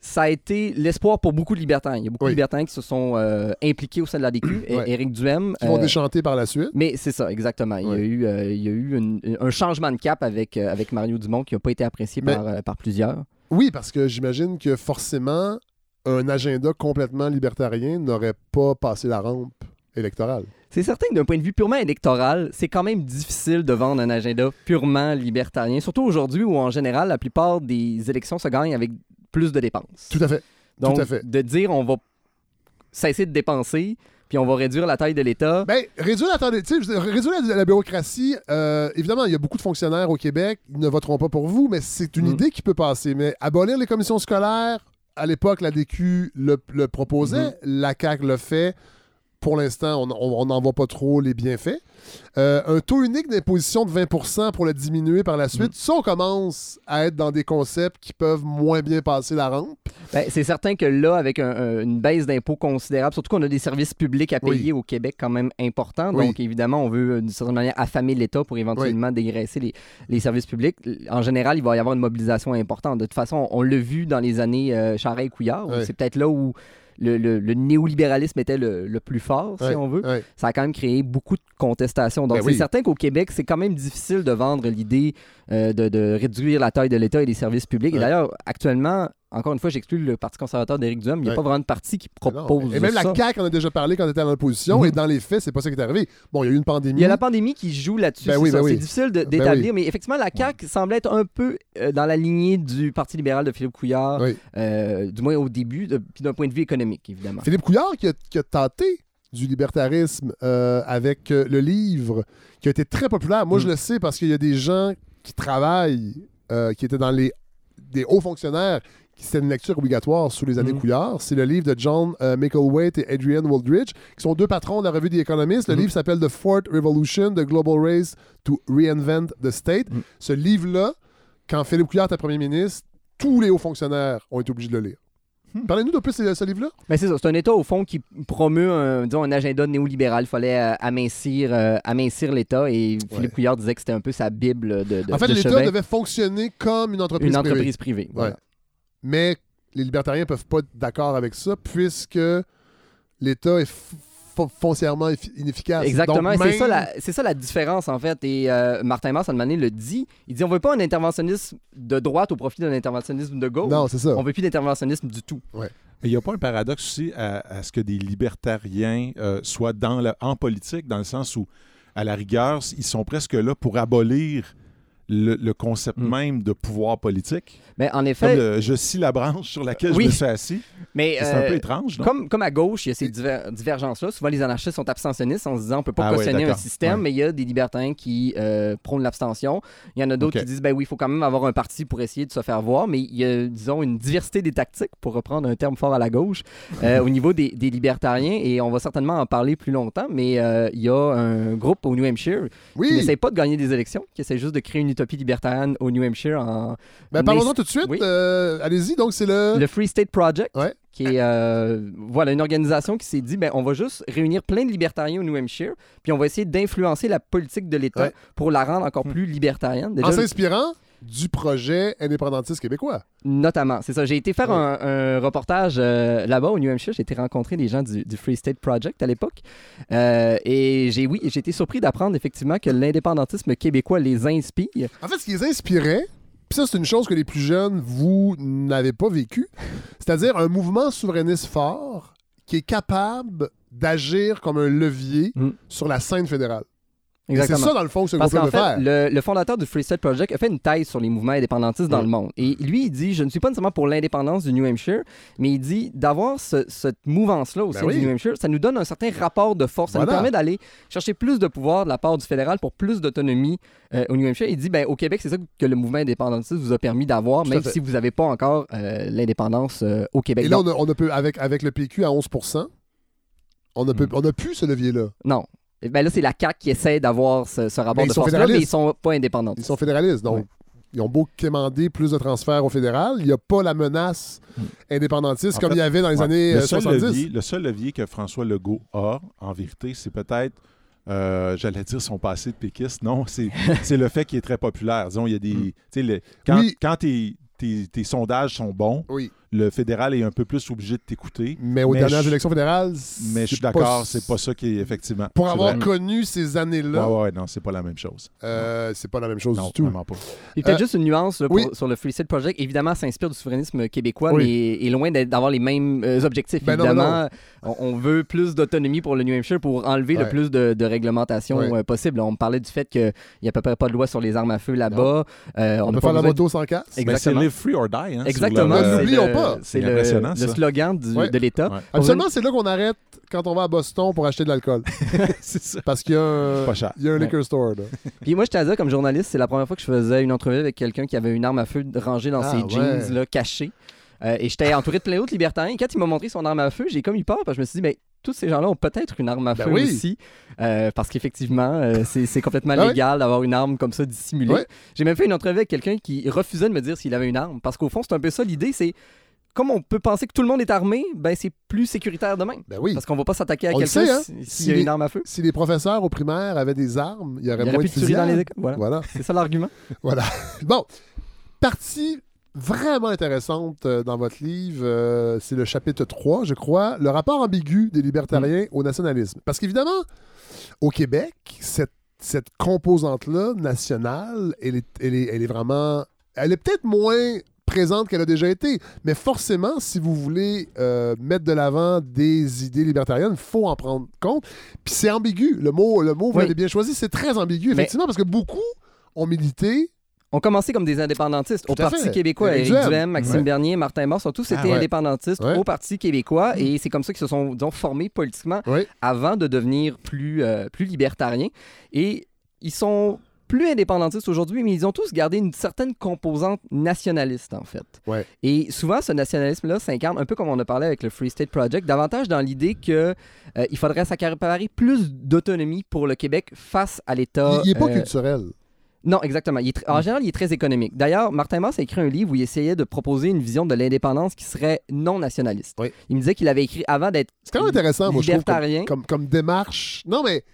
ça a été l'espoir pour beaucoup de libertariens. Il y a beaucoup Oui. de libertariens qui se sont euh, impliqués au sein de la DQ. Ouais. Éric Duhem... Qui vont euh, déchanter par la suite. Mais c'est ça, exactement. Il y a eu, euh, il y a eu une- un changement de cap avec, avec Mario Dumont qui n'a pas été apprécié Mais- par, par plusieurs. Oui, parce que j'imagine que forcément, un agenda complètement libertarien n'aurait pas passé la rampe électorale. C'est certain que d'un point de vue purement électoral, c'est quand même difficile de vendre un agenda purement libertarien, surtout aujourd'hui où en général la plupart des élections se gagnent avec plus de dépenses. Tout à fait. Donc à fait. de dire on va cesser de dépenser puis on va réduire la taille de l'État. Ben, réduire la, veux dire, réduire la, la bureaucratie, euh, évidemment, il y a beaucoup de fonctionnaires au Québec, ils ne voteront pas pour vous, mais c'est une Mm. idée qui peut passer. Mais abolir les commissions scolaires, à l'époque, la DQ le, le proposait, la CAQ le fait. Pour l'instant, on n'en voit pas trop les bienfaits. Euh, un taux unique d'imposition de 20% pour le diminuer par la suite, ça, on commence à être dans des concepts qui peuvent moins bien passer la rampe. Ben, c'est certain que là, avec un- un- une baisse d'impôts considérable, surtout qu'on a des services publics à Oui. payer au Québec quand même importants, Oui. donc évidemment, on veut euh, d'une certaine manière affamer l'État pour éventuellement dégraisser les, les services publics. En général, il va y avoir une mobilisation importante. De toute façon, on l'a vu dans les années euh, Charest-Couillard, c'est peut-être là où le, le- le néolibéralisme était le, le plus fort, si on veut. ouais. Ça a quand même créé beaucoup de contestations. Donc, Ben c'est oui. certain qu'au Québec, c'est quand même difficile de vendre l'idée euh, de, de réduire la taille de l'État et des services publics. Et d'ailleurs, actuellement, encore une fois, j'exclus le Parti conservateur d'Éric Duhem. Il n'y a Ouais. pas vraiment de parti qui Non. propose Et même ça. la CAQ en a déjà parlé quand elle était dans l'opposition, Mhm. et dans les faits, c'est pas ça qui est arrivé. Bon, il y a eu une pandémie. Il y a la pandémie qui joue là-dessus. Ben c'est oui, ben oui. C'est difficile Ben d'établir, oui. mais effectivement, la CAQ semble être un peu euh, dans la lignée du Parti libéral de Philippe Couillard, Oui. euh, du moins au début, puis d'un point de vue économique, évidemment. Philippe Couillard qui a, qui a tenté du libertarisme euh, avec le livre qui a été très populaire. Moi, Mm. je le sais parce qu'il y a des gens qui travaillent, qui étaient dans les des hauts fonctionnaires, c'était une lecture obligatoire sous les années Mm. Couillard. C'est le livre de John euh, et Adrian Wooldridge, qui sont deux patrons de la revue The Economist. Le Mm. livre s'appelle The Fourth Revolution, The Global Race to Reinvent the State. Mm. Ce livre-là, quand Philippe Couillard était premier ministre, tous les hauts fonctionnaires ont été obligés de le lire. Parlez-nous d'un peu de ce livre-là. Ben, c'est ça. C'est un État, au fond, qui promeut un, disons, un agenda néolibéral. Il fallait euh, amincir, euh, amincir l'État et Philippe Ouais. Couillard disait que c'était un peu sa Bible de, de En fait, de l'État devait fonctionner comme une entreprise une privée. entreprise privée. voilà. Ouais. Mais les libertariens peuvent pas être d'accord avec ça puisque l'État est foncièrement effi- inefficace. Exactement, c'est même- ça, la, c'est ça la différence en fait. Et euh, Martin Mars, à un moment donné, le dit. Il dit on veut pas un interventionnisme de droite au profit d'un interventionnisme de gauche. Non, c'est ça. On veut plus d'interventionnisme du tout. Mais il n'y a pas un paradoxe aussi à, à ce que des libertariens euh, soient dans en politique, dans le sens où, à la rigueur, ils sont presque là pour abolir le, le concept Mm. même de pouvoir politique. Mais en Comme effet, le- je scie la branche sur laquelle Oui. je me suis assis. mais C'est un euh, peu étrange, non? Comme, comme à gauche, il y a ces diver- divergences-là. Souvent, les anarchistes sont abstentionnistes en se disant on peut pas Ah ouais, cautionner un système, Ouais. mais il y a des libertariens qui euh, prônent l'abstention. Il y en a d'autres qui disent ben oui, il faut quand même avoir un parti pour essayer de se faire voir, mais il y a, disons, une diversité des tactiques, pour reprendre un terme fort à la gauche, euh, au niveau des, des libertariens, et on va certainement en parler plus longtemps, mais il y a un groupe au New Hampshire qui Oui, n'essaie pas de gagner des élections, qui essaie juste de créer une utopie libertarienne au New Hampshire en ben, parlons-en tout de suite. Oui. Euh, Allez-y, donc c'est le... le Free State Project, Ouais. qui est euh, voilà, une organisation qui s'est dit ben, on va juste réunir plein de libertariens au New Hampshire, puis on va essayer d'influencer la politique de l'État Ouais. pour la rendre encore Hmm. plus libertarienne. Déjà, En s'inspirant? Du projet indépendantiste québécois. notamment, c'est ça. J'ai été faire Ouais. un, un reportage euh, là-bas au New Hampshire. J'ai été rencontrer des gens du, du Free State Project à l'époque. Euh, et j'ai, oui, j'ai été surpris d'apprendre effectivement que l'indépendantisme québécois les inspire. En fait, ce qui les inspirait, puis ça, c'est une chose que les plus jeunes, vous, n'avez pas vécu, c'est-à-dire un mouvement souverainiste fort qui est capable d'agir comme un levier Mm. sur la scène fédérale. C'est ça, dans le fond, ce Parce qu'en fait, faire. le, le fondateur du Free State Project a fait une thèse sur les mouvements indépendantistes dans Ouais. le monde. Et lui, il dit Je ne suis pas nécessairement pour l'indépendance du New Hampshire, mais il dit d'avoir ce- cette mouvance-là au Ben sein oui. du New Hampshire, ça nous donne un certain rapport de force. Ça nous permet d'aller chercher plus de pouvoir de la part du fédéral pour plus d'autonomie euh, au New Hampshire. Il dit ben, Au Québec, c'est ça que le mouvement indépendantiste vous a permis d'avoir, même si vous n'avez pas encore euh, l'indépendance euh, au Québec. Et là, Donc, on a, on a avec, avec le PQ à 11 on a, pu- Mm. on a pu ce levier-là. non. Ben là, c'est la CAQ qui essaie d'avoir ce, ce rapport Mais ils de sont force-là, mais fédéralistes. ils sont pas indépendants. Ils sont fédéralistes, donc Ouais. ils ont beau quémander plus de transferts au fédéral, il n'y a pas la menace indépendantiste En comme fait, il y avait dans les Ouais. années le, euh, seul 70. levier, le seul levier que François Legault a, en vérité, c'est peut-être, euh, j'allais dire son passé de péquiste. Non, c'est c'est le fait qu'il est très populaire. Disons, il y a des. tu sais, le- quand Oui. quand tes, tes- tes sondages sont bons, Oui, le fédéral est un peu plus obligé de t'écouter. mais aux Mais dernières je- élections fédérales, Mais je suis d'accord, c'est pas ça qui est effectivement. Pour c'est avoir vrai. connu ces années-là, Ouais, ouais, non, c'est pas la même chose. euh, c'est pas la même chose Non, du tout. vraiment pas. Et peut-être Euh, juste une nuance là, pour- oui. sur le Free State Project. Évidemment, ça s'inspire du souverainisme québécois, Oui. mais est loin d'avoir les mêmes euh, objectifs. Ben non, évidemment, On, on veut plus d'autonomie pour le New Hampshire pour enlever le plus de, de réglementation Ouais. euh, possible. On me parlait du fait qu'il n'y a à peu près pas de loi sur les armes à feu là-bas. Euh, On, peut faire la moto sans casse. Exactement. live free or die. Hein, Exactement. pas. C'est C'est le, impressionnant, le slogan du- Ouais. de l'État. Ouais. Absolument, c'est là qu'on arrête quand on va à Boston pour acheter de l'alcool. c'est ça. Parce qu'il y a un, Pas cher. il y a un Ouais. liquor store. Là. Puis moi, je t'ai dit, comme journaliste, c'est la première fois que je faisais une entrevue avec quelqu'un qui avait une arme à feu rangée dans Ah, ses ouais. jeans là, cachés. Euh, et j'étais entouré de plein d'autres libertariens. Et quand il m'a montré son arme à feu, j'ai comme eu peur parce que je me suis dit, mais tous ces gens-là ont peut-être une arme à Ben feu oui. aussi. Euh, parce qu'effectivement, euh, c'est complètement Ah légal d'avoir une arme comme ça dissimulée. J'ai même fait une entrevue avec quelqu'un qui refusait de me dire s'il avait une arme. Parce qu'au fond, c'est un peu ça l'idée, c'est comme on peut penser que tout le monde est armé, ben c'est plus sécuritaire de même. Ben oui. Parce qu'on va pas s'attaquer à quelqu'un hein. si- s'il Si y a les- une arme à feu. Si les professeurs au primaire avaient des armes, il y aurait Il y aurait moins de plus de tueries dans les écoles. Voilà. Voilà. C'est ça l'argument. voilà. Bon, partie vraiment intéressante euh, dans votre livre, euh, c'est le chapitre 3, je crois, le rapport ambigu des libertariens au nationalisme. Parce qu'évidemment, au Québec, cette, cette composante-là, nationale, elle est, elle, est, elle est vraiment... Elle est peut-être moins présente qu'elle a déjà été, mais forcément, si vous voulez euh, mettre de l'avant des idées libertariennes, il faut en prendre compte. Puis c'est ambigu. Le mot, le mot vous l'avez bien choisi, c'est très ambigu, Mais- effectivement, parce que beaucoup ont milité On commençait comme des indépendantistes au Tout à Parti fait. québécois. Éric Duhem. Maxime Ouais. Bernier, Martin Mors ont tous Ah, ouais. indépendantistes Ouais. au Parti québécois et c'est comme ça qu'ils se sont disons, formés politiquement avant de devenir plus, euh, plus libertariens. Et ils sont plus indépendantistes aujourd'hui, mais ils ont tous gardé une certaine composante nationaliste, en fait. Ouais. Et souvent, ce nationalisme-là s'incarne un peu comme on a parlé avec le Free State Project, davantage dans l'idée que euh, il faudrait s'accaparer plus d'autonomie pour le Québec face à l'État. Il n'est pas euh, culturel. Non, exactement. Il est tr- Mm. En général, il est très économique. D'ailleurs, Martin Mass a écrit un livre où il essayait de proposer une vision de l'indépendance qui serait non nationaliste. Oui. Il me disait qu'il avait écrit avant d'être C'est quand même intéressant, moi, je trouve, comme, libertarien. comme, comme démarche. Non, mais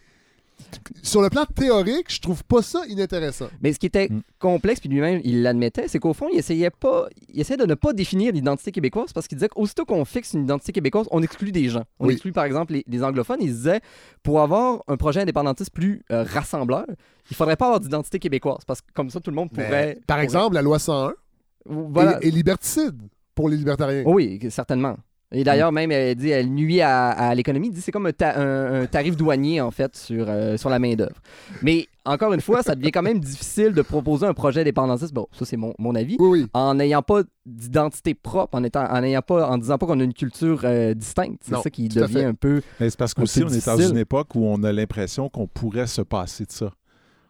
sur le plan théorique, je trouve pas ça inintéressant. Mais ce qui était Mm. complexe, puis lui-même, il l'admettait, c'est qu'au fond, il essayait pas, il essayait de ne pas définir l'identité québécoise parce qu'il disait qu'aussitôt qu'on fixe une identité québécoise, on exclut des gens. On Oui. exclut, par exemple, les, les anglophones. Il se disait, pour avoir un projet indépendantiste plus euh, rassembleur, il faudrait pas avoir d'identité québécoise parce que comme ça, tout le monde Mais, pourrait. par pourrait- exemple, la loi 101 voilà. est, est liberticide pour les libertariens. Oui, certainement. Et d'ailleurs, même, elle dit, elle nuit à, à l'économie. Elle dit, c'est comme un, ta- un- un tarif douanier, en fait, sur, euh, sur la main-d'œuvre. Mais encore une fois, ça devient quand même difficile de proposer un projet indépendantiste. Bon, ça, c'est mon, mon avis. Oui, oui. En n'ayant pas d'identité propre, en, étant, en, ayant pas, en disant pas qu'on a une culture euh, distincte. C'est ça qui devient un peu. Mais c'est parce qu'aussi, on est dans une époque où on a l'impression qu'on pourrait se passer de ça,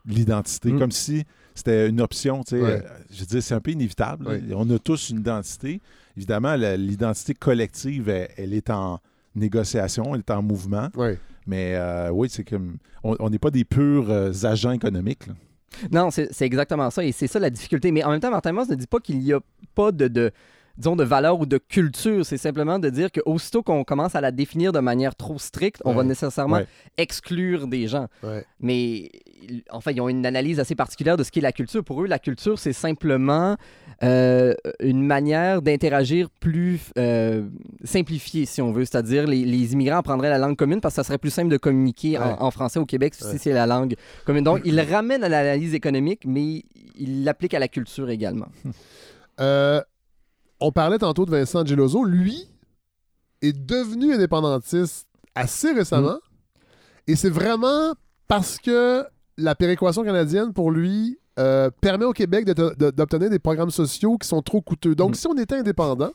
de l'identité, Mm. comme si c'était une option. tu sais. Ouais. Euh, Je veux dire, c'est un peu inévitable. Ouais. On a tous une identité. Évidemment, l'identité collective, elle, elle est en négociation, elle est en mouvement. Oui. Mais euh, oui, c'est comme. On n'est pas des purs euh, agents économiques. là. Non, c'est c'est exactement ça. Et c'est ça la difficulté. Mais en même temps, Martin Moss ne dit pas qu'il n'y a pas de, de, disons, de valeur ou de culture. C'est simplement de dire qu'aussitôt qu'on commence à la définir de manière trop stricte, on va nécessairement Ouais. exclure des gens. Ouais. Mais enfin, ils ont une analyse assez particulière de ce qu'est la culture. Pour eux, la culture, c'est simplement euh, une manière d'interagir plus euh, simplifiée, si on veut. C'est-à-dire, les, les immigrants apprendraient la langue commune parce que ça serait plus simple de communiquer en- en, français au Québec si c'est la langue commune. Donc, ils ramènent à l'analyse économique, mais ils l'appliquent à la culture également. Euh, on parlait tantôt de Vincent Geloso. Lui est devenu indépendantiste assez récemment. Mm. Et c'est vraiment parce que la péréquation canadienne, pour lui, euh, permet au Québec de- de- d'obtenir des programmes sociaux qui sont trop coûteux. Donc, Mm. si on était indépendant,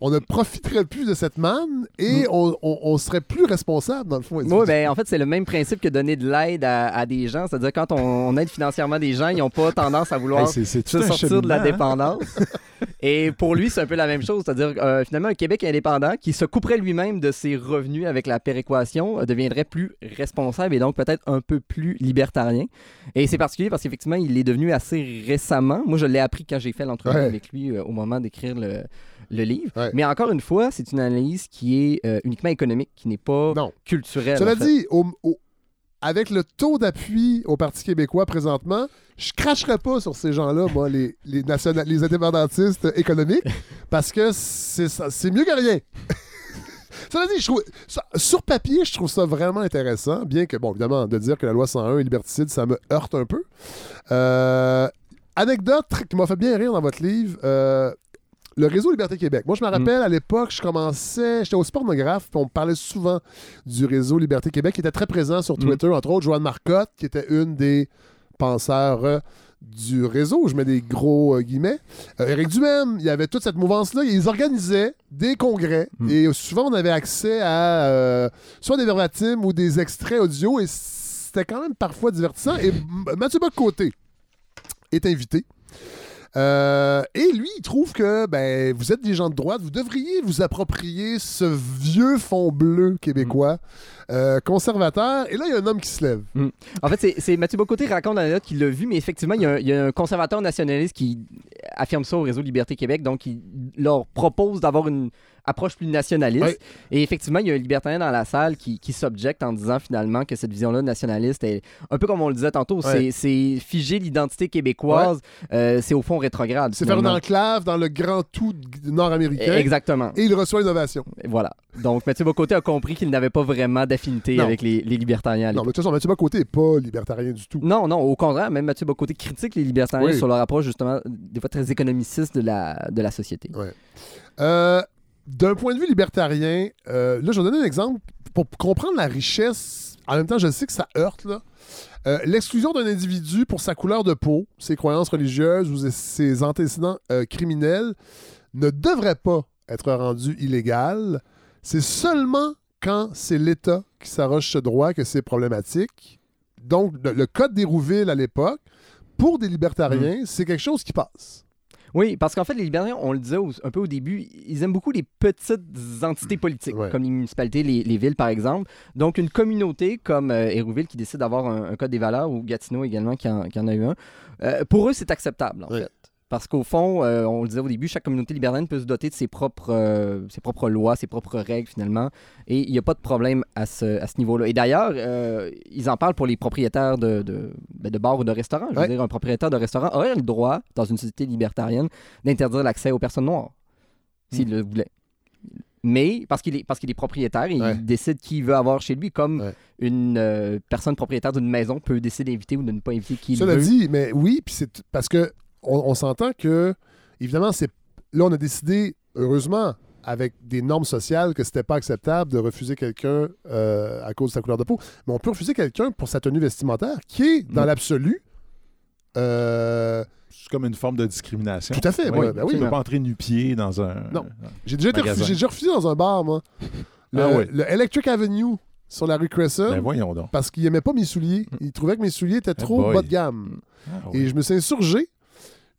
on ne profiterait plus de cette manne et Mm. on, on- on serait plus responsable, dans le fond. Oui, ben, en fait, c'est le même principe que donner de l'aide à, à des gens. C'est-à-dire, quand on, on aide financièrement des gens, ils n'ont pas tendance à vouloir Hey, se sortir de la hein? dépendance. Et pour lui, c'est un peu la même chose. C'est-à-dire, euh, finalement, un Québec indépendant qui se couperait lui-même de ses revenus avec la péréquation euh, deviendrait plus responsable et donc peut-être un peu plus libertarien. Et c'est particulier parce qu'effectivement, il est devenu assez récemment. Moi, je l'ai appris quand j'ai fait l'entrevue Ouais. avec lui euh, au moment d'écrire le, le livre. Ouais. Mais encore une fois, c'est une analyse qui est euh, uniquement économique, qui n'est pas Non. culturelle. Cela en fait. dit, au- au- avec le taux d'appui au Parti québécois présentement, je cracherais pas sur ces gens-là, moi, les, les, national- les indépendantistes économiques, parce que c'est mieux que rien. Cela dit, je trouve, ça- sur papier, je trouve ça vraiment intéressant, bien que, bon, évidemment, de dire que la loi 101 est liberticide, ça me heurte un peu. Euh, anecdote qui m'a fait bien rire dans votre livre, euh, le réseau Liberté Québec. Moi, je me rappelle, à l'époque, je commençais, j'étais aussi pornographe, puis on me parlait souvent du réseau Liberté Québec, qui était très présent sur Twitter, entre autres, Joanne Marcotte, qui était une des penseurs euh, du réseau, je mets des gros euh, guillemets. Euh, Éric Duhem, il y avait toute cette mouvance-là, ils organisaient des congrès, et souvent, on avait accès à euh, soit des verbatims ou des extraits audio, et c'était quand même parfois divertissant. Et Mathieu Bock-Côté est invité. Euh, et lui, il trouve que ben, vous êtes des gens de droite, vous devriez vous approprier ce vieux fond bleu québécois, euh, conservateur. Et là, il y a un homme qui se lève. En fait, c'est- c'est Mathieu Bocoté raconte dans la note qu'il l'a vu, mais effectivement, il y, a un, il y a un conservateur nationaliste qui affirme ça au réseau Liberté Québec, donc il leur propose d'avoir une approche plus nationaliste. Ouais. Et effectivement, il y a un libertarien dans la salle qui, qui s'objecte en disant finalement que cette vision-là nationaliste est un peu comme on le disait tantôt, Ouais. c'est- figer l'identité québécoise, euh, c'est au fond rétrograde. C'est faire une enclave dans le grand tout nord-américain. Exactement. Et il reçoit l'innovation. Voilà. Donc Mathieu Bocoté a compris qu'il n'avait pas vraiment d'affinité avec les, les libertariens Non, mais de toute façon, Mathieu Bocoté n'est pas libertarien du tout. Non, non, au contraire, même Mathieu Bocoté critique les libertariens sur leur approche, justement, des fois très économiciste de la, de la société. Euh, D'un point de vue libertarien, euh, là, je vais donner un exemple pour comprendre la richesse. En même temps, je sais que ça heurte. là. Euh, L'exclusion d'un individu pour sa couleur de peau, ses croyances religieuses ou ses antécédents euh, criminels ne devrait pas être rendu illégal. C'est seulement quand c'est l'État qui s'arroche ce droit que c'est problématique. Donc, le, le code d'Hérouville à l'époque, pour des libertariens, c'est quelque chose qui passe. Oui, parce qu'en fait, les libertariens, on le disait au- un peu au début, ils aiment beaucoup les petites entités politiques, Ouais. comme les municipalités, les, les villes, par exemple. Donc, une communauté comme euh, Hérouville qui décide d'avoir un, un code des valeurs, ou Gatineau également qui en, qui en a eu un, euh, pour eux, c'est acceptable, en Ouais. fait. Parce qu'au fond, euh, on le disait au début, chaque communauté libertarienne peut se doter de ses propres, euh, ses propres lois, ses propres règles, finalement. Et il n'y a pas de problème à ce, à ce niveau-là. Et d'ailleurs, euh, ils en parlent pour les propriétaires de, de, ben, de bars ou de restaurants. Je veux Ouais. dire, un propriétaire de restaurant aurait le droit, dans une société libertarienne, d'interdire l'accès aux personnes noires, s'il le voulait. Mais parce qu'il est, parce qu'il est propriétaire, il Ouais. décide qui il veut avoir chez lui, comme Ouais. une euh, personne propriétaire d'une maison peut décider d'inviter ou de ne pas inviter qui il Cela veut. dit, mais oui, puis c'est parce que on, on s'entend que, évidemment, c'est là, on a décidé, heureusement, avec des normes sociales, que c'était pas acceptable de refuser quelqu'un euh, à cause de sa couleur de peau. Mais on peut refuser quelqu'un pour sa tenue vestimentaire, qui est, dans Mm. l'absolu, euh, C'est comme une forme de discrimination. Tout à fait, Oui, ouais, ben oui. Tu peux pas entrer nu-pied dans un. Non. j'ai déjà, refusé- j'ai déjà refusé dans un bar, moi. Le, Ah le Electric Avenue sur la rue Crescent. Ben voyons donc. parce qu'il aimait pas mes souliers. Il trouvait que mes souliers étaient Eh trop bas de gamme. Ah, Et je me suis insurgé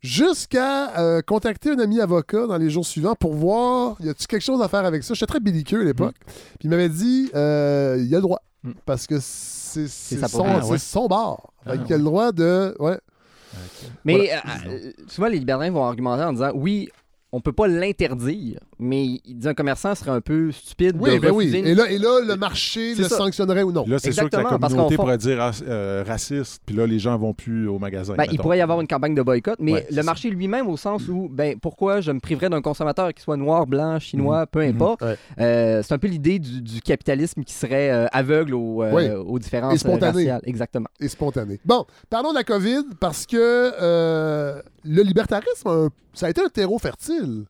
jusqu'à euh, contacter un ami avocat dans les jours suivants pour voir y a-t-il quelque chose à faire avec ça? J'étais très belliqueux à l'époque. Puis il m'avait dit euh, il a le droit. Mm. Parce que c'est son, propriété. c'est son bar. Fait Ah, qu'il a le droit de. Ouais. Mais euh, euh, souvent, les libertariens vont argumenter en disant oui, on peut pas l'interdire, mais il dit un commerçant serait un peu stupide Oui, de ben oui. une- Et là, et là, le marché C'est le ça. sanctionnerait ou non? Là, c'est sûr que la communauté fond- pourrait dire rac- euh, raciste, puis là, les gens vont plus au magasin. Ben, il pourrait y avoir une campagne de boycott, mais Ouais, le marché lui-même, au sens où, ben, pourquoi je me priverais d'un consommateur qui soit noir, blanc, chinois, peu importe. Ouais. Euh, c'est un peu l'idée du, du capitalisme qui serait euh, aveugle aux, euh, Oui. aux différences Et euh, spontané. raciales. Exactement. et spontané. Bon, parlons de la COVID parce que euh, le libertarisme, ça a été un terreau fertile.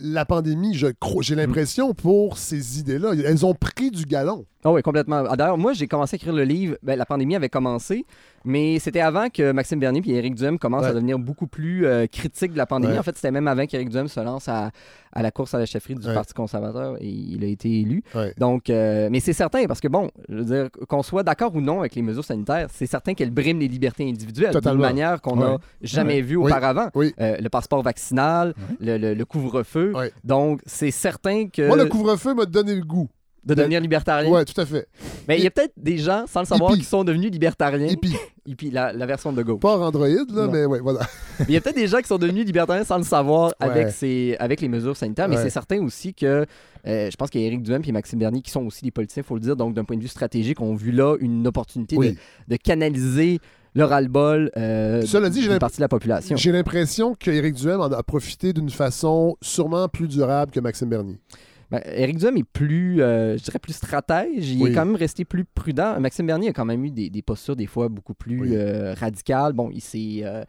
La pandémie, je crois, j'ai l'impression, pour ces idées-là. Elles ont pris du galon. Ah oui, complètement. D'ailleurs, moi, j'ai commencé à écrire le livre. ben, la pandémie avait commencé, mais c'était avant que Maxime Bernier et Éric Duhem commencent Ouais. à devenir beaucoup plus euh, critiques de la pandémie. Ouais. En fait, c'était même avant qu'Éric Duhem se lance à, à la course à la chefferie du Ouais. Parti conservateur et il a été élu. Donc, euh, mais c'est certain parce que bon, je veux dire qu'on soit d'accord ou non avec les mesures sanitaires, c'est certain qu'elles briment les libertés individuelles d'une manière qu'on n'a jamais vue auparavant. Oui. Euh, le passeport vaccinal, le, le- le couvre-feu. Donc, c'est certain que Moi, le couvre-feu m'a donné le goût. De devenir libertarien. Ouais, tout à fait. Mais il y a peut-être des gens, sans le savoir, Hippie. qui sont devenus libertariens. Puis, Hippie, la, la version de gauche. pas Android, là, Non. mais ouais, voilà. Il y a peut-être des gens qui sont devenus libertariens sans le savoir avec, ces, avec les mesures sanitaires. Mais Ouais. c'est certain aussi que euh, je pense qu'il y a Éric Duhem et Maxime Bernier qui sont aussi des politiciens, il faut le dire. Donc, d'un point de vue stratégique, ont vu là une opportunité Oui. de, canaliser le ras-le-bol euh, Cela dit, j'ai d'une l'imp- partie de la population. J'ai l'impression qu'Éric Duhem en a profité d'une façon sûrement plus durable que Maxime Bernier. Ben, Éric Duhem est plus, euh, je dirais, plus stratège. Il Oui. est quand même resté plus prudent. Maxime Bernier a quand même eu des, des postures des fois beaucoup plus Oui. euh, radicales. Bon, il s'est... euh,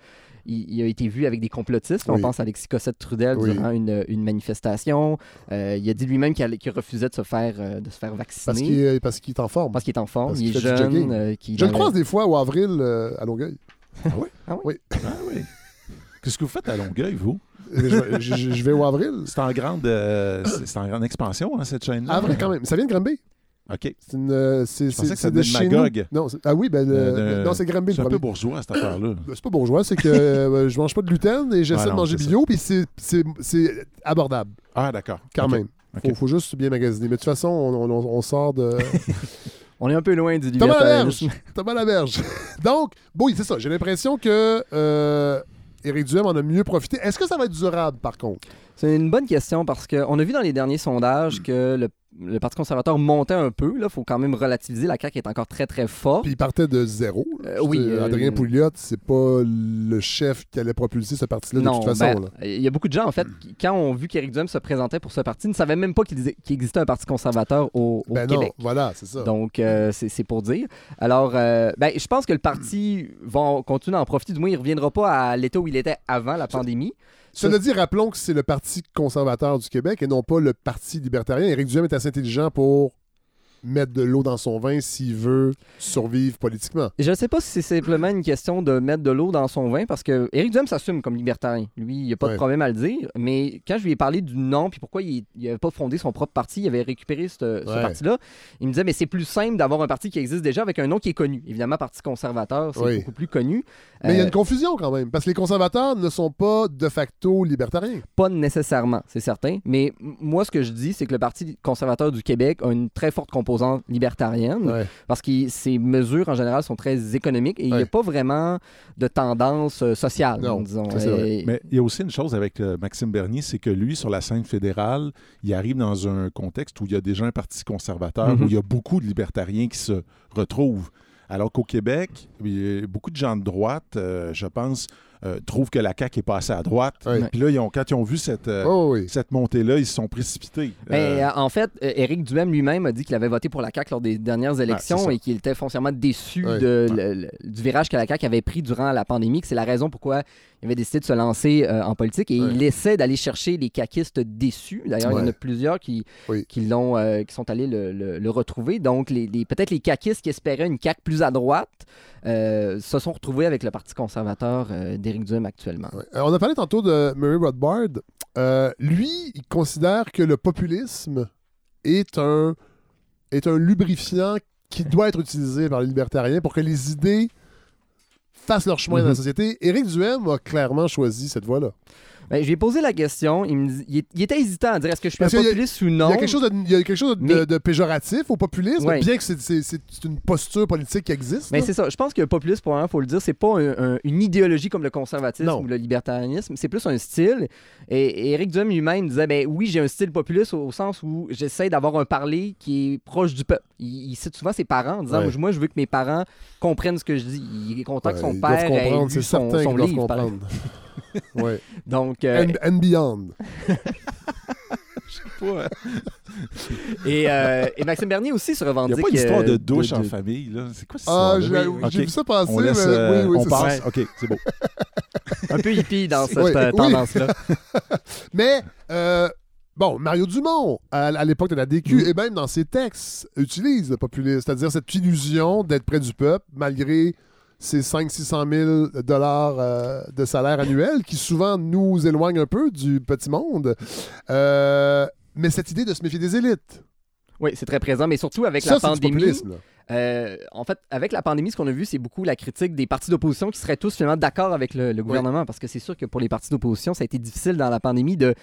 il, il a été vu avec des complotistes. On pense à Alexis Cossette-Trudel durant une, une manifestation. Il a dit lui-même qu'il refusait de se faire, de se faire vacciner. parce qu'il est en forme. Parce qu'il est en forme, Parce il est jeune. Je le croise des fois au avril à Longueuil. Ah oui? Ah oui? Ah oui. Qu'est-ce que vous faites à Longueuil, vous? je, je- je- je vais au avril. C'est en grande, euh, c'est c'est en grande expansion, hein, cette chaîne-là? Avril quand même. Ça vient de Granby. OK. C'est une. euh, c'est pensais c'est- que ça c'est de. Magog. Non, c'est- ah oui, ben, le- Euh, de- non, c'est Granby C'est le un peu bourgeois, cette affaire-là. C'est pas bourgeois, c'est que euh, je mange pas de gluten et j'essaie Ah de manger c'est bio, puis c'est- c'est c'est abordable Ah, d'accord. quand même. Faut, OK. faut juste bien magasiner. Mais de toute façon, on, on- on- on sort de. On est un peu loin du Thomas. Laberge! Thomas Laberge. Donc, bon, oui, c'est ça. J'ai l'impression que euh, Éric Duhem en a mieux profité. Est-ce que ça va être durable, par contre? C'est une bonne question parce qu'on a vu dans les derniers sondages que le, le Parti conservateur montait un peu. Il faut quand même relativiser. La CAQ est encore très, très forte. Puis il partait de zéro. Euh, oui, euh, Adrien Pouliot, c'est pas le chef qui allait propulser ce parti-là de toute façon. ben, là. il y a beaucoup de gens, en fait, qui, quand ont vu qu'Éric Duhem se présentait pour ce parti, ne savaient même pas qu'il existait un parti conservateur au, au Ben non, voilà, c'est ça. Donc, euh, c'est pour dire. Alors, ben, je pense que le parti va continuer à en profiter. Du moins, il ne reviendra pas à l'état où il était avant la pandémie. Cela dit, rappelons que c'est le Parti conservateur du Québec et non pas le Parti libertarien. Éric Duhem est assez intelligent pour mettre de l'eau dans son vin s'il veut survivre politiquement. Je ne sais pas si c'est simplement une question de mettre de l'eau dans son vin, parce que Éric Duhem s'assume comme libertarien. Lui, il n'y a pas Ouais. de problème à le dire. Mais quand je lui ai parlé du nom, puis pourquoi il n'avait pas fondé son propre parti, il avait récupéré ce, parti-là, il me disait, mais c'est plus simple d'avoir un parti qui existe déjà avec un nom qui est connu. Évidemment, Parti conservateur, c'est Oui. beaucoup plus connu. Mais il y a Euh, une confusion quand même, parce que les conservateurs ne sont pas de facto libertariens. Pas nécessairement, c'est certain. Mais moi, ce que je dis, c'est que le Parti conservateur du Québec a une très forte composante libertarienne Ouais. parce que ses mesures, en général, sont très économiques et il n'y a pas vraiment de tendance euh, sociale, Non, disons. Mais il y a aussi une chose avec euh, Maxime Bernier, c'est que lui, sur la scène fédérale, il arrive dans un contexte où il y a déjà un parti conservateur, Mhm. où il y a beaucoup de libertariens qui se retrouvent. Alors qu'au Québec, il y a beaucoup de gens de droite, euh, je pense, euh, trouvent que la CAQ est passée à droite. Puis là, ils ont, quand ils ont vu cette, euh, Oh, oui. cette montée-là, ils se sont précipités. Mais, Euh, euh, en fait, Éric Duhem lui-même a dit qu'il avait voté pour la CAQ lors des dernières élections c'est ça. et qu'il était foncièrement déçu Ouais. de, le- le- du virage que la CAQ avait pris durant la pandémie, que c'est la raison pourquoi il avait décidé de se lancer euh, en politique. Et Ouais. il essaie d'aller chercher les caquistes déçus. D'ailleurs, il y en a plusieurs qui, Oui. qui, l'ont, euh, qui sont allés le, le- le retrouver. Donc, les, les- peut-être les caquistes qui espéraient une CAQ plus à droite euh, se sont retrouvés avec le Parti conservateur euh, d'Éric Duhem actuellement. Ouais. Euh, on a parlé tantôt de Murray Rothbard. Euh, lui, il considère que le populisme est un, est un lubrifiant qui doit être utilisé par les libertariens pour que les idées fassent leur chemin dans la Mhm. société. Éric Duhem a clairement choisi cette voie-là. Ben, je lui ai posé la question. Il, me dit- il est- il était hésitant à dire est-ce que je suis Parce un qu'il y a- populiste ou non? Il y a quelque chose de, il y a quelque chose de, Mais- de péjoratif au populisme, Ouais. bien que c'est- c'est c'est- c'est une posture politique qui existe. Mais là. c'est ça. Je pense que populiste, pour un, faut le dire, c'est pas un- un- une idéologie comme le conservatisme Non. ou le libertarianisme. C'est plus un style. Et, Éric Duhem lui-même disait ben oui, j'ai un style populiste au, au sens où j'essaie d'avoir un parler qui est proche du peuple. Il, il cite souvent ses parents en disant Ouais. moi, je veux que mes parents comprennent ce que je dis. Il est content que Ouais, son ils père ait comprendre, lu c'est son, certain son qu'ils doivent livre. par comprendre. ouais. Donc, euh, And, and beyond. et, euh, et Maxime Bernier aussi se Il n'y revendique. a pas d'histoire euh, de douche de- en famille. là? C'est quoi cette Ah, histoire-là? j'ai oui, vu ça passer, On laisse, mais euh, oui, oui, on c'est passe. ça. OK, c'est beau. Un peu hippie dans cette Oui, euh, oui. tendance-là. Mais, euh, bon, Mario Dumont, à, à l'époque de la DQ, et même dans ses textes, utilise le populisme, c'est-à-dire cette illusion d'être près du peuple, malgré ces 500-600 000 dollars euh, de salaire annuel, qui souvent nous éloignent un peu du petit monde. Euh, mais cette idée de se méfier des élites, Oui, c'est très présent, mais surtout avec ça, la pandémie. Euh, en fait, avec la pandémie, ce qu'on a vu, c'est beaucoup la critique des partis d'opposition qui seraient tous finalement d'accord avec le, le gouvernement, parce que c'est sûr que pour les partis d'opposition, ça a été difficile dans la pandémie de,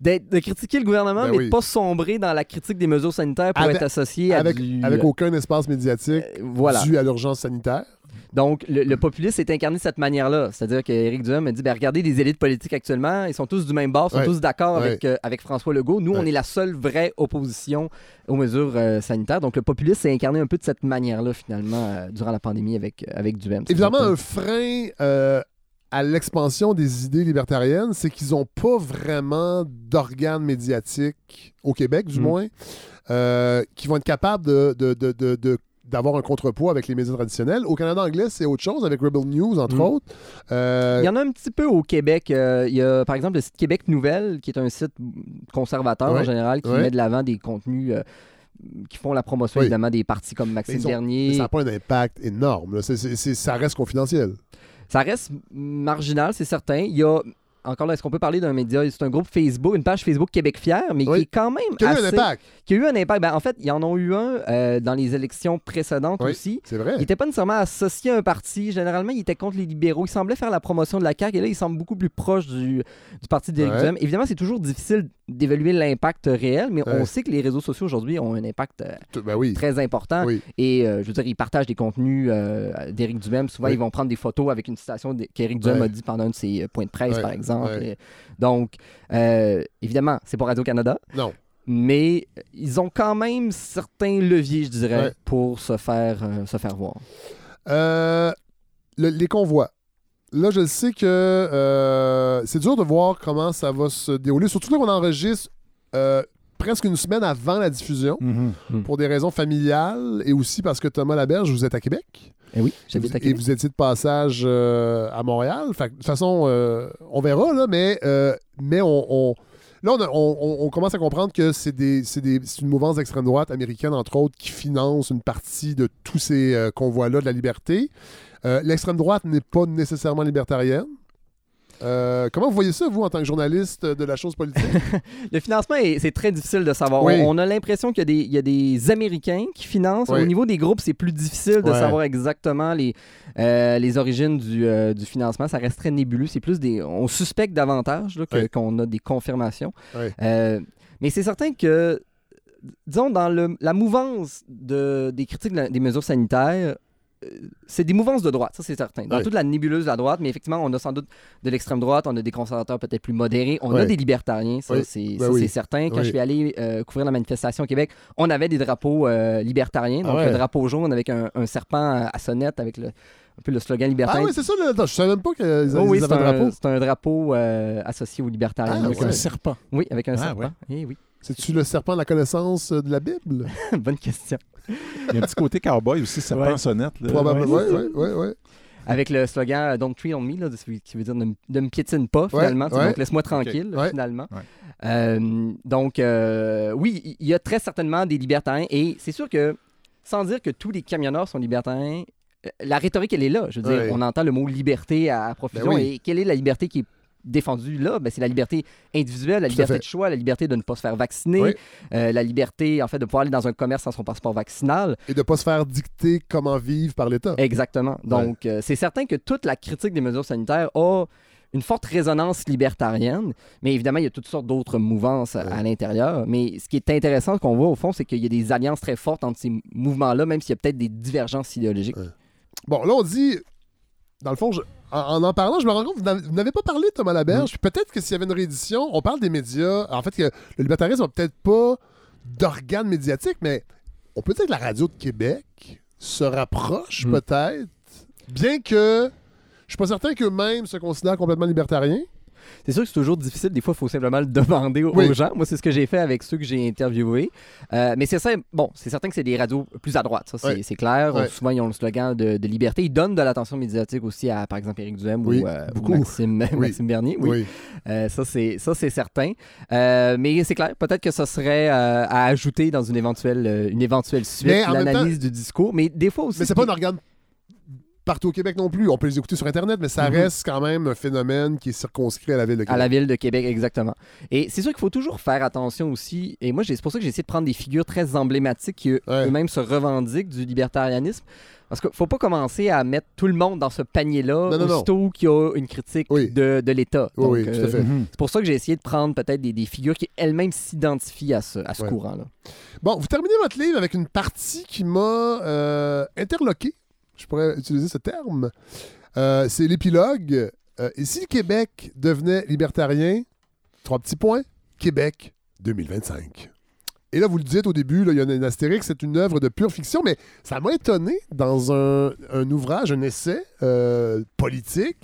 Ben- de critiquer le gouvernement, Ben mais oui. de pas sombrer dans la critique des mesures sanitaires pour Avec- être associé à Avec, du... avec aucun espace médiatique euh, voilà. dû à l'urgence sanitaire. Donc, le, le populisme est incarné de cette manière-là. C'est-à-dire qu'Éric Duhem a dit ben, regardez les élites politiques actuellement, ils sont tous du même bord, ils sont Ouais. tous d'accord Ouais. avec, euh, avec François Legault. Nous, on est la seule vraie opposition aux mesures euh, sanitaires. Donc, le populisme s'est incarné un peu de cette manière-là, finalement, euh, durant la pandémie avec, avec Duhem. Évidemment, un frein à l'expansion des idées libertariennes, c'est qu'ils n'ont pas vraiment d'organes médiatiques, au Québec du Mm. moins, euh, qui vont être capables de, de- de- de- de- d'avoir un contrepoids avec les médias traditionnels. Au Canada anglais, c'est autre chose, avec Rebel News, entre Mm. autres. Euh, Il y en a un petit peu au Québec. Euh, il y a, par exemple, le site Québec Nouvelle, qui est un site conservateur Ouais. en général, qui Ouais. met de l'avant des contenus euh, qui font la promotion, Oui. évidemment, des partis comme Maxime ont- mais Bernier. ça n'a pas un impact énorme. ça reste confidentiel. Ça reste marginal, c'est certain. Il y a, encore là, est-ce qu'on peut parler d'un média? C'est un groupe Facebook, une page Facebook Québec Fier, mais Oui. qui est quand même. Quel a eu un impact? Qui a eu un impact. Ben, en fait, ils en ont eu un euh, dans les élections précédentes Oui. aussi. C'est vrai. Il n'était pas nécessairement associé à un parti. Généralement, il était contre les libéraux. Il semblait faire la promotion de la CAQ et là, il semble beaucoup plus proche du, du parti d'Éric Ouais. Duhem. Évidemment, c'est toujours difficile d'évaluer l'impact réel, mais Ouais. on sait que les réseaux sociaux aujourd'hui ont un impact euh, Ben oui. très important. Et euh, je veux dire, ils partagent des contenus d'Éric Duhem. Souvent, ils vont prendre des photos avec une citation qu'Éric Duhem a dit pendant un de ses points de presse, par exemple. Ouais. Donc, euh, évidemment, c'est pas Radio-Canada, Non. mais ils ont quand même certains leviers, je dirais, Ouais. pour se faire, euh, se faire voir. Euh, le- les convois. Là, je sais que c'est dur de voir comment ça va se dérouler. Surtout là qu'on enregistre presque une semaine avant la diffusion, Mhm. pour des raisons familiales et aussi parce que Thomas Laberge, vous êtes à Québec. Et oui, Et j'habite vous, et étiez de passage euh, à Montréal. Fait de toute façon, euh, on verra, là, mais, euh, mais on, on- Là, on, a- on- on- on commence à comprendre que c'est des- c'est des- c'est une mouvance d'extrême droite américaine, entre autres, qui finance une partie de tous ces euh, convois-là de la liberté. Euh, L'extrême droite n'est pas nécessairement libertarienne. Euh, comment vous voyez ça, vous, en tant que journaliste de la chose politique? Le financement, est- c'est très difficile de savoir. Oui. On, a l'impression qu'il y a, des, il y a des Américains qui financent. Oui. Au niveau des groupes, c'est plus difficile de Ouais. savoir exactement les, euh, les origines du, euh, du financement. Ça reste très nébuleux. C'est plus des. On suspecte davantage Oui. qu'on a des confirmations. Mais c'est certain que, disons, dans le- la mouvance de, des critiques de la- des mesures sanitaires, c'est des mouvances de droite, ça c'est certain. Dans Oui. toute la nébuleuse de la droite, mais effectivement, on a sans doute de l'extrême droite, on a des conservateurs peut-être plus modérés, on a des libertariens, ça Oui. c'est Ben c'est certain. Quand Oui. je suis allé euh, couvrir la manifestation au Québec, on avait des drapeaux euh, libertariens, Ah donc ouais. le drapeau jaune avec un, un serpent à sonnette avec le, un peu le slogan ah libertarien. oui, c'est ça. Attends, je savais même pas qu'ils Oh avaient oui, c'est un, drapeau. c'est un drapeau euh, associé aux libertariens. Ah, Avec ouais. un serpent. Oui, avec un Ah, serpent. ouais. Eh oui, C'est-tu le serpent de la connaissance euh, de la Bible? bonne question. Il y a un petit côté cowboy aussi, serpent Ouais. sonnette. là. Probablement. Oui, oui, oui. Avec le slogan euh, Don't treat on me, là, qui veut dire ne, me piétine pas, finalement. ouais. Donc laisse-moi tranquille, Ouais. finalement. Ouais. Euh, donc, euh, oui, il y a très certainement des libertariens. Et c'est sûr que, sans dire que tous les camionneurs sont libertariens, la rhétorique, elle est là. Je veux dire, Ouais. on entend le mot liberté à profusion. Ben oui. Et quelle est la liberté qui est défendue là? Ben, c'est la liberté individuelle, la liberté de choix, la liberté de ne pas se faire vacciner, Oui. euh, la liberté, en fait, de pouvoir aller dans un commerce sans son passeport vaccinal. Et de ne pas se faire dicter comment vivre par l'État. Exactement. Donc, euh, c'est certain que toute la critique des mesures sanitaires a une forte résonance libertarienne, mais évidemment, il y a toutes sortes d'autres mouvances à- à l'intérieur. Mais ce qui est intéressant qu'on voit, au fond, c'est qu'il y a des alliances très fortes entre ces mouvements-là, même s'il y a peut-être des divergences idéologiques. Ouais. Bon, là, on dit. Dans le fond, je- en, en parlant, je me rends compte que vous n'avez- pas parlé de Thomas Laberge. Peut-être que s'il y avait une réédition, on parle des médias. En fait, que le libertarisme n'a peut-être pas d'organes médiatiques, mais on peut dire que la radio de Québec se rapproche Mm. peut-être, bien que je suis pas certain qu'eux-mêmes se considèrent complètement libertariens. C'est sûr que c'est toujours difficile. Des fois, il faut simplement le demander aux Oui. gens. Moi, c'est ce que j'ai fait avec ceux que j'ai interviewés. Euh, mais c'est. Bon, c'est certain que c'est des radios plus à droite. Ça, c'est clair. Souvent, ils ont le slogan de, de liberté. Ils donnent de l'attention médiatique aussi à, par exemple, Éric Duhem ou, euh, ou. Maxime. Maxime Bernier. Oui. Euh, ça, c'est ça, c'est certain. Euh, mais c'est clair. Peut-être que ça serait à ajouter dans une éventuelle, une éventuelle suite, l'analyse du discours. Mais des fois aussi. Mais c'est ce pas un organe partout au Québec non plus. On peut les écouter sur Internet, mais ça Mhm. reste quand même un phénomène qui est circonscrit à la ville de À Québec. la ville de Québec, exactement. Et c'est sûr qu'il faut toujours faire attention aussi. Et moi, c'est pour ça que j'ai essayé de prendre des figures très emblématiques qui Ouais. eux-mêmes se revendiquent du libertarianisme. Parce qu'il faut pas commencer à mettre tout le monde dans ce panier-là aussitôt qu'il y a une critique Oui. de, de l'État. Oui, oui, tout à euh, fait. Mhm. C'est pour ça que j'ai essayé de prendre peut-être des, des figures qui elles-mêmes s'identifient à ce, à ce Ouais. courant-là. Bon, vous terminez votre livre avec une partie qui m'a euh, interloqué. Je pourrais utiliser ce terme. Euh, c'est l'épilogue. Euh, et si le Québec devenait libertarien, trois petits points, Québec 2025. Et là, vous le dites au début, il y a un astérix, c'est une œuvre de pure fiction, mais ça m'a étonné dans un, un ouvrage, un essai euh, politique,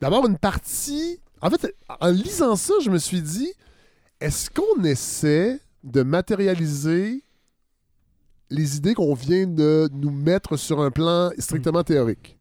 d'avoir une partie. En fait, en lisant ça, je me suis dit, est-ce qu'on essaie de matérialiser les idées qu'on vient de nous mettre sur un plan strictement théorique?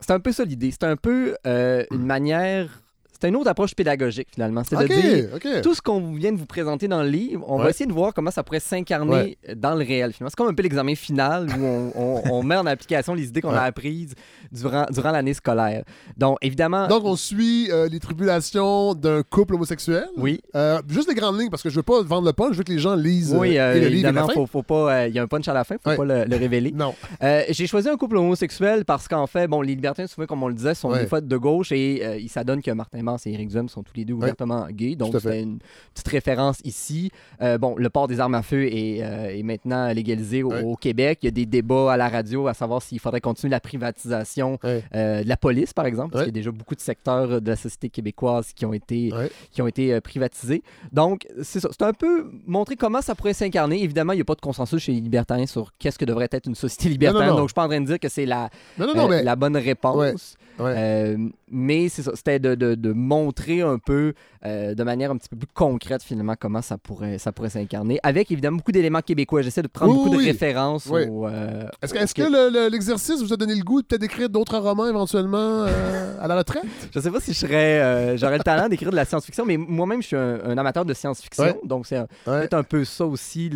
C'est un peu ça l'idée. C'est un peu euh, une manière. C'est une autre approche pédagogique finalement. C'est OK, de dire OK. tout ce qu'on vient de vous présenter dans le livre, on va essayer de voir comment ça pourrait s'incarner Ouais. dans le réel. Finalement, c'est comme un peu l'examen final où on, on- on met en application les idées qu'on Ouais. a apprises durant, durant l'année scolaire. Donc, évidemment, Donc, on suit euh, les tribulations d'un couple homosexuel. oui, Euh, juste les grandes lignes, parce que je veux pas vendre le punch, je veux que les gens lisent oui, euh, et le livre évidemment, fin. faut, faut pas. Il y a un punch à la fin, faut pas le, le révéler. Non. J'ai choisi un couple homosexuel parce qu'en fait, bon, les libertins, souvent, comme on le disait, sont des fois de gauche et il s'adonne que Martin Mars et Éric Duhem sont tous les deux ouvertement gays. Donc, c'était une petite référence ici. Euh, bon, le port des armes à feu est, euh, est maintenant légalisé au, Ouais. au Québec. Il y a des débats à la radio à savoir s'il faudrait continuer la privatisation euh, de la police, par exemple, parce qu'il y a déjà beaucoup de secteurs de la société québécoise qui ont été, qui ont été privatisés. Donc, c'est ça. C'est un peu montrer comment ça pourrait s'incarner. Évidemment, il n'y a pas de consensus chez les libertariens sur qu'est-ce que devrait être une société libertaire. Donc, je suis pas en train de dire que c'est la, Non, non, non, euh, mais. la bonne réponse. Ouais. Euh, mais c'est ça, c'était de, de- de montrer un peu euh, de manière un petit peu plus concrète finalement comment ça pourrait, ça pourrait s'incarner. Avec évidemment beaucoup d'éléments québécois. J'essaie de prendre Oui, beaucoup oui. de références Oui. euh, Est-ce que, est-ce que le- le- l'exercice vous a donné le goût de peut-être écrire d'autres romans éventuellement euh, à la retraite? Je sais pas si je serais, j'aurais le talent d'écrire de la science-fiction, mais moi-même, je suis un, un amateur de science-fiction. Ouais. Donc, c'est Ouais. peut-être un peu ça aussi,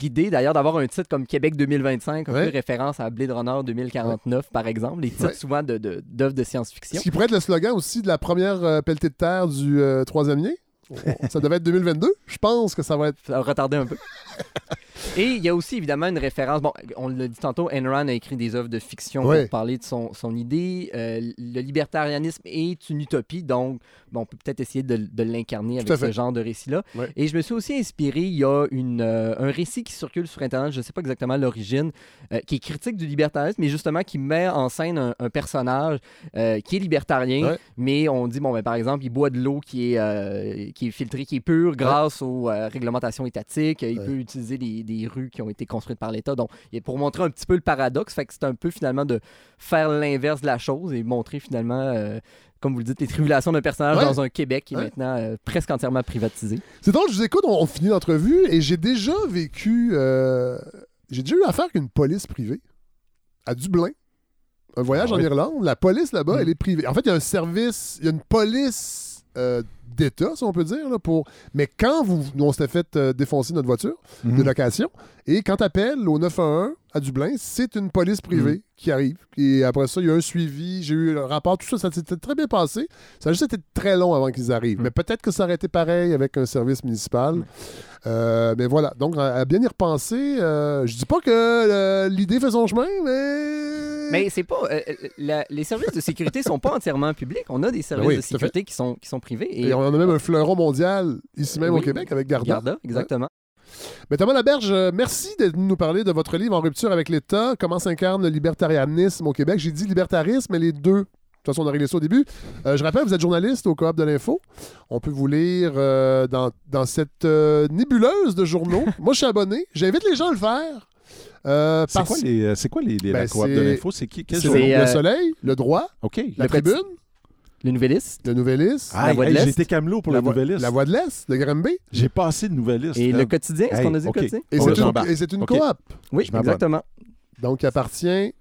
l'idée d'ailleurs d'avoir un titre comme Québec 2025, un Ouais. peu référence à Blade Runner 2049, par exemple, les titres souvent de, de- d'œuvres de science-fiction. Ce qui pourrait être le slogan aussi de la première euh, pelletée de terre du euh, troisième lien. Ça devait être 2022. Je pense que ça va être. Ça a retardé un peu. Et il y a aussi évidemment une référence. Bon, on l'a dit tantôt, Rand a écrit des œuvres de fiction pour parler de son, son idée. Euh, le libertarianisme est une utopie, donc bon, on peut peut-être essayer de, de l'incarner avec ce genre de récit-là. Et je me suis aussi inspiré. Il y a une, euh, un récit qui circule sur Internet, je ne sais pas exactement l'origine, euh, qui est critique du libertarisme, mais justement qui met en scène un, un personnage qui est libertarien, mais on dit, bon, ben, par exemple, il boit de l'eau qui, est qui est filtrée, qui est pure grâce aux réglementations étatiques. Il peut utiliser des, des rues qui ont été construites par l'État. Donc, pour montrer un petit peu le paradoxe, fait que c'est un peu finalement de faire l'inverse de la chose et montrer finalement, euh, comme vous le dites, les tribulations d'un personnage Ouais. dans un Québec qui est Ouais. maintenant euh, presque entièrement privatisé. C'est drôle, je vous écoute, on, on finit l'entrevue et j'ai déjà vécu. euh, j'ai déjà eu affaire avec une police privée à Dublin. Un voyage Ah en oui? Irlande. La police là-bas, Mm. elle est privée. En fait, il y a un service, il y a une police d'État, si on peut dire, là, pour. Mais quand vous, nous, on s'était fait euh, défoncer notre voiture de Mhm. location, et quand tu appelles au 911 à Dublin, c'est une police privée Mm. qui arrive. Et après ça, il y a un suivi, j'ai eu le rapport, tout ça, ça s'était très bien passé. Ça a juste été très long avant qu'ils arrivent. Mm. Mais peut-être que ça aurait été pareil avec un service municipal. Euh, mais voilà. Donc, à, à bien y repenser, euh, je dis pas que euh, l'idée fait son chemin, mais. Mais c'est pas. la- les services de sécurité sont pas entièrement publics. On a des services oui, de sécurité qui sont, qui sont privés. Et, Et on en a même un fleuron mondial ici même Oui. au Québec avec Garda. Garda, exactement. Mais Thomas Laberge, euh, merci d'être venu nous parler de votre livre En rupture avec l'État, comment s'incarne le libertarianisme au Québec? J'ai dit libertarisme, mais les deux. De toute façon, on a réglé ça au début. Euh, je rappelle, vous êtes journaliste au Coop de l'Info. On peut vous lire euh, dans, dans cette euh, nébuleuse de journaux. Moi, je suis abonné. J'invite les gens à le faire. Euh, C'est parce- quoi les, c'est quoi les, les- la Ben, coop de l'info? C'est qui? Quel le Soleil, le Droit, OK. la Le Tribune, Le Nouvelliste le Nouvelliste, Ah, La Voix de l'Est. J'ai été camelot pour la, la voix, nouvelliste. la Voix de l'Est, de Granby. J'ai passé de nouvelliste. et le quotidien. Est-ce qu'on a dit le quotidien? Et c'est une, j'embarque. et c'est une Ok. coop. Oui, exactement. Donc, qui appartient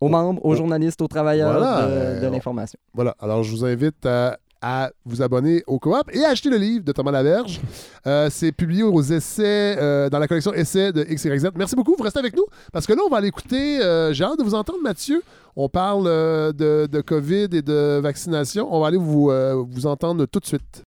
Aux membres, aux journalistes, aux travailleurs Voilà, de, euh, de on- l'information. Voilà. Alors, je vous invite à, à vous abonner au Coop et à acheter le livre de Thomas Laberge. Euh, c'est publié aux essais, euh, dans la collection Essais de XYZ. Merci beaucoup. Vous restez avec nous parce que là, on va aller écouter. euh, J'ai hâte de vous entendre, Mathieu. On parle euh, de, de COVID et de vaccination. On va aller vous, euh, vous entendre tout de suite.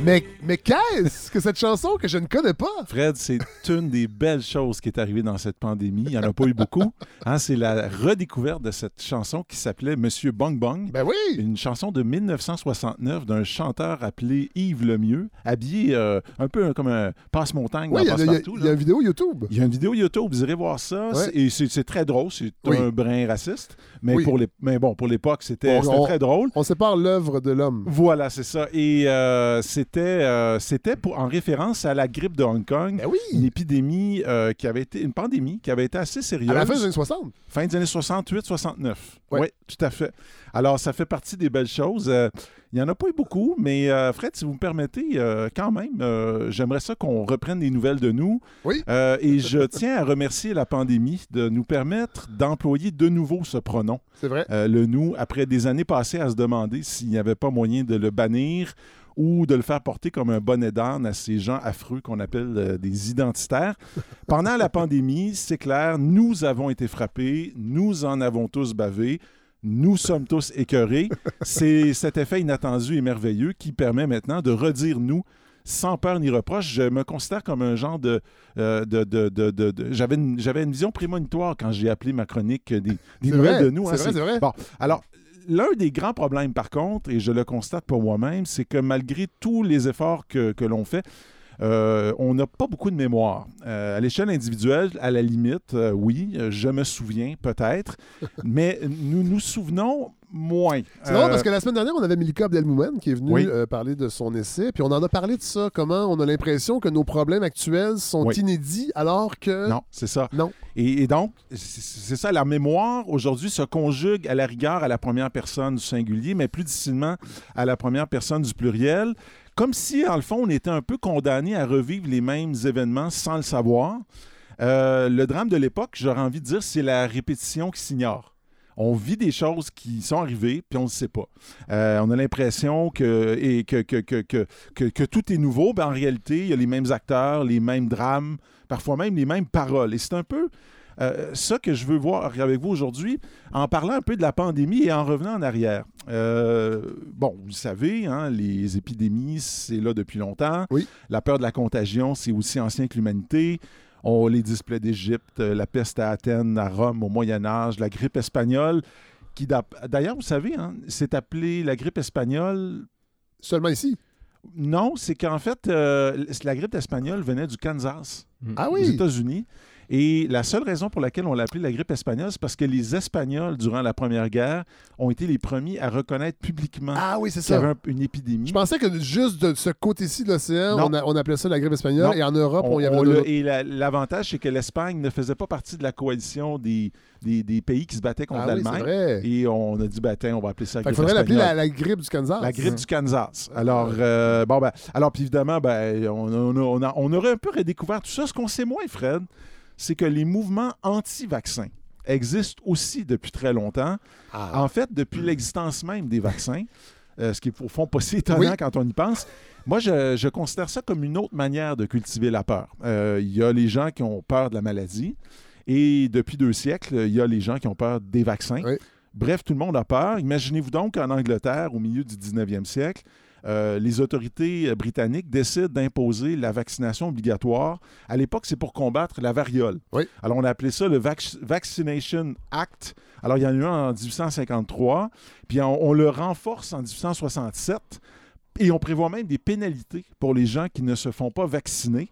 Mais, mais qu'est-ce? Que cette chanson que je ne connais pas? Fred, c'est une des belles choses qui est arrivée dans cette pandémie. Il n'y en a pas eu beaucoup. Hein, c'est la redécouverte de cette chanson qui s'appelait Monsieur Bong Bong. Ben oui! Une chanson de 1969 d'un chanteur appelé Yves Lemieux, habillé euh, un peu comme un passe-montagne Oui, il y, a- y y une vidéo YouTube. Il y a une vidéo YouTube, vous irez voir ça. Ouais. Et c'est très drôle. C'est Oui. un brin raciste. Mais, Oui. pour les, mais bon, pour l'époque, c'était très drôle. On sépare l'œuvre de l'homme. Voilà, c'est ça. Et euh, c'était euh, c'était pour- en référence à la grippe de Hong Kong. Ben oui! Une épidémie euh, qui avait été, une pandémie qui avait été assez sérieuse. À la fin des années 60. Fin des années 68-69. Ouais. Oui, tout à fait. Alors, ça fait partie des belles choses. Euh, il n'y en a pas eu beaucoup, mais euh, Fred, si vous me permettez, euh, quand même, euh, j'aimerais ça qu'on reprenne des nouvelles de nous. Oui. Et je tiens à remercier la pandémie de nous permettre d'employer de nouveau ce pronom, C'est vrai. le nous, après des années passées à se demander s'il n'y avait pas moyen de le bannir ou de le faire porter comme un bonnet d'âne à ces gens affreux qu'on appelle euh, des identitaires. Pendant la pandémie, c'est clair, nous avons été frappés, nous en avons tous bavé, nous sommes tous écœurés. C'est cet effet inattendu et merveilleux qui permet maintenant de redire nous sans peur ni reproche. Je me considère comme un genre de... euh, de, de- de- de- de- J'avais une, vision prémonitoire quand j'ai appelé ma chronique des, nouvelles vrai, de nous. c'est hein. vrai, c'est vrai. Bon, alors, l'un des grands problèmes, par contre, et je le constate pour moi-même, c'est que malgré tous les efforts que, que l'on fait, euh, on n'a pas beaucoup de mémoire. Euh, à l'échelle individuelle, à la limite, euh, oui, je me souviens peut-être, mais nous nous souvenons moins. C'est drôle Euh, parce que la semaine dernière, on avait Milika Abdelmoumen qui est venue Oui. euh, parler de son essai, puis on en a parlé de ça, comment on a l'impression que nos problèmes actuels sont Oui. inédits alors que... Non, c'est ça. Non. Et, et donc, c'est c'est ça, la mémoire aujourd'hui se conjugue à la rigueur à la première personne du singulier, mais plus difficilement à la première personne du pluriel, comme si, en le fond, on était un peu condamné à revivre les mêmes événements sans le savoir. Euh, le drame de l'époque, j'aurais envie de dire, c'est la répétition qui s'ignore. On vit des choses qui sont arrivées, puis on ne sait pas. Euh, on a l'impression que, et que, que, que, que, que- que tout est nouveau. Ben, en réalité, il y a les mêmes acteurs, les mêmes drames, parfois même les mêmes paroles. Et c'est un peu euh, ça que je veux voir avec vous aujourd'hui, en parlant un peu de la pandémie et en revenant en arrière. Euh, bon, vous savez, hein, les épidémies, c'est là depuis longtemps. Oui. La peur de la contagion, c'est aussi ancien que l'humanité. On les displays d'Égypte, euh, la peste à Athènes, à Rome au Moyen Âge, la grippe espagnole, qui d'ailleurs, vous savez, hein, c'est appelé la grippe espagnole Seulement ici? non, c'est qu'en fait, euh, la grippe espagnole venait du Kansas, Ah aux! États-Unis. Et la seule raison pour laquelle on l'a appelée la grippe espagnole, c'est parce que les Espagnols, durant la Première Guerre, ont été les premiers à reconnaître publiquement Ah oui, qu'il y avait un- une épidémie. Je pensais que juste de ce côté-ci de l'océan, on, appelait ça la grippe espagnole, Non. et en Europe, on, On- y avait on le- et la- l'avantage, c'est que l'Espagne ne faisait pas partie de la coalition des, des, des pays qui se battaient contre Ah l'Allemagne. et on a dit, ben, on va appeler ça la grippe faudrait l'appeler la, la grippe du Kansas. La grippe du Kansas. Alors, euh, bon, ben, alors puis évidemment, ben, on, on a- on a- on aurait un peu redécouvert tout ça. Ce qu'on sait moins, Fred, c'est que les mouvements anti-vaccins existent aussi depuis très longtemps. Ah. En fait, depuis l'existence même des vaccins, euh, ce qui est au fond pas si étonnant Oui. quand on y pense. Moi, je, je considère ça comme une autre manière de cultiver la peur. Euh, Il y a les gens qui ont peur de la maladie et depuis deux siècles, il y a les gens qui ont peur des vaccins. Oui. Bref, tout le monde a peur. Imaginez-vous donc qu'en Angleterre, au milieu du 19e siècle, euh, les autorités euh, britanniques décident d'imposer la vaccination obligatoire. À l'époque, c'est pour combattre la variole. Oui. Alors, on a appelé ça le Vac- Vaccination Act. Alors, il y en a eu un en 1853, puis on, on le renforce en 1867, et on prévoit même des pénalités pour les gens qui ne se font pas vacciner.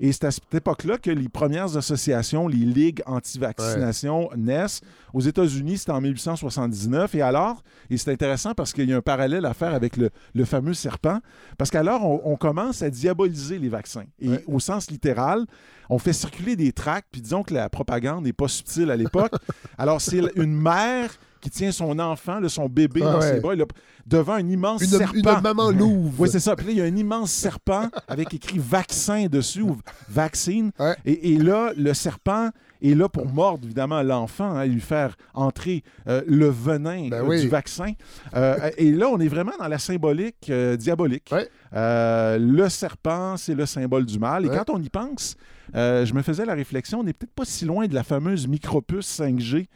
Et c'est à cette époque-là que les premières associations, les ligues anti-vaccination, naissent. Aux États-Unis, c'était en 1879. Et alors, et c'est intéressant parce qu'il y a un parallèle à faire avec le, le fameux serpent, parce qu'alors, on, on commence à diaboliser les vaccins. Et Ouais. au sens littéral, on fait circuler des tracts, puis disons que la propagande n'est pas subtile à l'époque. alors, c'est une mère qui tient son enfant, là, son bébé Ah dans ouais. ses bras, là, devant un immense Une, serpent. une maman louve. Oui, c'est ça. Puis là, il y a un immense serpent avec écrit vaccin dessus ou vaccine. Ouais. Et, et là, le serpent est là pour mordre, évidemment, l'enfant, hein, et lui faire entrer euh, le venin Ben euh, oui. du vaccin. Euh, et là, on est vraiment dans la symbolique diabolique. Ouais. Le serpent, c'est le symbole du mal. Et Ouais. quand on y pense, je me faisais la réflexion, on n'est peut-être pas si loin de la fameuse micropuce 5G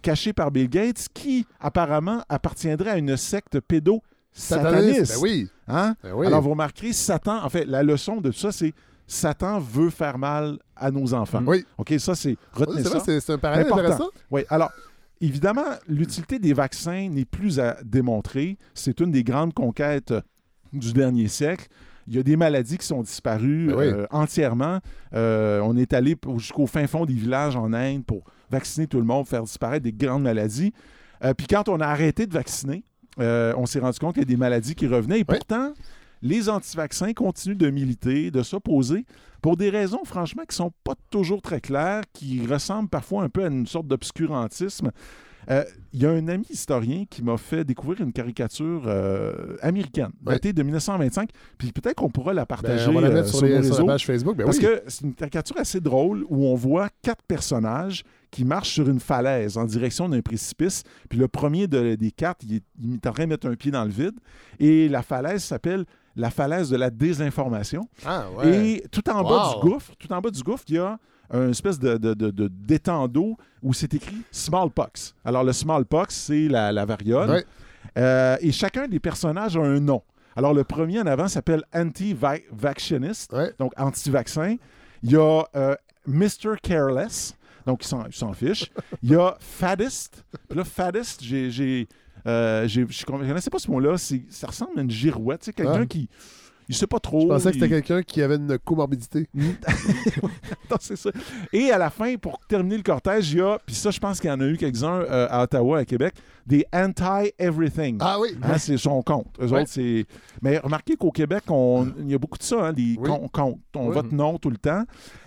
cachée par Bill Gates, qui apparemment appartiendrait à une secte pédo Sataniste. Ben oui. Hein? Ben oui. Alors, vous remarquerez, Satan, en fait, la leçon de tout ça, c'est Satan veut faire mal à nos enfants. Oui. OK, ça, c'est. Retenez ça. c'est- c'est un parallèle Important. intéressant. Oui, alors, évidemment, l'utilité des vaccins n'est plus à démontrer. C'est une des grandes conquêtes du dernier siècle. Il y a des maladies qui sont disparues Ben oui. euh, entièrement. Euh, on est allé jusqu'au fin fond des villages en Inde pour vacciner tout le monde, faire disparaître des grandes maladies. Euh, Puis quand on a arrêté de vacciner, on s'est rendu compte qu'il y a des maladies qui revenaient. Et Oui. pourtant, les anti-vaccins continuent de militer, de s'opposer, pour des raisons, franchement, qui sont pas toujours très claires, qui ressemblent parfois un peu à une sorte d'obscurantisme. Euh, Il y a un ami historien qui m'a fait découvrir une caricature euh, américaine, Ouais. datée de 1925, puis peut-être qu'on pourra la Ben, partager on va la euh, mettre sur, les- sur la page Facebook. Ben Parce oui. que c'est une caricature assez drôle où on voit quatre personnages qui marchent sur une falaise en direction d'un précipice. Puis le premier de- des quatre, il est, il est en train de mettre un pied dans le vide. Et la falaise s'appelle la falaise de la désinformation. Ah, ouais. Et tout en bas du gouffre, tout en bas du gouffre, il y a une espèce de, de, de- de- d'étang d'eau où c'est écrit smallpox. Alors le smallpox, c'est la, la variole. Ouais. Euh, et chacun des personnages a un nom. Alors le premier en avant s'appelle anti-vaccinist Ouais. donc anti-vaccin. Il y a euh, Mr. Careless, donc il s'en, il s'en fiche. Il y a Faddist. Puis là, Faddist, j'ai, j'ai, Euh, j'ai- je ne connaissais pas ce mot-là. C'est- Ça ressemble à une girouette. sais, Quelqu'un Ouais. qui. Il sait pas trop. Je pensais que c'était quelqu'un qui avait une comorbidité. Non, c'est ça. Et à la fin, pour terminer le cortège, il y a, puis ça, je pense qu'il y en a eu quelques-uns euh, à Ottawa, à Québec, des anti-everything. Ah oui. Hein, c'est son compte. Eux autres, c'est. Mais remarquez qu'au Québec, on... il y a beaucoup de ça, hein, Oui. con- comptes. On Oui. vote non tout le temps.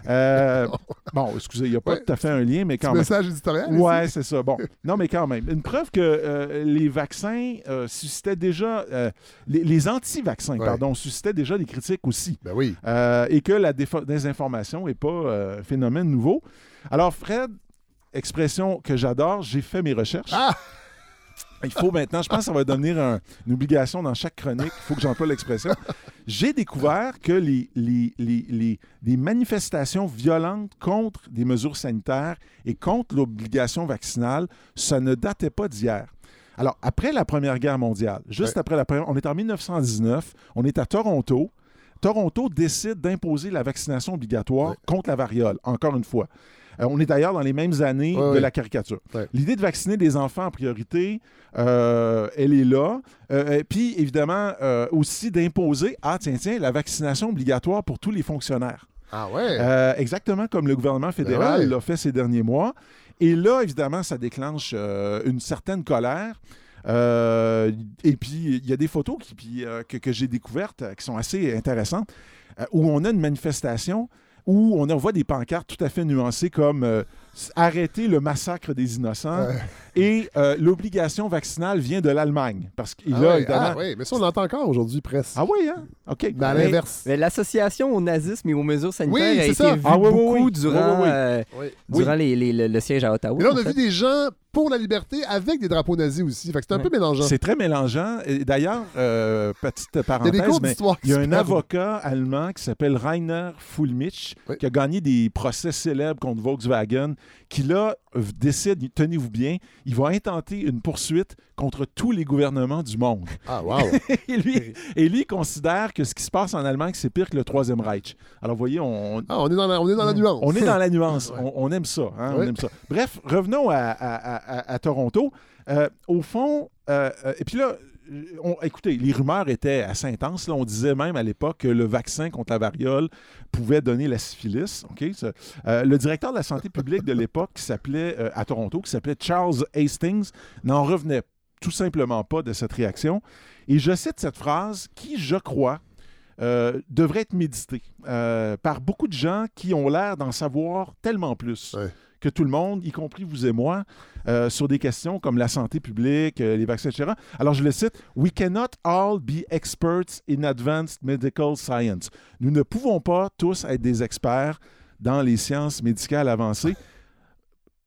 Euh, bon, excusez, il n'y a pas tout à fait un lien, mais quand même. message éditorial. Ouais, c'est ça. Bon, non, mais quand même. Une preuve que euh, les vaccins euh, suscitaient déjà. euh, les, les anti-vaccins, pardon, suscitaient déjà des critiques aussi. Ben oui. Euh, et que la désinformation n'est pas euh, un phénomène nouveau. Alors, Fred, expression que j'adore, j'ai fait mes recherches. Ah! Il faut maintenant, je pense que ça va devenir un- une obligation dans chaque chronique, il faut que j'emploie l'expression. J'ai découvert que les, les, les, les- les manifestations violentes contre des mesures sanitaires et contre l'obligation vaccinale, ça ne datait pas d'hier. Alors, après la Première Guerre mondiale, juste Ouais. après la Première, on est en 1919, on est à Toronto. Toronto décide d'imposer la vaccination obligatoire Ouais. contre la variole, encore une fois. Euh, on est d'ailleurs dans les mêmes années Ouais, de la caricature. Ouais. L'idée de vacciner des enfants en priorité, euh, elle est là. Euh, et puis, évidemment, aussi d'imposer, ah tiens, tiens, la vaccination obligatoire pour tous les fonctionnaires. Ah ouais. Exactement comme le gouvernement fédéral Ben ouais. l'a fait ces derniers mois. Et là, évidemment, ça déclenche une certaine colère. Euh, et puis, il y a des photos qui, puis, euh, que, que j'ai découvertes euh, qui sont assez intéressantes, où on a une manifestation où on en voit des pancartes tout à fait nuancées comme euh, arrêter le massacre des innocents Ouais. et euh, l'obligation vaccinale vient de l'Allemagne. Parce qu'il Ah là, ouais, évidemment. ah ouais, mais ça, on l'entend encore aujourd'hui, presque. Ah oui, hein? OK. Mais à l'inverse. Mais L'association au nazisme et aux mesures sanitaires Oui, a été ça. vue Ah oui, oui, beaucoup oui. durant, Oui, oui, oui. euh, Oui. durant les- les- le, le siège à Ottawa. Et là, on a fait. vu des gens pour la liberté avec des drapeaux nazis aussi. Fait que c'est un Ouais. peu mélangeant. C'est très mélangeant. Et D'ailleurs, euh, petite parenthèse, il y a un avocat allemand qui s'appelle Rainer Fulmich Oui. qui a gagné des procès célèbres contre Volkswagen, qui là v- décide, tenez-vous bien, il va intenter une poursuite contre tous les gouvernements du monde. Ah, wow. et, lui, et lui considère que ce qui se passe en Allemagne, c'est pire que le Troisième Reich. Alors, vous voyez, on, Ah, on est dans la, on est dans la nuance. on est dans la nuance. On, on aime ça. hein, on aime ça. Bref, revenons à, à- à- à- à Toronto. Euh, au fond, euh, euh, et puis là, on- écoutez, les rumeurs étaient assez intenses. On disait même à l'époque que le vaccin contre la variole pouvait donner la syphilis. Euh, le directeur de la santé publique de l'époque, qui s'appelait euh, à Toronto, qui s'appelait Charles Hastings, n'en revenait tout simplement pas de cette réaction. Et je cite cette phrase qui, je crois, euh, devrait être méditée par beaucoup de gens qui ont l'air d'en savoir tellement plus. Que tout le monde, y compris vous et moi, euh, sur des questions comme la santé publique, euh, les vaccins, etc. Alors, je le cite, We cannot all be experts in advanced medical science. Nous ne pouvons pas tous être des experts dans les sciences médicales avancées.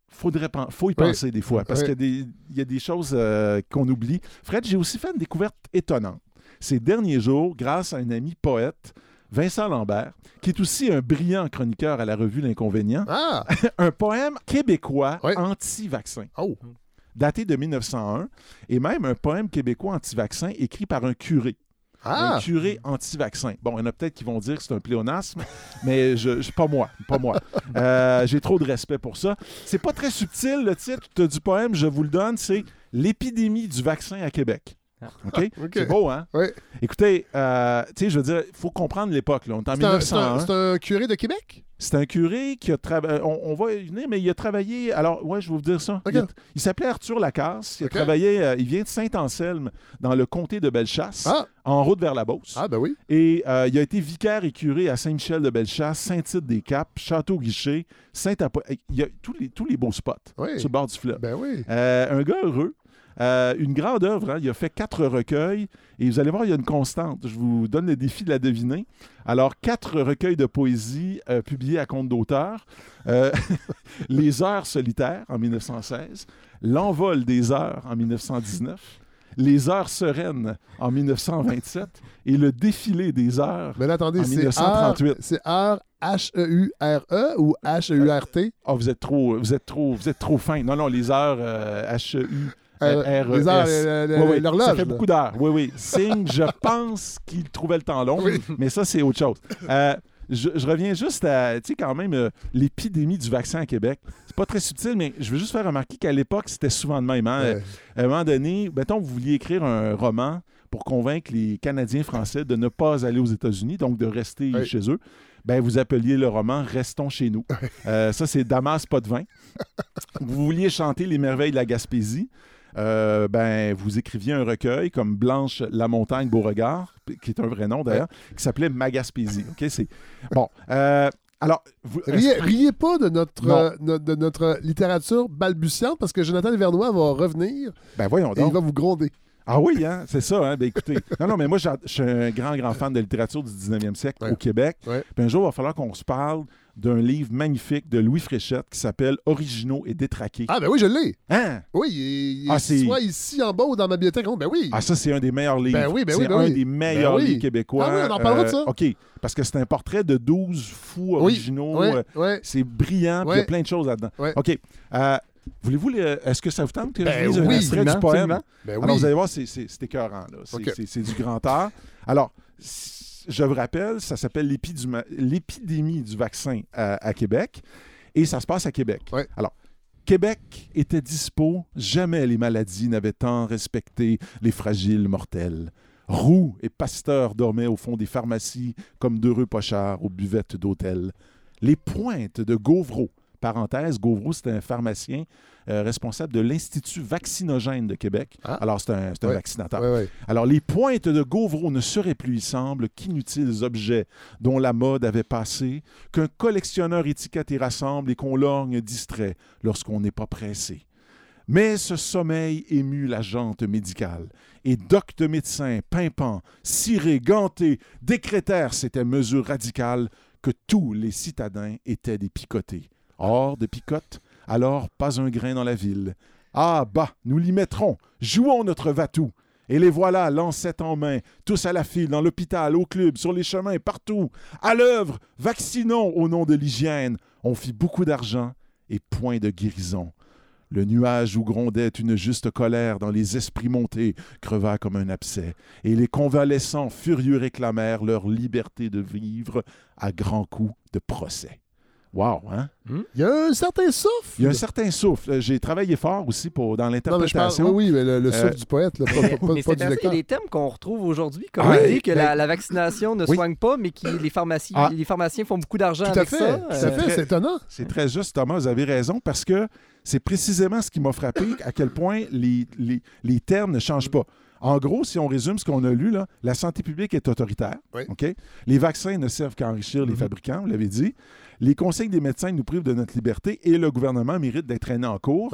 Faudrait faut y Oui. penser des fois, parce Oui. qu'il y a des- il y, a des choses euh, qu'on oublie. Fred, j'ai aussi fait une découverte étonnante. Ces derniers jours, grâce à un ami poète, Vincent Lambert, qui est aussi un brillant chroniqueur à la revue L'Inconvénient, Ah! un poème québécois Oui. anti-vaccin, Oh! daté de 1901, et même un poème québécois anti-vaccin écrit par un curé. Ah! Un curé anti-vaccin. Bon, il y en a peut-être qui vont dire que c'est un pléonasme, mais je, je- pas moi, pas moi. Euh, J'ai trop de respect pour ça. C'est pas très subtil, le titre du poème, je vous le donne, c'est L'épidémie du vaccin à Québec. OK? OK. C'est beau, hein? Oui. Écoutez, euh, tu sais, je veux dire, il faut comprendre l'époque. là. On est en C'est un, c'est un- 1901. c'est un curé de Québec? C'est un curé qui a travaillé. On, on va y venir, mais il a travaillé. Alors, ouais, je vais vous dire ça. Il, s'appelait Arthur Lacasse. Il a travaillé. euh, il vient de Saint-Anselme, dans le comté de Bellechasse, Ah! en route vers la Beauce. Ah, ben oui. Et euh, il a été vicaire et curé à Saint-Michel-de-Bellechasse, Saint-Tite-des-Caps, Château-Guichet, Saint-Apo. Il y a tous les, tous les beaux spots Oui. sur le bord du fleuve. Ben oui. Euh, un gars heureux. Euh, une grande œuvre. hein. Il a fait quatre recueils. Et vous allez voir, il y a une constante. Je vous donne le défi de la deviner. Alors, quatre recueils de poésie euh, publiés à compte d'auteur. Euh, Les Heures solitaires en 1916. L'envol des heures en 1919. Les Heures sereines en 1927. Et le défilé des heures. Mais là, attendez, En c'est 1938. R- C'est R H-E-U-R-E ou H-E-U-R-T? Ah, vous êtes trop, vous êtes trop, vous êtes trop fin. Non, non, les heures H-E-U. Euh, R-E-S. les heures, euh, le- Oui, oui, l'horloge, Ça fait là. beaucoup d'heures. Oui, oui. Signe, je pense qu'il trouvait le temps long, Oui. mais ça, c'est autre chose. Euh, je, je reviens juste à, tu sais, quand même, euh, l'épidémie du vaccin à Québec. C'est pas très subtil, mais je veux juste faire remarquer qu'à l'époque, c'était souvent de même. hein. Ouais. À un moment donné, mettons, vous vouliez écrire un roman pour convaincre les Canadiens français de ne pas aller aux États-Unis, donc de rester Ouais. chez eux. Ben, vous appeliez le roman Restons chez nous. Euh, ça, c'est Damas, pas de vin. vous vouliez chanter les merveilles de la Gaspésie. Euh, ben, vous écriviez un recueil comme Blanche la montagne Beauregard, qui est un vrai nom d'ailleurs, qui s'appelait Ma Gaspésie. OK, c'est bon. euh, alors, vous- Riez, riez pas de notre, euh, no- de notre littérature balbutiante parce que Jonathan Vernois va revenir ben voyons et il donc. va vous gronder. Ah oui, hein? c'est ça. Hein? Ben écoutez, non, non, mais moi, je suis un grand, grand fan de littérature du 19e siècle Ouais. au Québec. Ouais. Puis un jour, il va falloir qu'on se parle d'un livre magnifique de Louis Fréchette qui s'appelle Originaux et détraqués. Ah, ben oui, je l'ai. Hein? Oui, il, il Ah, soit ici en bas ou dans ma bibliothèque. Oh, ben oui. Ah, ça, c'est un des meilleurs livres. Ben oui, ben oui, ben un oui. des meilleurs Ben oui. livres québécois. Ah oui, on en parlera de ça. OK, parce que c'est un portrait de 12 fous originaux. Euh. C'est brillant, il y a plein de choses là-dedans. OK. euh, Voulez-vous, le- est-ce que ça vous tente que Ben je lise un oui, extrait du poème? Ben Alors, oui. vous allez voir, c'est- écœurant. C'est OK. c'est- c'est du grand art. Alors, je vous rappelle, ça s'appelle l'épidémie du vaccin à, à Québec et ça se passe à Québec. Ouais. Alors, Québec était dispo, jamais les maladies n'avaient tant respecté les fragiles mortels. Roux et Pasteur dormaient au fond des pharmacies comme d'heureux pochards aux buvettes d'hôtel. Les pointes de Gauvreau, parenthèse, Gauvreau, c'était un pharmacien euh, responsable de l'Institut vaccinogène de Québec. Ah. Alors, c'est un, c'est vaccinateur. Alors, les pointes de Gauvreau ne seraient plus, il semble, qu'inutiles objets dont la mode avait passé, qu'un collectionneur étiquette et rassemble et qu'on lorgne distrait lorsqu'on n'est pas pressé. Mais ce sommeil émut la jante médicale, et doctes médecins, pimpants, cirés, gantés, décrétèrent, c'était mesure radicale, que tous les citadins étaient des picotés. Or, de picotes, alors pas un grain dans la ville. Ah, bah, nous l'y mettrons, jouons notre vatou. Et les voilà, lancettes en main, tous à la file, dans l'hôpital, au club, sur les chemins, partout. À l'œuvre, vaccinons au nom de l'hygiène. On fit beaucoup d'argent et point de guérison. Le nuage où grondait une juste colère dans les esprits montés creva comme un abcès, et les convalescents furieux réclamèrent leur liberté de vivre à grands coups de procès. Wow, hein? Il y a un certain souffle. Il y a un certain souffle. Euh, J'ai travaillé fort aussi pour, dans Non, mais je parle, l'interprétation. oui, oui, mais le, le souffle Euh, du poète, là, pas, pas- Mais pas c'est du lecteur. des thèmes qu'on retrouve aujourd'hui, comme Ah on dit que ben- la, la vaccination ne Oui. soigne pas, mais que les, pharmacies, Ah. les pharmaciens font beaucoup d'argent avec fait, ça. tout à Euh, fait, c'est étonnant. C'est très juste, Thomas, vous avez raison, parce que c'est précisément ce qui m'a frappé, à quel point les, les, les termes ne changent pas. En gros, si on résume ce qu'on a lu, là, la santé publique est autoritaire. Oui. Les vaccins ne servent qu'à enrichir les Mhm. fabricants, vous l'avez dit. Les conseils des médecins nous privent de notre liberté et le gouvernement mérite d'être traîné en cours.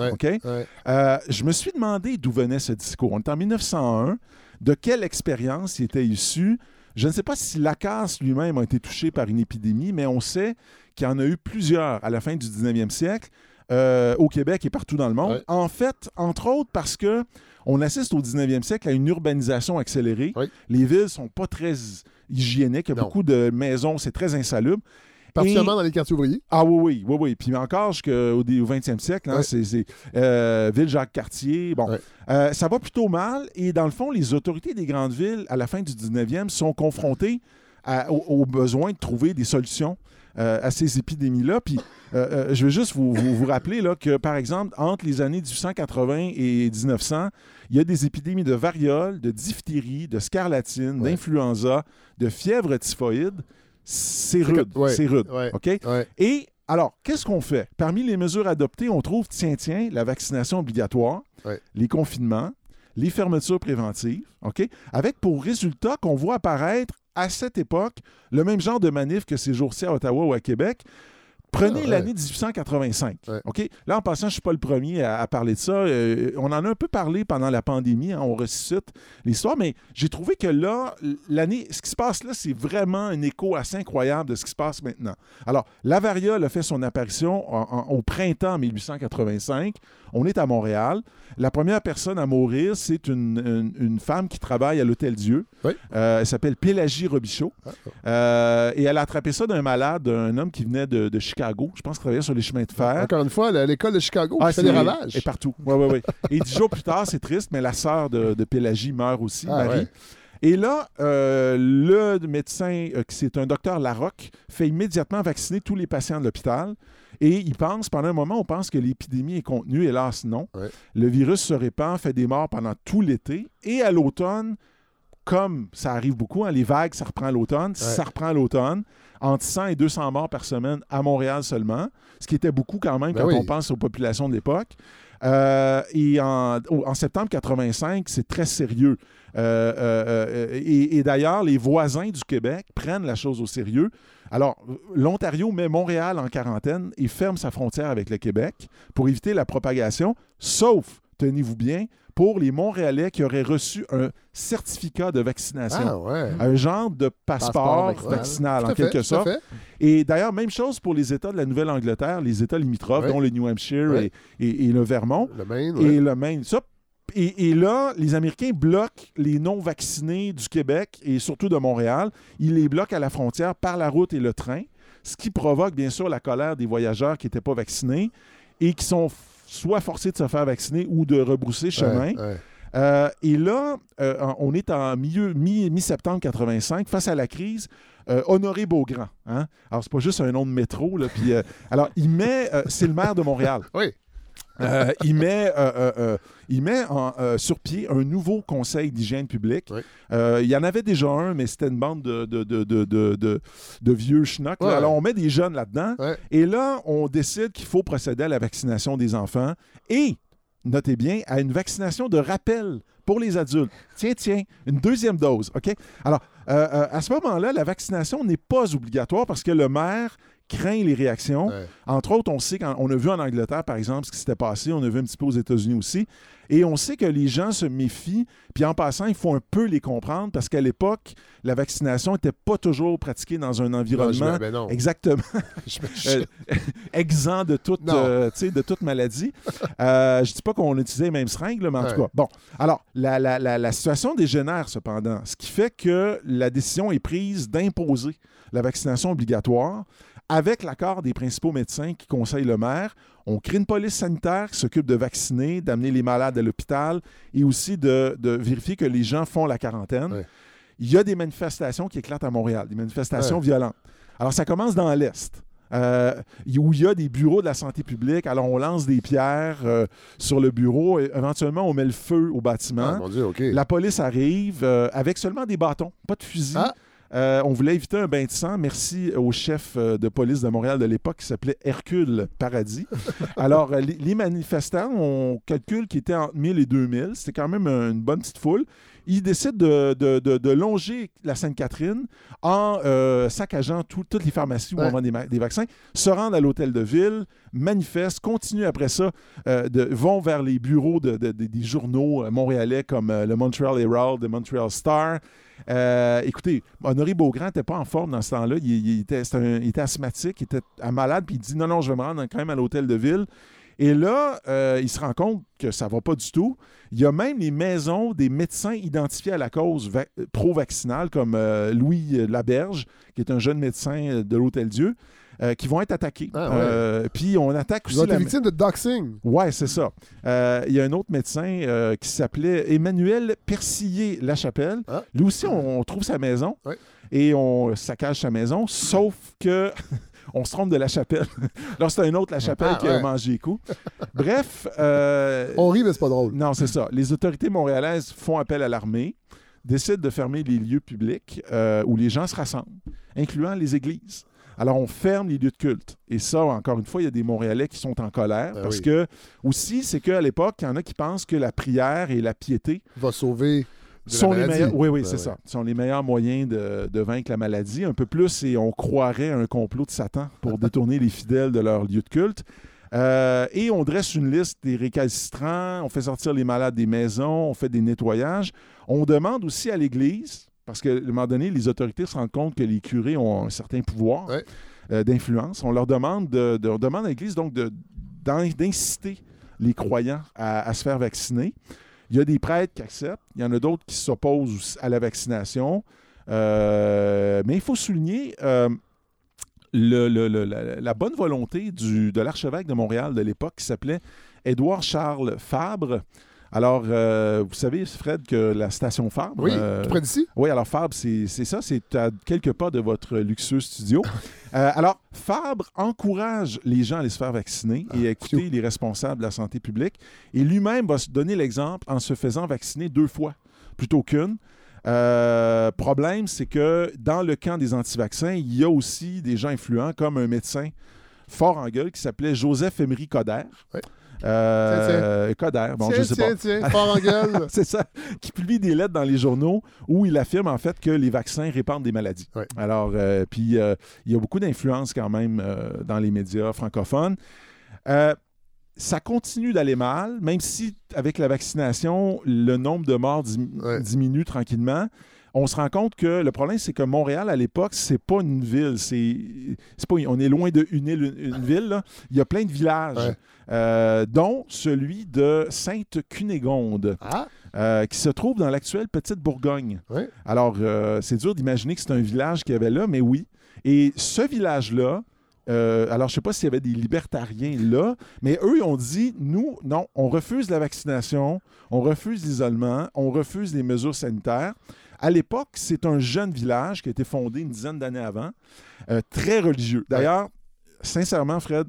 Euh, je me suis demandé d'où venait ce discours. On est en 1901. De quelle expérience il était issu? Je ne sais pas si Lacasse lui-même a été touché par une épidémie, mais on sait qu'il y en a eu plusieurs à la fin du 19e siècle euh, au Québec et partout dans le monde. Ouais. En fait, entre autres parce que on assiste au 19e siècle à une urbanisation accélérée. Les villes sont pas très hygiéniques. Il y a Non. beaucoup de maisons, c'est très insalubre. Particulièrement dans les quartiers ouvriers. Ah oui, oui, oui, oui. Puis encore jusqu'au dé- au 20e siècle, hein, Ouais. c'est c'est, euh, Ville-Jacques-Cartier. Bon, Ouais. Euh, ça va plutôt mal. Et dans le fond, les autorités des grandes villes, à la fin du 19e, sont confrontées à- au, au besoin de trouver des solutions euh, à ces épidémies-là. Puis euh, euh, je vais juste vous, vous, vous rappeler là, que, par exemple, entre les années 1880 et 1900, il y a des épidémies de variole, de diphtérie, de scarlatine, Ouais. d'influenza, de fièvre typhoïde. C'est rude. ouais. C'est rude. Ouais. OK? Et alors, qu'est-ce qu'on fait? Parmi les mesures adoptées, on trouve, tiens, tiens, la vaccination obligatoire, les confinements, les fermetures préventives, OK? Avec pour résultat qu'on voit apparaître à cette époque le même genre de manif que ces jours-ci à Ottawa ou à Québec. Prenez Ah ouais. l'année 1885. Ouais. OK? Là, en passant, je ne suis pas le premier à, à parler de ça. Euh, on en a un peu parlé pendant la pandémie. hein, on ressuscite l'histoire. Mais j'ai trouvé que là, l'année, ce qui se passe là, c'est vraiment un écho assez incroyable de ce qui se passe maintenant. Alors, la variole a fait son apparition en- en- au printemps 1885. On est à Montréal. La première personne à mourir, c'est une, une- une femme qui travaille à l'Hôtel Dieu. Oui. Euh, elle s'appelle Pélagie Robichaud. Euh, et elle a attrapé ça d'un malade, d'un homme qui venait de, de Chicago. Je pense qu'il travaillait sur les chemins de fer. Encore une fois, l'école de Chicago qui Ah, fait des ravages. Et partout. Ouais, ouais, ouais. Et dix jours plus tard, c'est triste, mais la sœur de, de Pélagie meurt aussi, Ah, Marie. Et là, euh, le médecin, euh, qui c'est un docteur Larocque, fait immédiatement vacciner tous les patients de l'hôpital. Et il pense, pendant un moment, on pense que l'épidémie est contenue. Hélas, non. Ouais. Le virus se répand, fait des morts pendant tout l'été. Et à l'automne, comme ça arrive beaucoup, hein, les vagues, ça reprend l'automne. Ça reprend l'automne. Entre 100 et 200 morts par semaine à Montréal seulement, ce qui était beaucoup quand même Ben quand oui. on pense aux populations de l'époque. Euh, et en, septembre 85, c'est très sérieux. Euh, euh, et d'ailleurs, les voisins du Québec prennent la chose au sérieux. Alors, l'Ontario met Montréal en quarantaine et ferme sa frontière avec le Québec pour éviter la propagation, sauf, tenez-vous bien, pour les Montréalais qui auraient reçu un certificat de vaccination. Ah, ouais. Un genre de passeport, Passeport vaccinal, en fait, quelque sorte. Et d'ailleurs, même chose pour les États de la Nouvelle-Angleterre, les États limitrophes, Ouais. dont le New Hampshire Ouais. et, et- et le Vermont, Le Maine, et le Maine. Ça, et, et là, les Américains bloquent les non-vaccinés du Québec et surtout de Montréal. Ils les bloquent à la frontière par la route et le train, ce qui provoque bien sûr la colère des voyageurs qui n'étaient pas vaccinés et qui sont soit forcés de se faire vacciner ou de rebrousser chemin. Ouais. Euh, et là, euh, on est en milieu, mi- mi-septembre 85, face à la crise. euh, Honoré Beaugrand. Hein? Alors, c'est pas juste un nom de métro. Là, alors, il met. c'est le maire de Montréal. Oui. Euh, il met, euh, euh, il met en, sur pied un nouveau conseil d'hygiène publique. Oui. Il y en avait déjà un, mais c'était une bande de, de, de, de, de- de- de vieux schnocks. Ouais. Alors, on met des jeunes là-dedans. Ouais. Et là, on décide qu'il faut procéder à la vaccination des enfants et, notez bien, à une vaccination de rappel pour les adultes. Tiens, tiens, une deuxième dose, OK? Alors, euh, euh, à ce moment-là, la vaccination n'est pas obligatoire parce que le maire craint les réactions. Ouais. Entre autres, on sait, quand, on a vu en Angleterre, par exemple, ce qui s'était passé, on a vu un petit peu aux États-Unis aussi, et on sait que les gens se méfient, puis en passant, il faut un peu les comprendre, parce qu'à l'époque, la vaccination n'était pas toujours pratiquée dans un Non, je- environnement ben non. exactement Je- je- euh, exempt de toute, euh, de toute maladie. Euh, je dis pas qu'on utilisait les mêmes seringues, mais en tout cas. Bon, alors, la, la- la- la situation dégénère cependant, ce qui fait que la décision est prise d'imposer la vaccination obligatoire avec l'accord des principaux médecins qui conseillent le maire. On crée une police sanitaire qui s'occupe de vacciner, d'amener les malades à l'hôpital et aussi de, de vérifier que les gens font la quarantaine. Ouais. Il y a des manifestations qui éclatent à Montréal, des manifestations Ouais. violentes. Alors, ça commence dans l'Est. euh, où il y a des bureaux de la santé publique. Alors, on lance des pierres euh, sur le bureau. Et éventuellement, on met le feu au bâtiment. Ah, mon Dieu, OK. La police arrive euh, avec seulement des bâtons, pas de fusil. Ah. Euh, on voulait éviter un bain de sang. Merci au chef euh, de police de Montréal de l'époque qui s'appelait Hercule Paradis. Alors, euh, les, les manifestants, on calcule qu'ils étaient entre 1000 et 2000. C'était quand même une bonne petite foule. Ils décident de, de- de- de longer la Sainte-Catherine en euh, saccageant tout- toutes les pharmacies où Ouais. on vend des, vaccins, se rendent à l'hôtel de ville, manifestent, continuent après ça, euh, de- vont vers les bureaux de- de- de- des journaux montréalais comme le Montreal Herald, le Montreal Star. Euh, écoutez, Honoré Beaugrand n'était pas en forme dans ce temps-là. Il, était, était asthmatique, il était malade, puis il dit non, non, je vais me rendre quand même à l'hôtel de ville. Et là, euh, il se rend compte que ça va pas du tout. Il y a même les maisons des médecins identifiés à la cause va- pro-vaccinale, comme euh, Louis euh, Laberge, qui est un jeune médecin euh, de l'Hôtel Dieu, euh, qui vont être attaqués. Ah ouais. Euh, puis on attaque Ils aussi ont été la, victimes de doxing. Ouais, c'est ça. Euh, Il y a un autre médecin euh, qui s'appelait Emmanuel Persillé-Lachapelle. Ah. Lui aussi, on, on trouve sa maison Ouais. et on saccage sa maison, sauf que on se trompe de la chapelle. Là, c'est un autre La Chapelle Ah, qui a ouais. mangé les coups. Bref. euh, On rit, mais c'est pas drôle. non, c'est ça. Les autorités montréalaises font appel à l'armée, décident de fermer les lieux publics euh, où les gens se rassemblent, incluant les églises. Alors, on ferme les lieux de culte. Et ça, encore une fois, il y a des Montréalais qui sont en colère Ben parce oui. que, aussi, c'est qu'à l'époque, il y en a qui pensent que la prière et la piété Va sauver sont les meilleurs. Oui, oui, Ben c'est ouais. ça. sont les meilleurs moyens de, de vaincre la maladie. Un peu plus, et on croirait à un complot de Satan pour détourner les fidèles de leur lieu de culte. Euh, et on dresse une liste des récalcitrants, on fait sortir les malades des maisons, on fait des nettoyages. On demande aussi à l'Église, parce qu'à un moment donné, les autorités se rendent compte que les curés ont un certain pouvoir Ouais. euh, d'influence. On leur demande, de, de- on demande à l'Église donc d'inciter les croyants à, à se faire vacciner. Il y a des prêtres qui acceptent, il y en a d'autres qui s'opposent à la vaccination. Euh, mais il faut souligner euh, le- le- le- la, la bonne volonté du- de l'archevêque de Montréal de l'époque qui s'appelait Édouard Charles Fabre. Alors, euh, vous savez, Fred, que la station Fabre. Oui, euh, tout près d'ici. oui, alors Fabre, c'est ça, c'est à quelques pas de votre luxueux studio. Euh, alors, Fabre encourage les gens à aller se faire vacciner et à écouter phew. les responsables de la santé publique. Et lui-même va se donner l'exemple en se faisant vacciner deux fois plutôt qu'une. Euh, problème, c'est que dans le camp des anti-vaccins, il y a aussi des gens influents comme un médecin fort en gueule qui s'appelait Joseph Emery Coder. Ouais. Euh, Coder, bon, tiens, je sais pas. tiens, tiens, fort en gueule. C'est ça, qui publie des lettres dans les journaux où il affirme en fait que les vaccins répandent des maladies. Alors, euh, puis euh, il y a beaucoup d'influence quand même euh, dans les médias francophones. Ça continue d'aller mal, même si avec la vaccination, le nombre de morts dim- Ouais. diminue tranquillement. On se rend compte que le problème, c'est que Montréal, à l'époque, c'est pas une ville. C'est, c'est pas, on est loin de une île, une, une ville. là. Il y a plein de villages, Ouais. euh, dont celui de Sainte-Cunégonde Ah, euh, qui se trouve dans l'actuelle Petite Bourgogne. Ouais. Alors, euh, c'est dur d'imaginer que c'est un village qu'il y avait là, mais oui. Et ce village-là, euh, alors je ne sais pas s'il y avait des libertariens là, mais eux, ils ont dit, nous, non, on refuse la vaccination, on refuse l'isolement, on refuse les mesures sanitaires. À l'époque, c'est un jeune village qui a été fondé une dizaine d'années avant, euh, très religieux. D'ailleurs, sincèrement, Fred,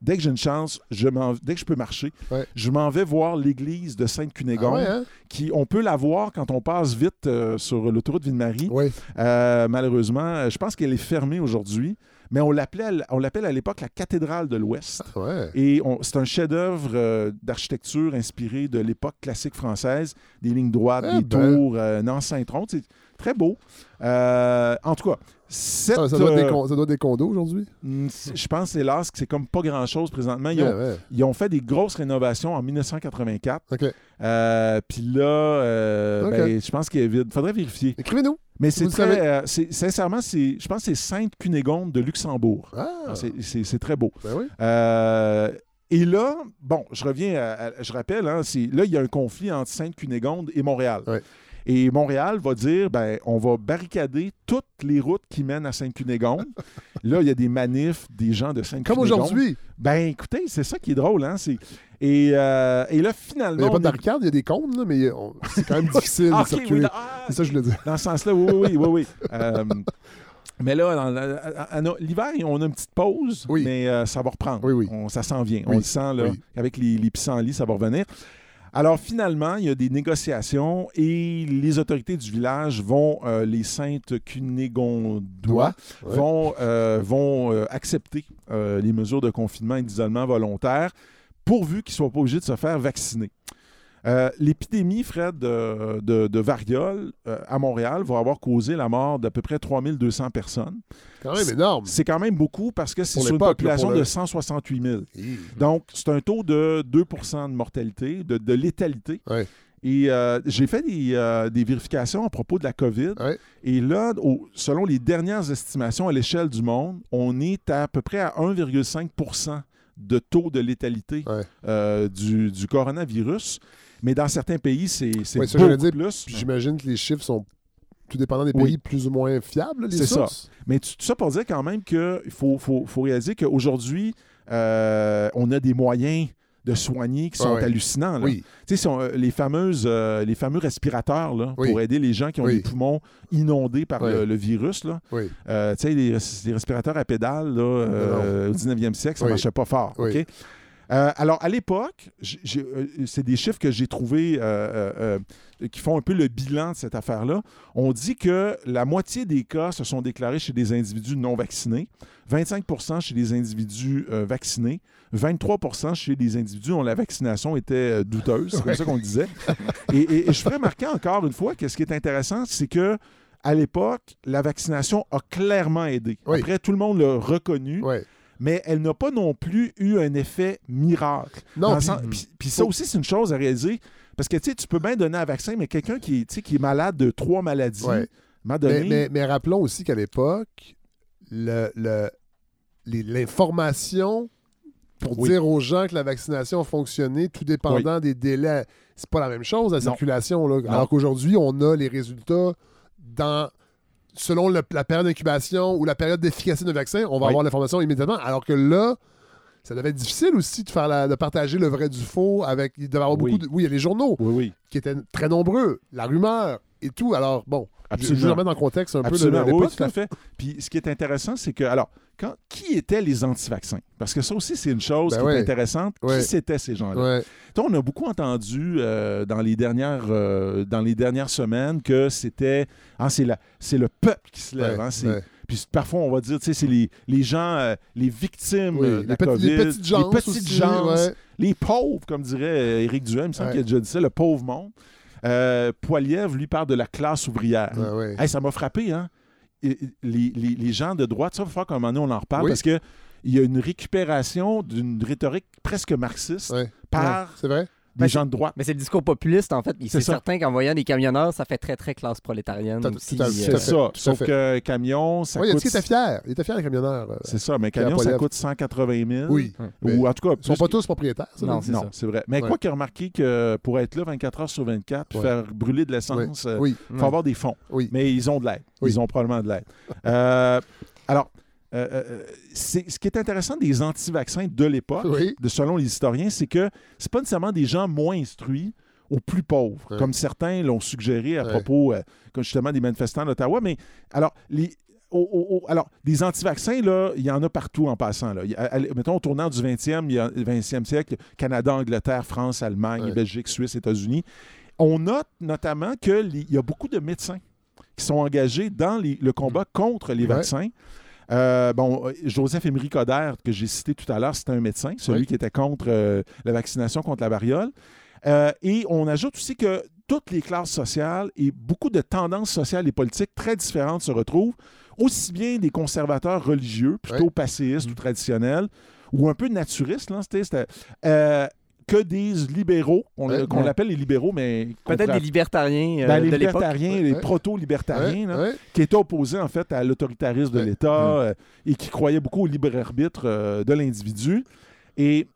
dès que j'ai une chance, je dès que je peux marcher, Ouais. je m'en vais voir l'église de ah Sainte-Cunégonde ouais, hein? qui, on peut la voir quand on passe vite euh, sur l'autoroute Ville-Marie. Euh, malheureusement, je pense qu'elle est fermée aujourd'hui, mais on l'appelle à l'époque la cathédrale de l'Ouest. Ouais. Et c'est un chef-d'œuvre euh, d'architecture inspiré de l'époque classique française, des lignes droites, Eh des ben. tours, euh, un syntron. C'est très beau. Euh, en tout cas, cette, Ça, ça doit être des euh, ça doit être des condos aujourd'hui? mm, c'est- je pense, hélas, que c'est comme pas grand-chose présentement. Ils ont, ouais. ils ont fait des grosses rénovations en 1984. OK. Euh, Puis là, euh, ben, je pense qu'il est vide. Faudrait vérifier. Écrivez-nous. Mais c'est très. euh, sincèrement, je pense que c'est Sainte-Cunégonde de Luxembourg. Ah, Alors, c'est, très beau. ben oui. Euh, et là, bon, je reviens, à- à- je rappelle, hein, là, il y a un conflit entre Sainte-Cunégonde et Montréal. Ouais. Et Montréal va dire, ben, on va barricader toutes les routes qui mènent à Sainte-Cunégonde. là, il y a des manifs, des gens de Sainte-Cunégonde. Comme aujourd'hui. Ben, écoutez, c'est ça qui est drôle, hein. C'est... Et, euh, et là, Il finalement. n'y a pas de barricade, il y a des cônes, là, mais on- c'est quand même difficile Ah, de ok, oui, ah, C'est ça que je voulais dire. dans ce sens-là, oui, oui, oui, oui. Euh, mais là, dans la- à- à- à- l'hiver, on a une petite pause, Oui. mais euh, ça va reprendre. Oui, oui. On- ça s'en vient. On le sent, là, oui. avec les, les pissenlits, ça va revenir. Alors, finalement, il y a des négociations et les autorités du village vont, euh, les Saintes Cunégondois, Ouais. vont, euh, vont euh, accepter les mesures de confinement et d'isolement volontaire pourvu qu'ils ne soient pas obligés de se faire vacciner. Euh, L'épidémie, Fred, de, de- de variole euh, à Montréal va avoir causé la mort d'à peu près 3200 personnes. Quand même énorme. C'est quand même beaucoup parce que c'est sur une population le- de 168 000. Hi. Donc, c'est un taux de 2% de mortalité, de, de létalité. Ouais. Et euh, j'ai fait des, euh, des vérifications à propos de la COVID. Ouais. Et là, au- selon les dernières estimations à l'échelle du monde, on est à, peu près à 1,5% de taux de létalité Ouais. euh, du, du coronavirus. Mais dans certains pays, c'est Ouais, beaucoup plus. J'imagine que les chiffres sont tout dépendant des Oui. pays plus ou moins fiables, les C'est ça. Mais tout ça pour dire quand même qu'il faut, faut, faut réaliser qu'aujourd'hui, euh, on a des moyens de soigner qui sont ouais. hallucinants. là. Oui. Tu sais, sont, euh, les, fameuses, euh, les fameux respirateurs là, Oui. pour aider les gens qui ont Oui. les poumons inondés par le, le virus. Là. Euh, les, les respirateurs à pédale là, euh, au 19e siècle, ça ne marchait pas fort. Euh, alors, à l'époque, euh, c'est des chiffres que j'ai trouvés euh, qui font un peu le bilan de cette affaire-là. On dit que la moitié des cas se sont déclarés chez des individus non vaccinés, 25% chez les individus vaccinés, 23% chez les individus dont la vaccination était douteuse. C'est comme ça qu'on le disait. Et, et- et je ferais remarquer encore une fois que ce qui est intéressant, c'est que à l'époque, la vaccination a clairement aidé. Oui. Après, tout le monde l'a reconnu Ouais. Mais elle n'a pas non plus eu un effet miracle. Non, puis- sens- Puis puis ça aussi, c'est une chose à réaliser. Parce que tu sais, tu peux bien donner un vaccin, mais quelqu'un qui, qui est malade de trois maladies, Ouais. Mais, donné. mais- mais rappelons aussi qu'à l'époque, le- le- les- l'information pour Oui. dire aux gens que la vaccination fonctionnait, tout dépendant des délais, c'est pas la même chose, la Non. circulation. là. Alors qu'aujourd'hui, on a les résultats dans selon le- la période d'incubation ou la période d'efficacité d'un vaccin, on va Oui. avoir l'information immédiatement. Alors que là, ça devait être difficile aussi de, faire la- de partager le vrai du faux avec. Il devait y avoir Oui. beaucoup de. Oui, il y a les journaux oui. qui étaient très nombreux, la rumeur et tout. Alors, bon, je- je Absolument. vais remettre en contexte un Absolument, peu le- oui, tout à fait. Puis ce qui est intéressant, c'est que, alors, quand, qui étaient les anti-vaccins? Parce que ça aussi, c'est une chose Ben qui ouais. est intéressante. Ouais. Qui c'étaient ces gens-là? Ouais. On a beaucoup entendu euh, dans, les dernières, euh, dans les dernières semaines que c'était ah, c'est le peuple qui se lève. Hein. Puis parfois, on va dire, tu sais, c'est les, les gens, euh, les victimes Oui, de les, la petits- COVID, les petites gens. les petites aussi, gens, les pauvres, comme dirait Éric Duhem, il me semble qu'il a déjà dit ça, le pauvre monde. Euh, Poiliev, lui, parle de la classe ouvrière. Ouais. Hey, ça m'a frappé, hein? Et- Les, les- les gens de droite, ça va falloir qu'à un moment donné, on en reparle Oui. parce que il y a une récupération d'une rhétorique presque marxiste Ouais. par C'est vrai? Des Ben, gens de droite. Mais c'est le discours populiste, en fait. C'est certain qu'en voyant des camionneurs, ça fait très, très classe prolétarienne. Euh, C'est ça. à Sauf que camion, ça Oui, il a dit coûte. qu'il était fier? Il était fier, les camionneurs. euh. C'est ça, mais camion, ça coûte 180 000. Oui. Ou en tout cas, Ils sont pas tous propriétaires. ça, Non, c'est Non, ça. c'est vrai. Mais quoi qu'il a remarqué que pour être là 24 heures sur 24, puis faire brûler de l'essence, euh, il faut avoir des fonds. oui. Mais ils ont de l'aide. Ils ont probablement de l'aide. Euh, euh, euh, ce qui est intéressant des anti-vaccins de l'époque, Oui. de, selon les historiens, c'est que c'est pas nécessairement des gens moins instruits aux plus pauvres, comme certains l'ont suggéré à propos, euh, justement des manifestants d'Ottawa. Mais alors, les, alors, des anti-vaccins, là, il y en a partout en passant. Là. A- mettons, au tournant du 20e, il y a- 20e siècle, Canada, Angleterre, France, Allemagne, Ouais. Belgique, Suisse, États-Unis. On note notamment qu'il y a beaucoup de médecins qui sont engagés dans les- le combat contre les Mm. Ouais. vaccins. Euh, bon, euh, Joseph Emery Coderre, que j'ai cité tout à l'heure, c'était un médecin, celui Oui. qui était contre euh, la vaccination contre la variole. Euh, et on ajoute aussi que toutes les classes sociales et beaucoup de tendances sociales et politiques très différentes se retrouvent, aussi bien des conservateurs religieux, plutôt Ouais. passéistes ou traditionnels, ou un peu naturistes, là, c'était- c'était, que des libéraux, Ouais. qu'on Ouais. appelle les libéraux, mais Peut-être des libertariens euh, ben, les de libertariens, Ouais, les proto-libertariens, là, Ouais, ouais. qui étaient opposés en fait à l'autoritarisme de Ouais. l'État euh, et qui croyaient beaucoup au libre arbitre euh, de l'individu. Et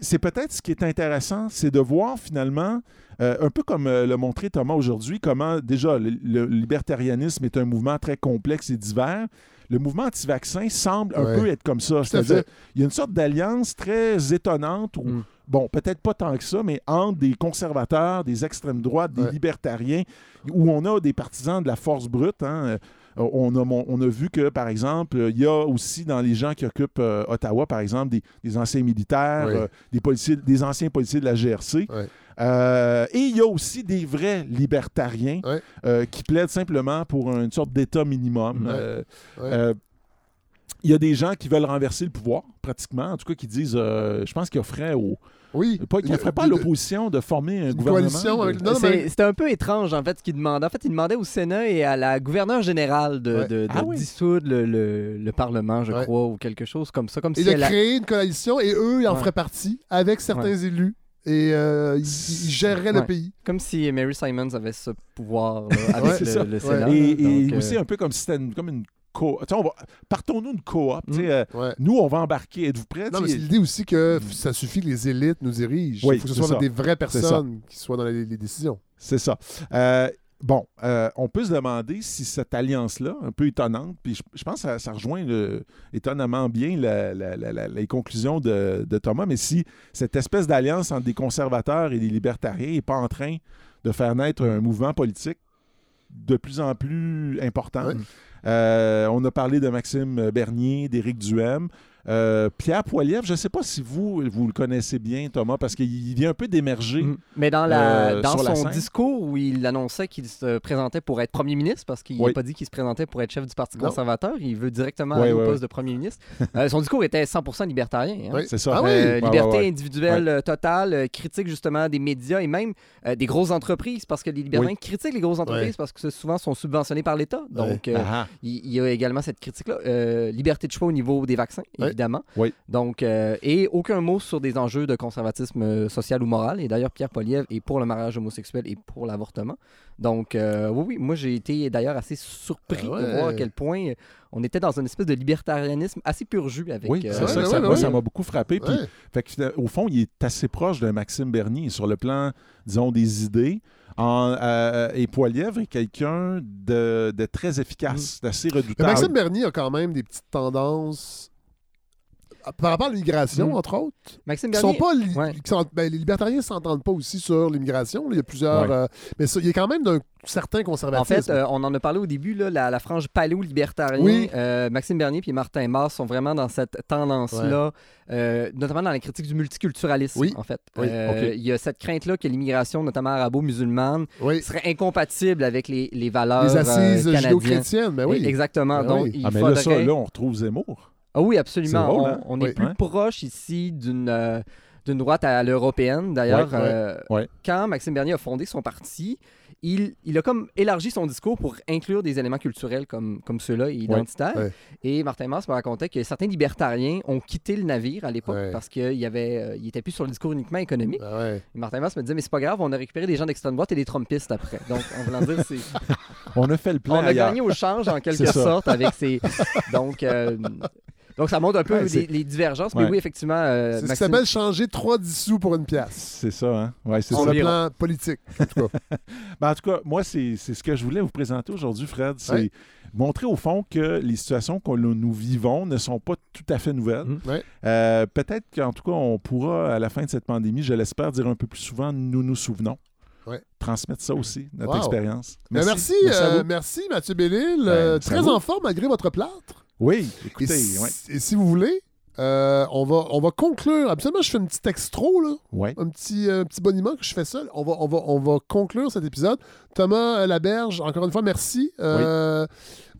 c'est peut-être ce qui est intéressant, c'est de voir finalement, euh, un peu comme euh, le montrait Thomas aujourd'hui, comment déjà le, le libertarianisme est un mouvement très complexe et divers. Le mouvement anti-vaccin semble un Ouais. peu être comme ça. C'est-à-dire, il y a une sorte d'alliance très étonnante où, Mm. Bon, peut-être pas tant que ça, mais entre des conservateurs, des extrêmes droites, des Ouais. libertariens, où on a des partisans de la force brute. hein. Euh, On a, mon- on a vu que, par exemple, il y a aussi dans les gens qui occupent euh, Ottawa, par exemple, des, des anciens militaires, Oui. euh, des, policiers, des anciens policiers de la GRC. Euh, et il y a aussi des vrais libertariens qui plaident simplement pour une sorte d'État minimum. Ouais. Euh, Ouais. euh, il y a des gens qui veulent renverser le pouvoir, pratiquement. En tout cas, qui disent, euh, je pense qu'ils offraient au, Oui. pas, qu'ils offraient pas à De- l'opposition de former un Une gouvernement. coalition de- avec- Non, non, C'est- mais- C'était un peu étrange, en fait, ce qu'il demandait. En fait, il demandait au Sénat et à la gouverneure générale de, Ouais. de- de Ah oui. dissoudre le, le- le Parlement, je Ouais. crois, ou quelque chose comme ça. Comme Et si de elle a- créer une coalition et eux, ils en Ouais. feraient partie avec certains élus. Et euh, ils, ils géreraient le pays. Comme si Mary Simons avait ce pouvoir là, avec Ouais, le, Ouais. Sénat. Et, là. et Donc, euh, aussi un peu comme si c'était une- comme une co. tu sais, on va- Partons-nous une coop. Mm. euh, Ouais. nous, on va embarquer. Êtes-vous prêts? Non, mais c'est l'idée aussi que f- ça suffit que les élites nous dirigent. Oui, Il faut que ce soit ça. des vraies personnes qui soient dans les, les décisions. C'est ça. Euh, bon, euh, on peut se demander si cette alliance-là, un peu étonnante, puis je, je pense que ça, ça rejoint le- étonnamment bien la- la- la- la- les conclusions de, de Thomas, mais si cette espèce d'alliance entre des conservateurs et des libertariens n'est pas en train de faire naître un mouvement politique de plus en plus important. Ouais. Euh, on a parlé de Maxime Bernier, d'Éric Duhem. Euh, Pierre Poilievre, je ne sais pas si vous, vous le connaissez bien, Thomas, parce qu'il vient un peu d'émerger. Mhm. Mais dans, la, euh, dans sur la son discours où il annonçait qu'il se présentait pour être premier ministre, parce qu'il n'a Oui. pas dit qu'il se présentait pour être chef du Parti Non. conservateur, il veut directement Oui, aller au poste oui. de premier ministre. Euh, son discours était 100% libertarien. hein. Oui. C'est ça. Ah? Euh, liberté individuelle totale, critique justement des médias et même euh, des grosses entreprises, parce que les libertariens critiquent les grosses entreprises parce que souvent sont subventionnés par l'État. Donc, euh, Ah, il il y a également cette critique-là. Euh, liberté de choix au niveau des vaccins. Évidemment. Oui. Donc, euh, et aucun mot sur des enjeux de conservatisme euh, social ou moral. Et d'ailleurs, Pierre Poliev est pour le mariage homosexuel et pour l'avortement. Donc, euh, oui, oui, moi j'ai été d'ailleurs assez surpris Ah ouais. de voir à quel point on était dans une espèce de libertarianisme assez pur jus avec. Oui, euh, c'est ouais, ça, que ouais, ça ouais, m'a- ouais. ça m'a beaucoup frappé. Puis, fait que, au fond, il est assez proche de Maxime Bernier sur le plan, disons, des idées. En, euh, et Poilievre est quelqu'un de, de très efficace, d'assez Mais redoutable. Maxime Bernier a quand même des petites tendances par rapport à l'immigration, Mm. entre autres, Maxime qui sont Bernier. pas li- Ouais. qui sont- ben, les libertariens ne s'entendent pas aussi sur l'immigration. Il y a plusieurs. Ouais. euh, mais ça, il y a quand même d'un certain En conservatisme. fait, euh, on en a parlé au début, là, la, la frange paléo-libertarien. Oui. euh, Maxime Bernier et Martin Mass sont vraiment dans cette tendance-là, euh, notamment dans la critique du multiculturalisme, Oui. en fait. Oui, Euh. Il y a cette crainte-là que l'immigration, notamment arabo-musulmane, oui. serait incompatible avec les, les valeurs Les assises euh, canadiennes. judéo-chrétiennes, ben oui. Exactement. Ben Donc, oui. il Ah, mais faudrait... là, ça, là, on retrouve Zemmour. Ah oui, absolument. Drôle, on, hein? on est Oui. plus proche ici d'une euh, d'une droite à l'européenne. D'ailleurs, Ouais, euh, ouais. quand Maxime Bernier a fondé son parti, il, il a comme élargi son discours pour inclure des éléments culturels comme, comme ceux-là et identitaires. ouais. Et Martin Mass me racontait que certains libertariens ont quitté le navire à l'époque parce qu'il y avait, euh, il était plus sur le discours uniquement économique. Ben. Et Martin Mass me disait, mais c'est pas grave, on a récupéré des gens d'extrême droite et des trumpistes après. Donc, en voulant dire, c'est... On a fait le plein On a ailleurs. gagné au change en quelque sorte avec ces. Donc, donc ça montre un peu Ouais, les, divergences. Mais Ouais. oui, effectivement. euh, C'est ce qui Maxime- s'appelle changer 3 10 sous pour une pièce. C'est ça, hein? Ouais, c'est Sur ça. le plan politique, en tout cas. Ben, en tout cas, moi, c'est c'est ce que je voulais vous présenter aujourd'hui, Fred. C'est Ouais. montrer au fond que les situations que nous vivons ne sont pas tout à fait nouvelles. Ouais. Euh, Peut-être qu'en tout cas, on pourra, à la fin de cette pandémie, je l'espère, dire un peu plus souvent nous nous souvenons. Ouais. Transmettre ça aussi, notre Wow. expérience. Ben, Merci, euh, merci Mathieu Bellil. Ben, euh, très en forme malgré votre plâtre. Oui, Et, écoutez, si, ouais. et si vous voulez, euh, on, va, on va conclure. Absolument, je fais un petit extro, là. Ouais. un petit, euh, petit boniment que je fais seul. On va, on, va, on va conclure cet épisode. Thomas euh, Laberge, encore une fois, merci. Euh,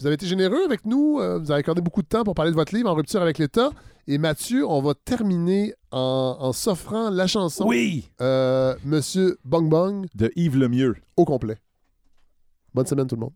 Vous avez été généreux avec nous. Vous avez accordé beaucoup de temps pour parler de votre livre En rupture avec l'État. Et Mathieu, on va terminer en, en s'offrant la chanson Oui! Monsieur Bong Bong De Yves Lemieux. au complet. Bonne semaine tout le monde.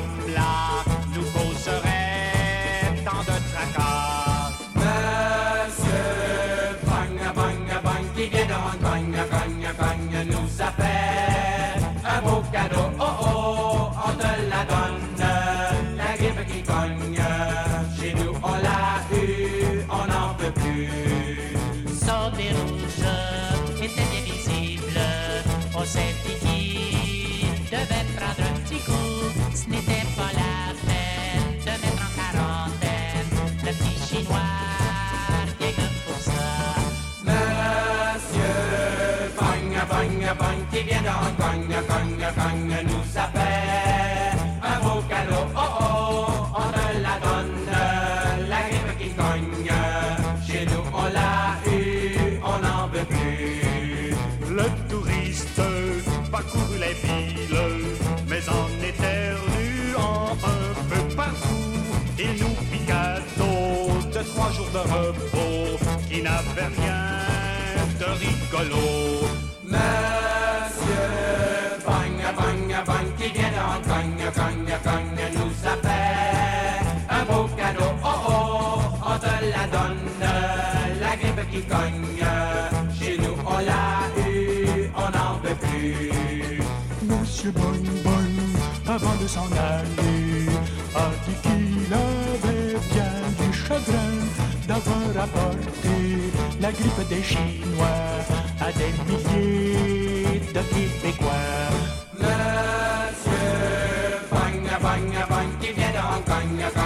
Petit homme-là qui vient de Hong Kong, Kong, Kong, nous a fait un beau cadeau. Oh oh, on te la donne, la grippe qui cogne. Chez nous, on l'a eu, on n'en veut plus. Le touriste parcourt les villes, mais en éternuant un peu partout. Il nous piqua de trois jours de repos qui n'avaient rien de rigolo. Kong, Kong, Kong, nous a fait un beau cadeau. Oh oh, on te la donne, la grippe qui cogne. Chez nous, on l'a eu, on n'en veut plus. Monsieur Bang Bang, avant de s'en aller, a dit qu'il avait bien du chagrin d'avoir apporté la grippe des Chinois à des milliers de Québécois. Bang Bang qui vient